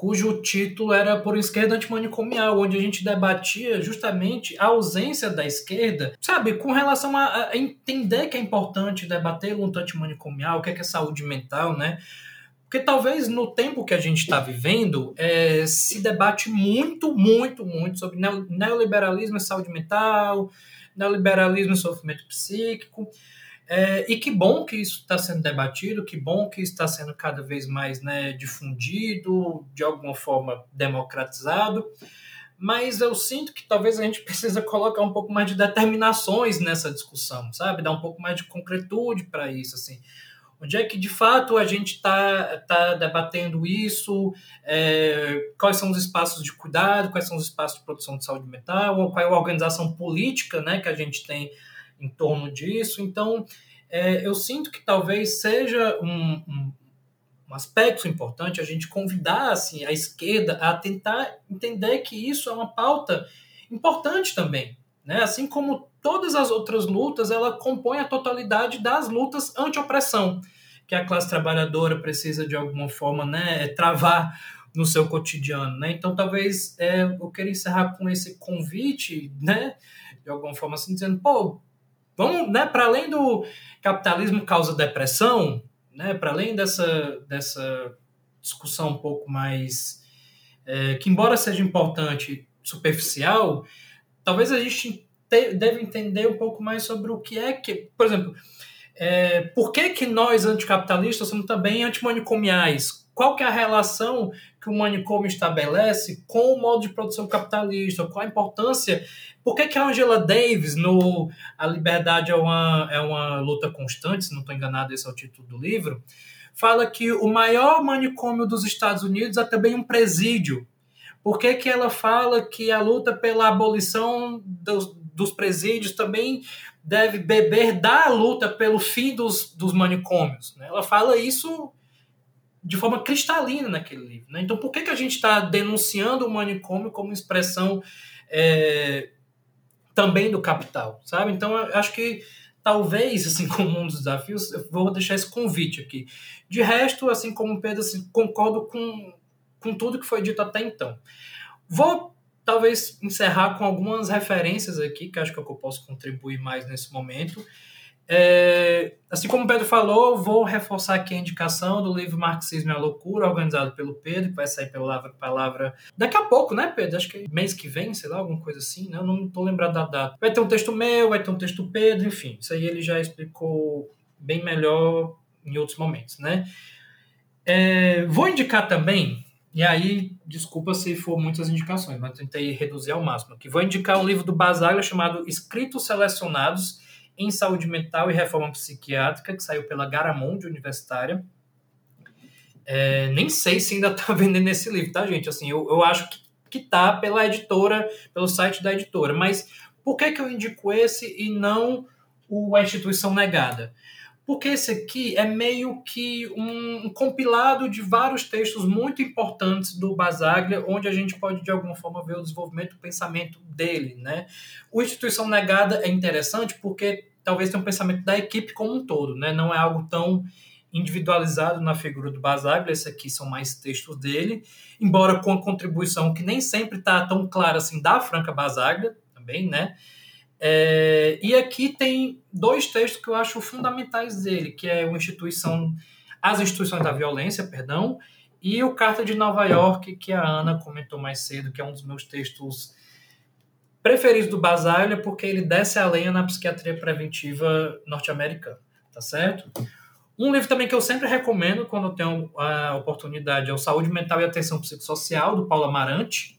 cujo título era Por Esquerda Antimanicomial, onde a gente debatia justamente a ausência da esquerda, sabe, com relação a, a entender que é importante debater luta antimanicomial, o que é, que é saúde mental, né? Porque talvez no tempo que a gente está vivendo, é, se debate muito, muito, muito sobre neoliberalismo e saúde mental, neoliberalismo e sofrimento psíquico. É, e que bom que isso está sendo debatido, que bom que está sendo cada vez mais né, difundido, de alguma forma democratizado, mas eu sinto que talvez a gente precisa colocar um pouco mais de determinações nessa discussão, sabe? Dar um pouco mais de concretude para isso, assim. Onde é que de fato a gente está tá debatendo isso? É, quais são os espaços de cuidado? Quais são os espaços de produção de saúde mental? Qual é a organização política né, que a gente tem em torno disso. Então, é, eu sinto que talvez seja um, um, um, aspecto importante a gente convidar assim, a esquerda a tentar entender que isso é uma pauta importante também. Né? Assim como todas as outras lutas, ela compõe a totalidade das lutas anti-opressão, que a classe trabalhadora precisa, de alguma forma, né, travar no seu cotidiano. Né? Então, talvez é, eu queria encerrar com esse convite, né, de alguma forma, assim, dizendo, pô, Vamos, né, para além do capitalismo causa depressão, né, para além dessa, dessa discussão um pouco mais é, que embora seja importante, superficial, talvez a gente te, deve entender um pouco mais sobre o que é que, por exemplo, é, por que, que nós, anticapitalistas, somos também antimanicomiais? Qual que é a relação que o manicômio estabelece com o modo de produção capitalista? Qual a importância? Por que, que a Angela Davis, no A Liberdade é uma, é uma luta constante, se não estou enganado, esse é o título do livro, fala que o maior manicômio dos Estados Unidos é também um presídio. Por que, que ela fala que a luta pela abolição dos, dos presídios também deve beber da luta pelo fim dos, dos manicômios? Né? Ela fala isso de forma cristalina naquele livro. Né? Então, por que, que a gente está denunciando o manicômio como expressão é, também do capital, sabe? Então, eu acho que talvez, assim, como um dos desafios, eu vou deixar esse convite aqui. De resto, assim como o Pedro, assim, concordo com, com tudo que foi dito até então. Vou talvez encerrar com algumas referências aqui, que acho que, é que eu posso contribuir mais nesse momento. É, assim como o Pedro falou, vou reforçar aqui a indicação do livro Marxismo e a Loucura, organizado pelo Pedro, que vai sair pela palavra daqui a pouco, né, Pedro? Acho que é mês que vem, sei lá, alguma coisa assim, né? Eu não estou lembrado da data. Vai ter um texto meu, vai ter um texto do Pedro, enfim. Isso aí ele já explicou bem melhor em outros momentos, né? É, vou indicar também, e aí, desculpa se for muitas indicações, mas tentei reduzir ao máximo. Que vou indicar um livro do Basaglia chamado Escritos Selecionados em Saúde Mental e Reforma Psiquiátrica, que saiu pela Garamond Universitária. É, nem sei se ainda está vendendo esse livro, tá, gente? Assim, eu, eu acho que, que tá pela editora, pelo site da editora. Mas por que, que eu indico esse e não o A Instituição Negada? Porque esse aqui é meio que um, compilado de vários textos muito importantes do Basaglia, onde a gente pode, de alguma forma, ver o desenvolvimento do pensamento dele. Né? O Instituição Negada é interessante porque talvez tenha um pensamento da equipe como um todo, né? não é algo tão individualizado na figura do Basaglia, esse aqui são mais textos dele, embora com a contribuição que nem sempre está tão clara assim da Franca Basaglia também, né? É, e aqui tem dois textos que eu acho fundamentais dele, que é o instituição, as instituições da violência, perdão, e o Carta de Nova York, que a Ana comentou mais cedo, que é um dos meus textos preferidos do Basaglia, porque ele desce a lenha na psiquiatria preventiva norte-americana, tá certo? Um livro também que eu sempre recomendo quando eu tenho a oportunidade é o Saúde Mental e Atenção Psicossocial, do Paulo Amarante,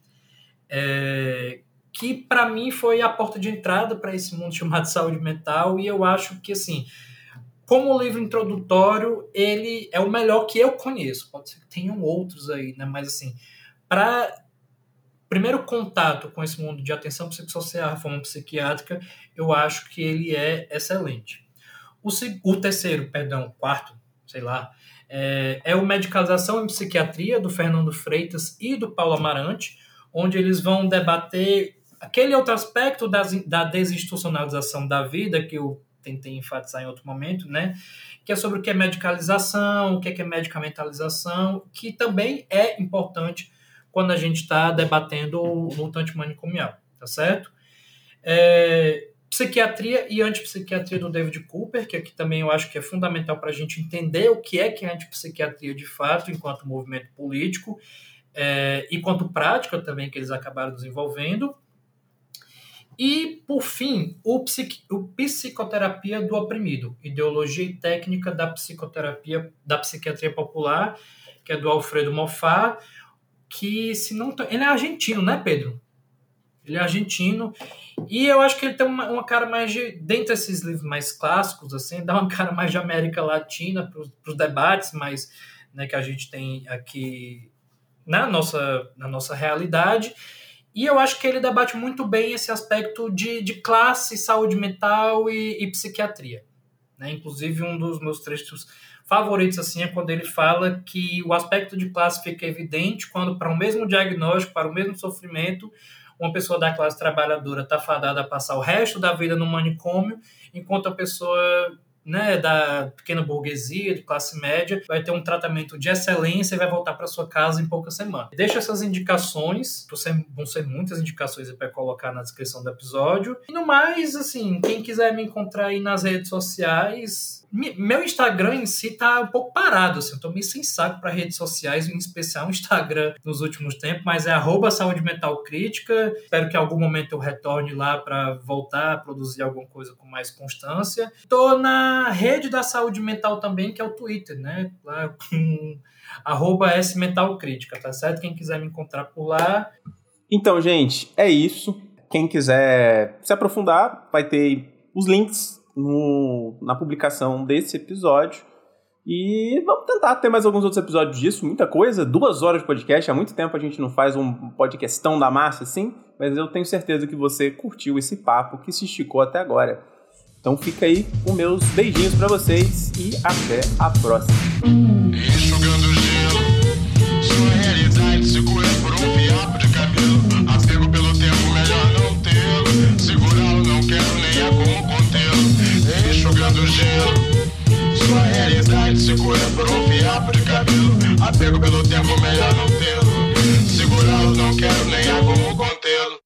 é, que para mim foi a porta de entrada para esse mundo chamado saúde mental. E eu acho que assim como livro introdutório ele é o melhor que eu conheço. Pode ser que tenham outros aí né? Mas assim para primeiro contato com esse mundo de atenção psicossocial reforma psiquiátrica eu acho que ele é excelente. O, o terceiro perdão quarto sei lá é, é o medicalização em psiquiatria do Fernando Freitas e do Paulo Amarante onde eles vão debater Aquele outro aspecto das, da desinstitucionalização da vida, que eu tentei enfatizar em outro momento, né? Que é sobre o que é medicalização, o que é, medicamentalização, que também é importante quando a gente está debatendo o luta antimanicomial, tá certo? É, psiquiatria e antipsiquiatria do David Cooper, que aqui também eu acho que é fundamental para a gente entender o que é que é antipsiquiatria de fato, enquanto movimento político, é, e quanto prática também que eles acabaram desenvolvendo. E, por fim, o, psiqui, o Psicoterapia do Oprimido, Ideologia e Técnica da Psicoterapia da Psiquiatria Popular, que é do Alfredo Moffat, que, se não... Ele é argentino, né, Pedro? Ele é argentino. E eu acho que ele tem uma, uma cara mais de... Dentre esses livros mais clássicos, assim, dá uma cara mais de América Latina para os debates mais né, que a gente tem aqui na nossa, na nossa realidade. E eu acho que ele debate muito bem esse aspecto de, de classe, saúde mental e, e psiquiatria. Né? Inclusive, um dos meus trechos favoritos assim é quando ele fala que o aspecto de classe fica evidente quando, para o mesmo diagnóstico, para o mesmo sofrimento, uma pessoa da classe trabalhadora está fadada a passar o resto da vida no manicômio, enquanto a pessoa né, da pequena burguesia, de classe média, vai ter um tratamento de excelência e vai voltar para sua casa em poucas semanas. Deixa essas indicações, vão ser muitas indicações para colocar na descrição do episódio. E no mais, assim, quem quiser me encontrar aí nas redes sociais, meu Instagram em si tá um pouco parado, assim, eu tô meio sem saco para redes sociais, em especial o Instagram nos últimos tempos, mas é arroba saúde mental crítica. Espero que em algum momento eu retorne lá para voltar a produzir alguma coisa com mais constância. Tô na rede da saúde mental também, que é o Twitter, né? Lá com arroba S Mental Crítica, tá certo? Quem quiser me encontrar por lá. Então, gente, é isso. Quem quiser se aprofundar, vai ter os links no, na publicação desse episódio. E vamos tentar ter mais alguns outros episódios disso, muita coisa. Duas horas de podcast, há muito tempo a gente não faz um podcastão da massa assim, mas eu tenho certeza que você curtiu esse papo que se esticou até agora. Então fica aí com meus beijinhos para vocês e até a próxima. Sua realidade segura por um fiapo de cabelo. Apego pelo tempo, melhor não tê-lo. Segurá-lo, não quero nem a como contê-lo.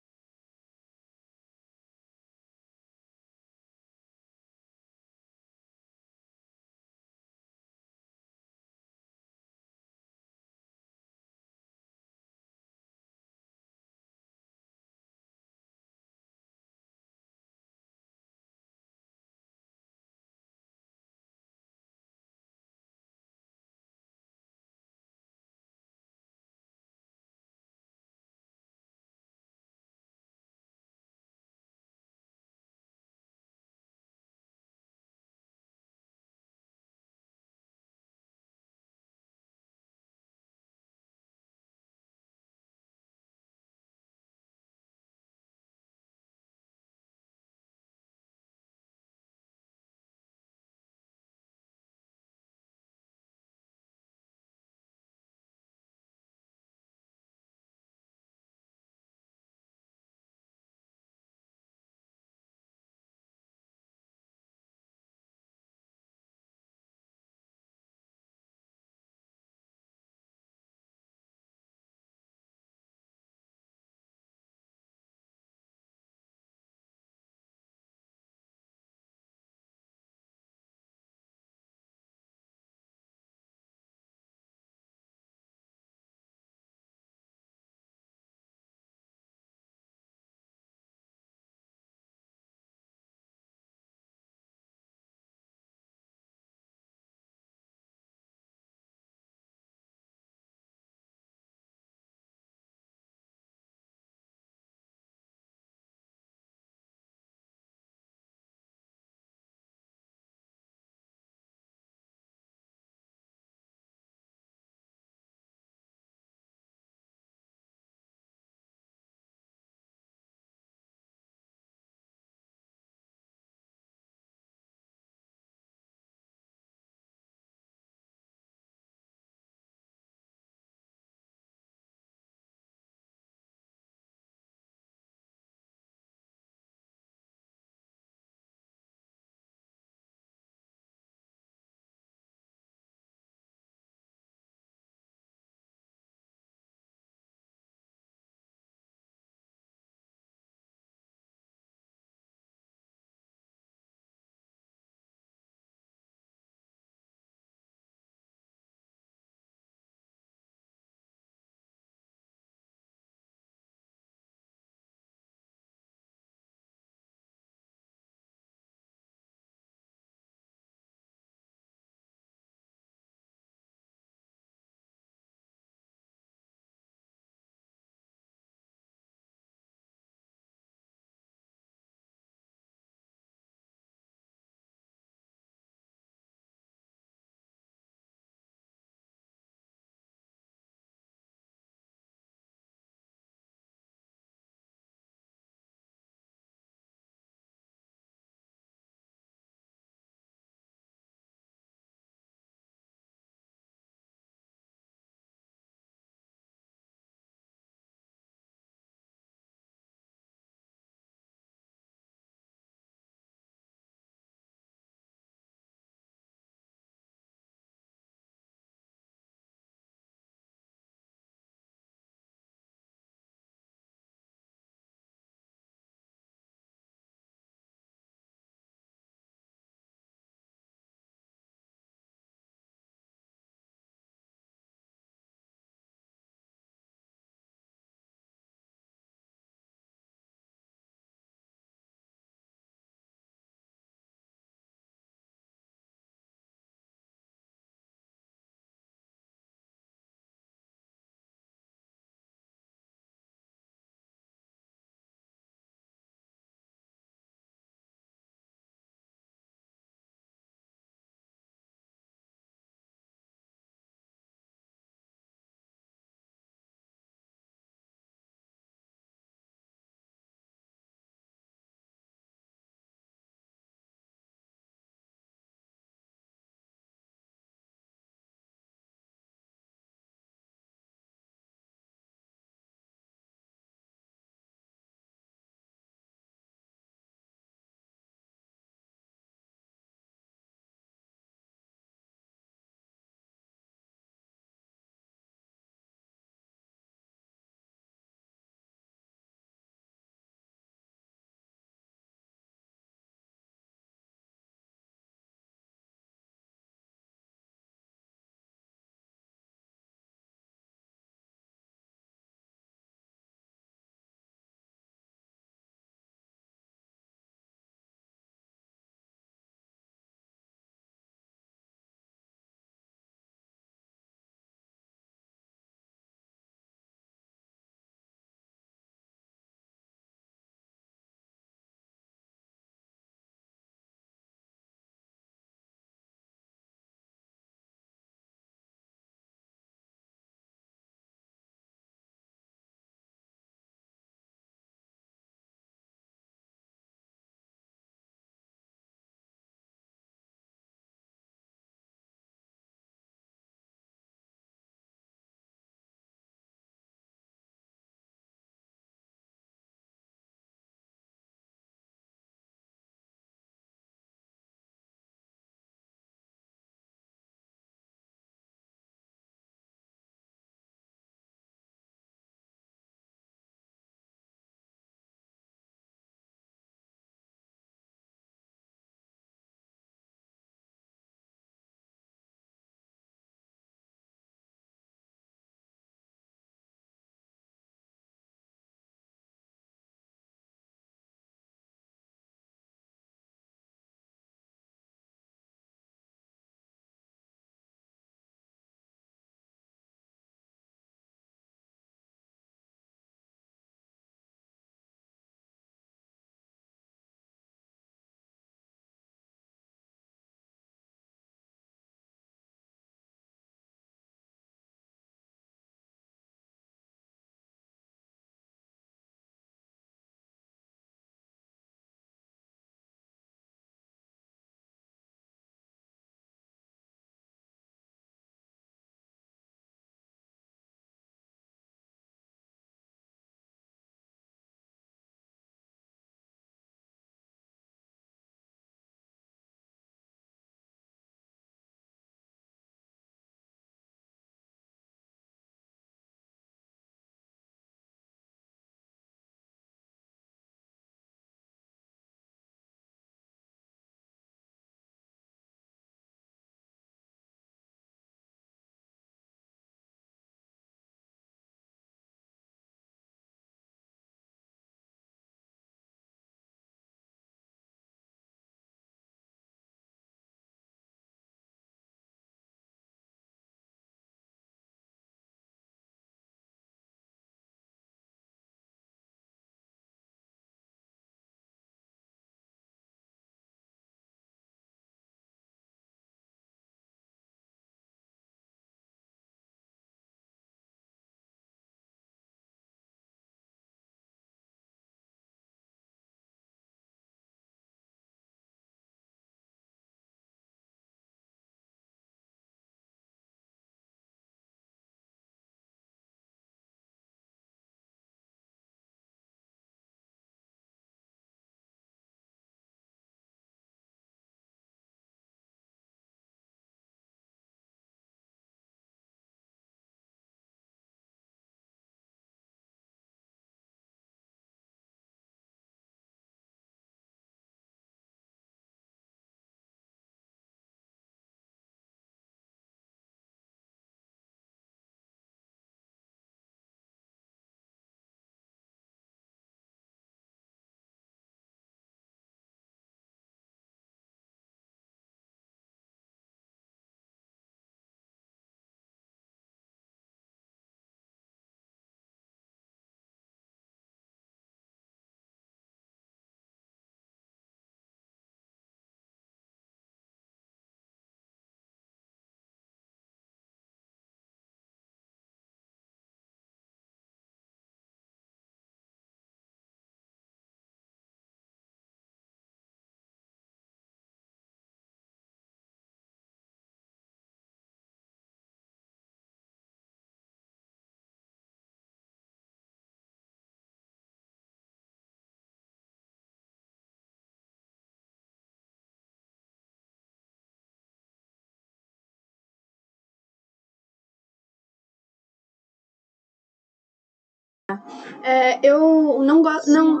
É, eu não gosto. Não,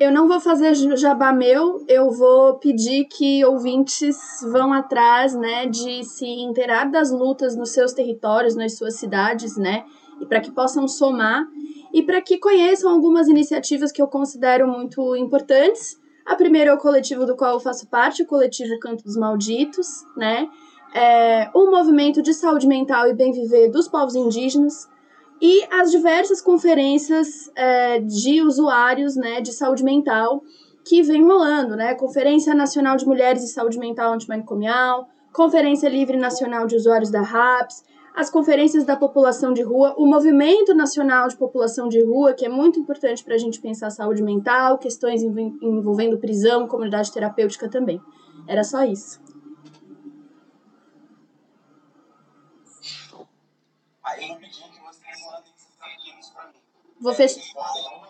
eu não vou fazer jabá meu, eu vou pedir que ouvintes vão atrás, né, de se inteirar das lutas nos seus territórios, nas suas cidades, né, e para que possam somar e para que conheçam algumas iniciativas que eu considero muito importantes. A primeira é o coletivo do qual eu faço parte, o coletivo Canto dos Malditos, né, é, o movimento de saúde mental e bem viver dos povos indígenas, e as diversas conferências é, de usuários né, de saúde mental que vem rolando, né? Conferência Nacional de Mulheres e Saúde Mental Antimanicomial, Conferência Livre Nacional de Usuários da RAPS, as conferências da população de rua, o Movimento Nacional de População de Rua, que é muito importante para a gente pensar saúde mental, questões envolvendo prisão, comunidade terapêutica também. Era só isso. Aí, Vou fechar.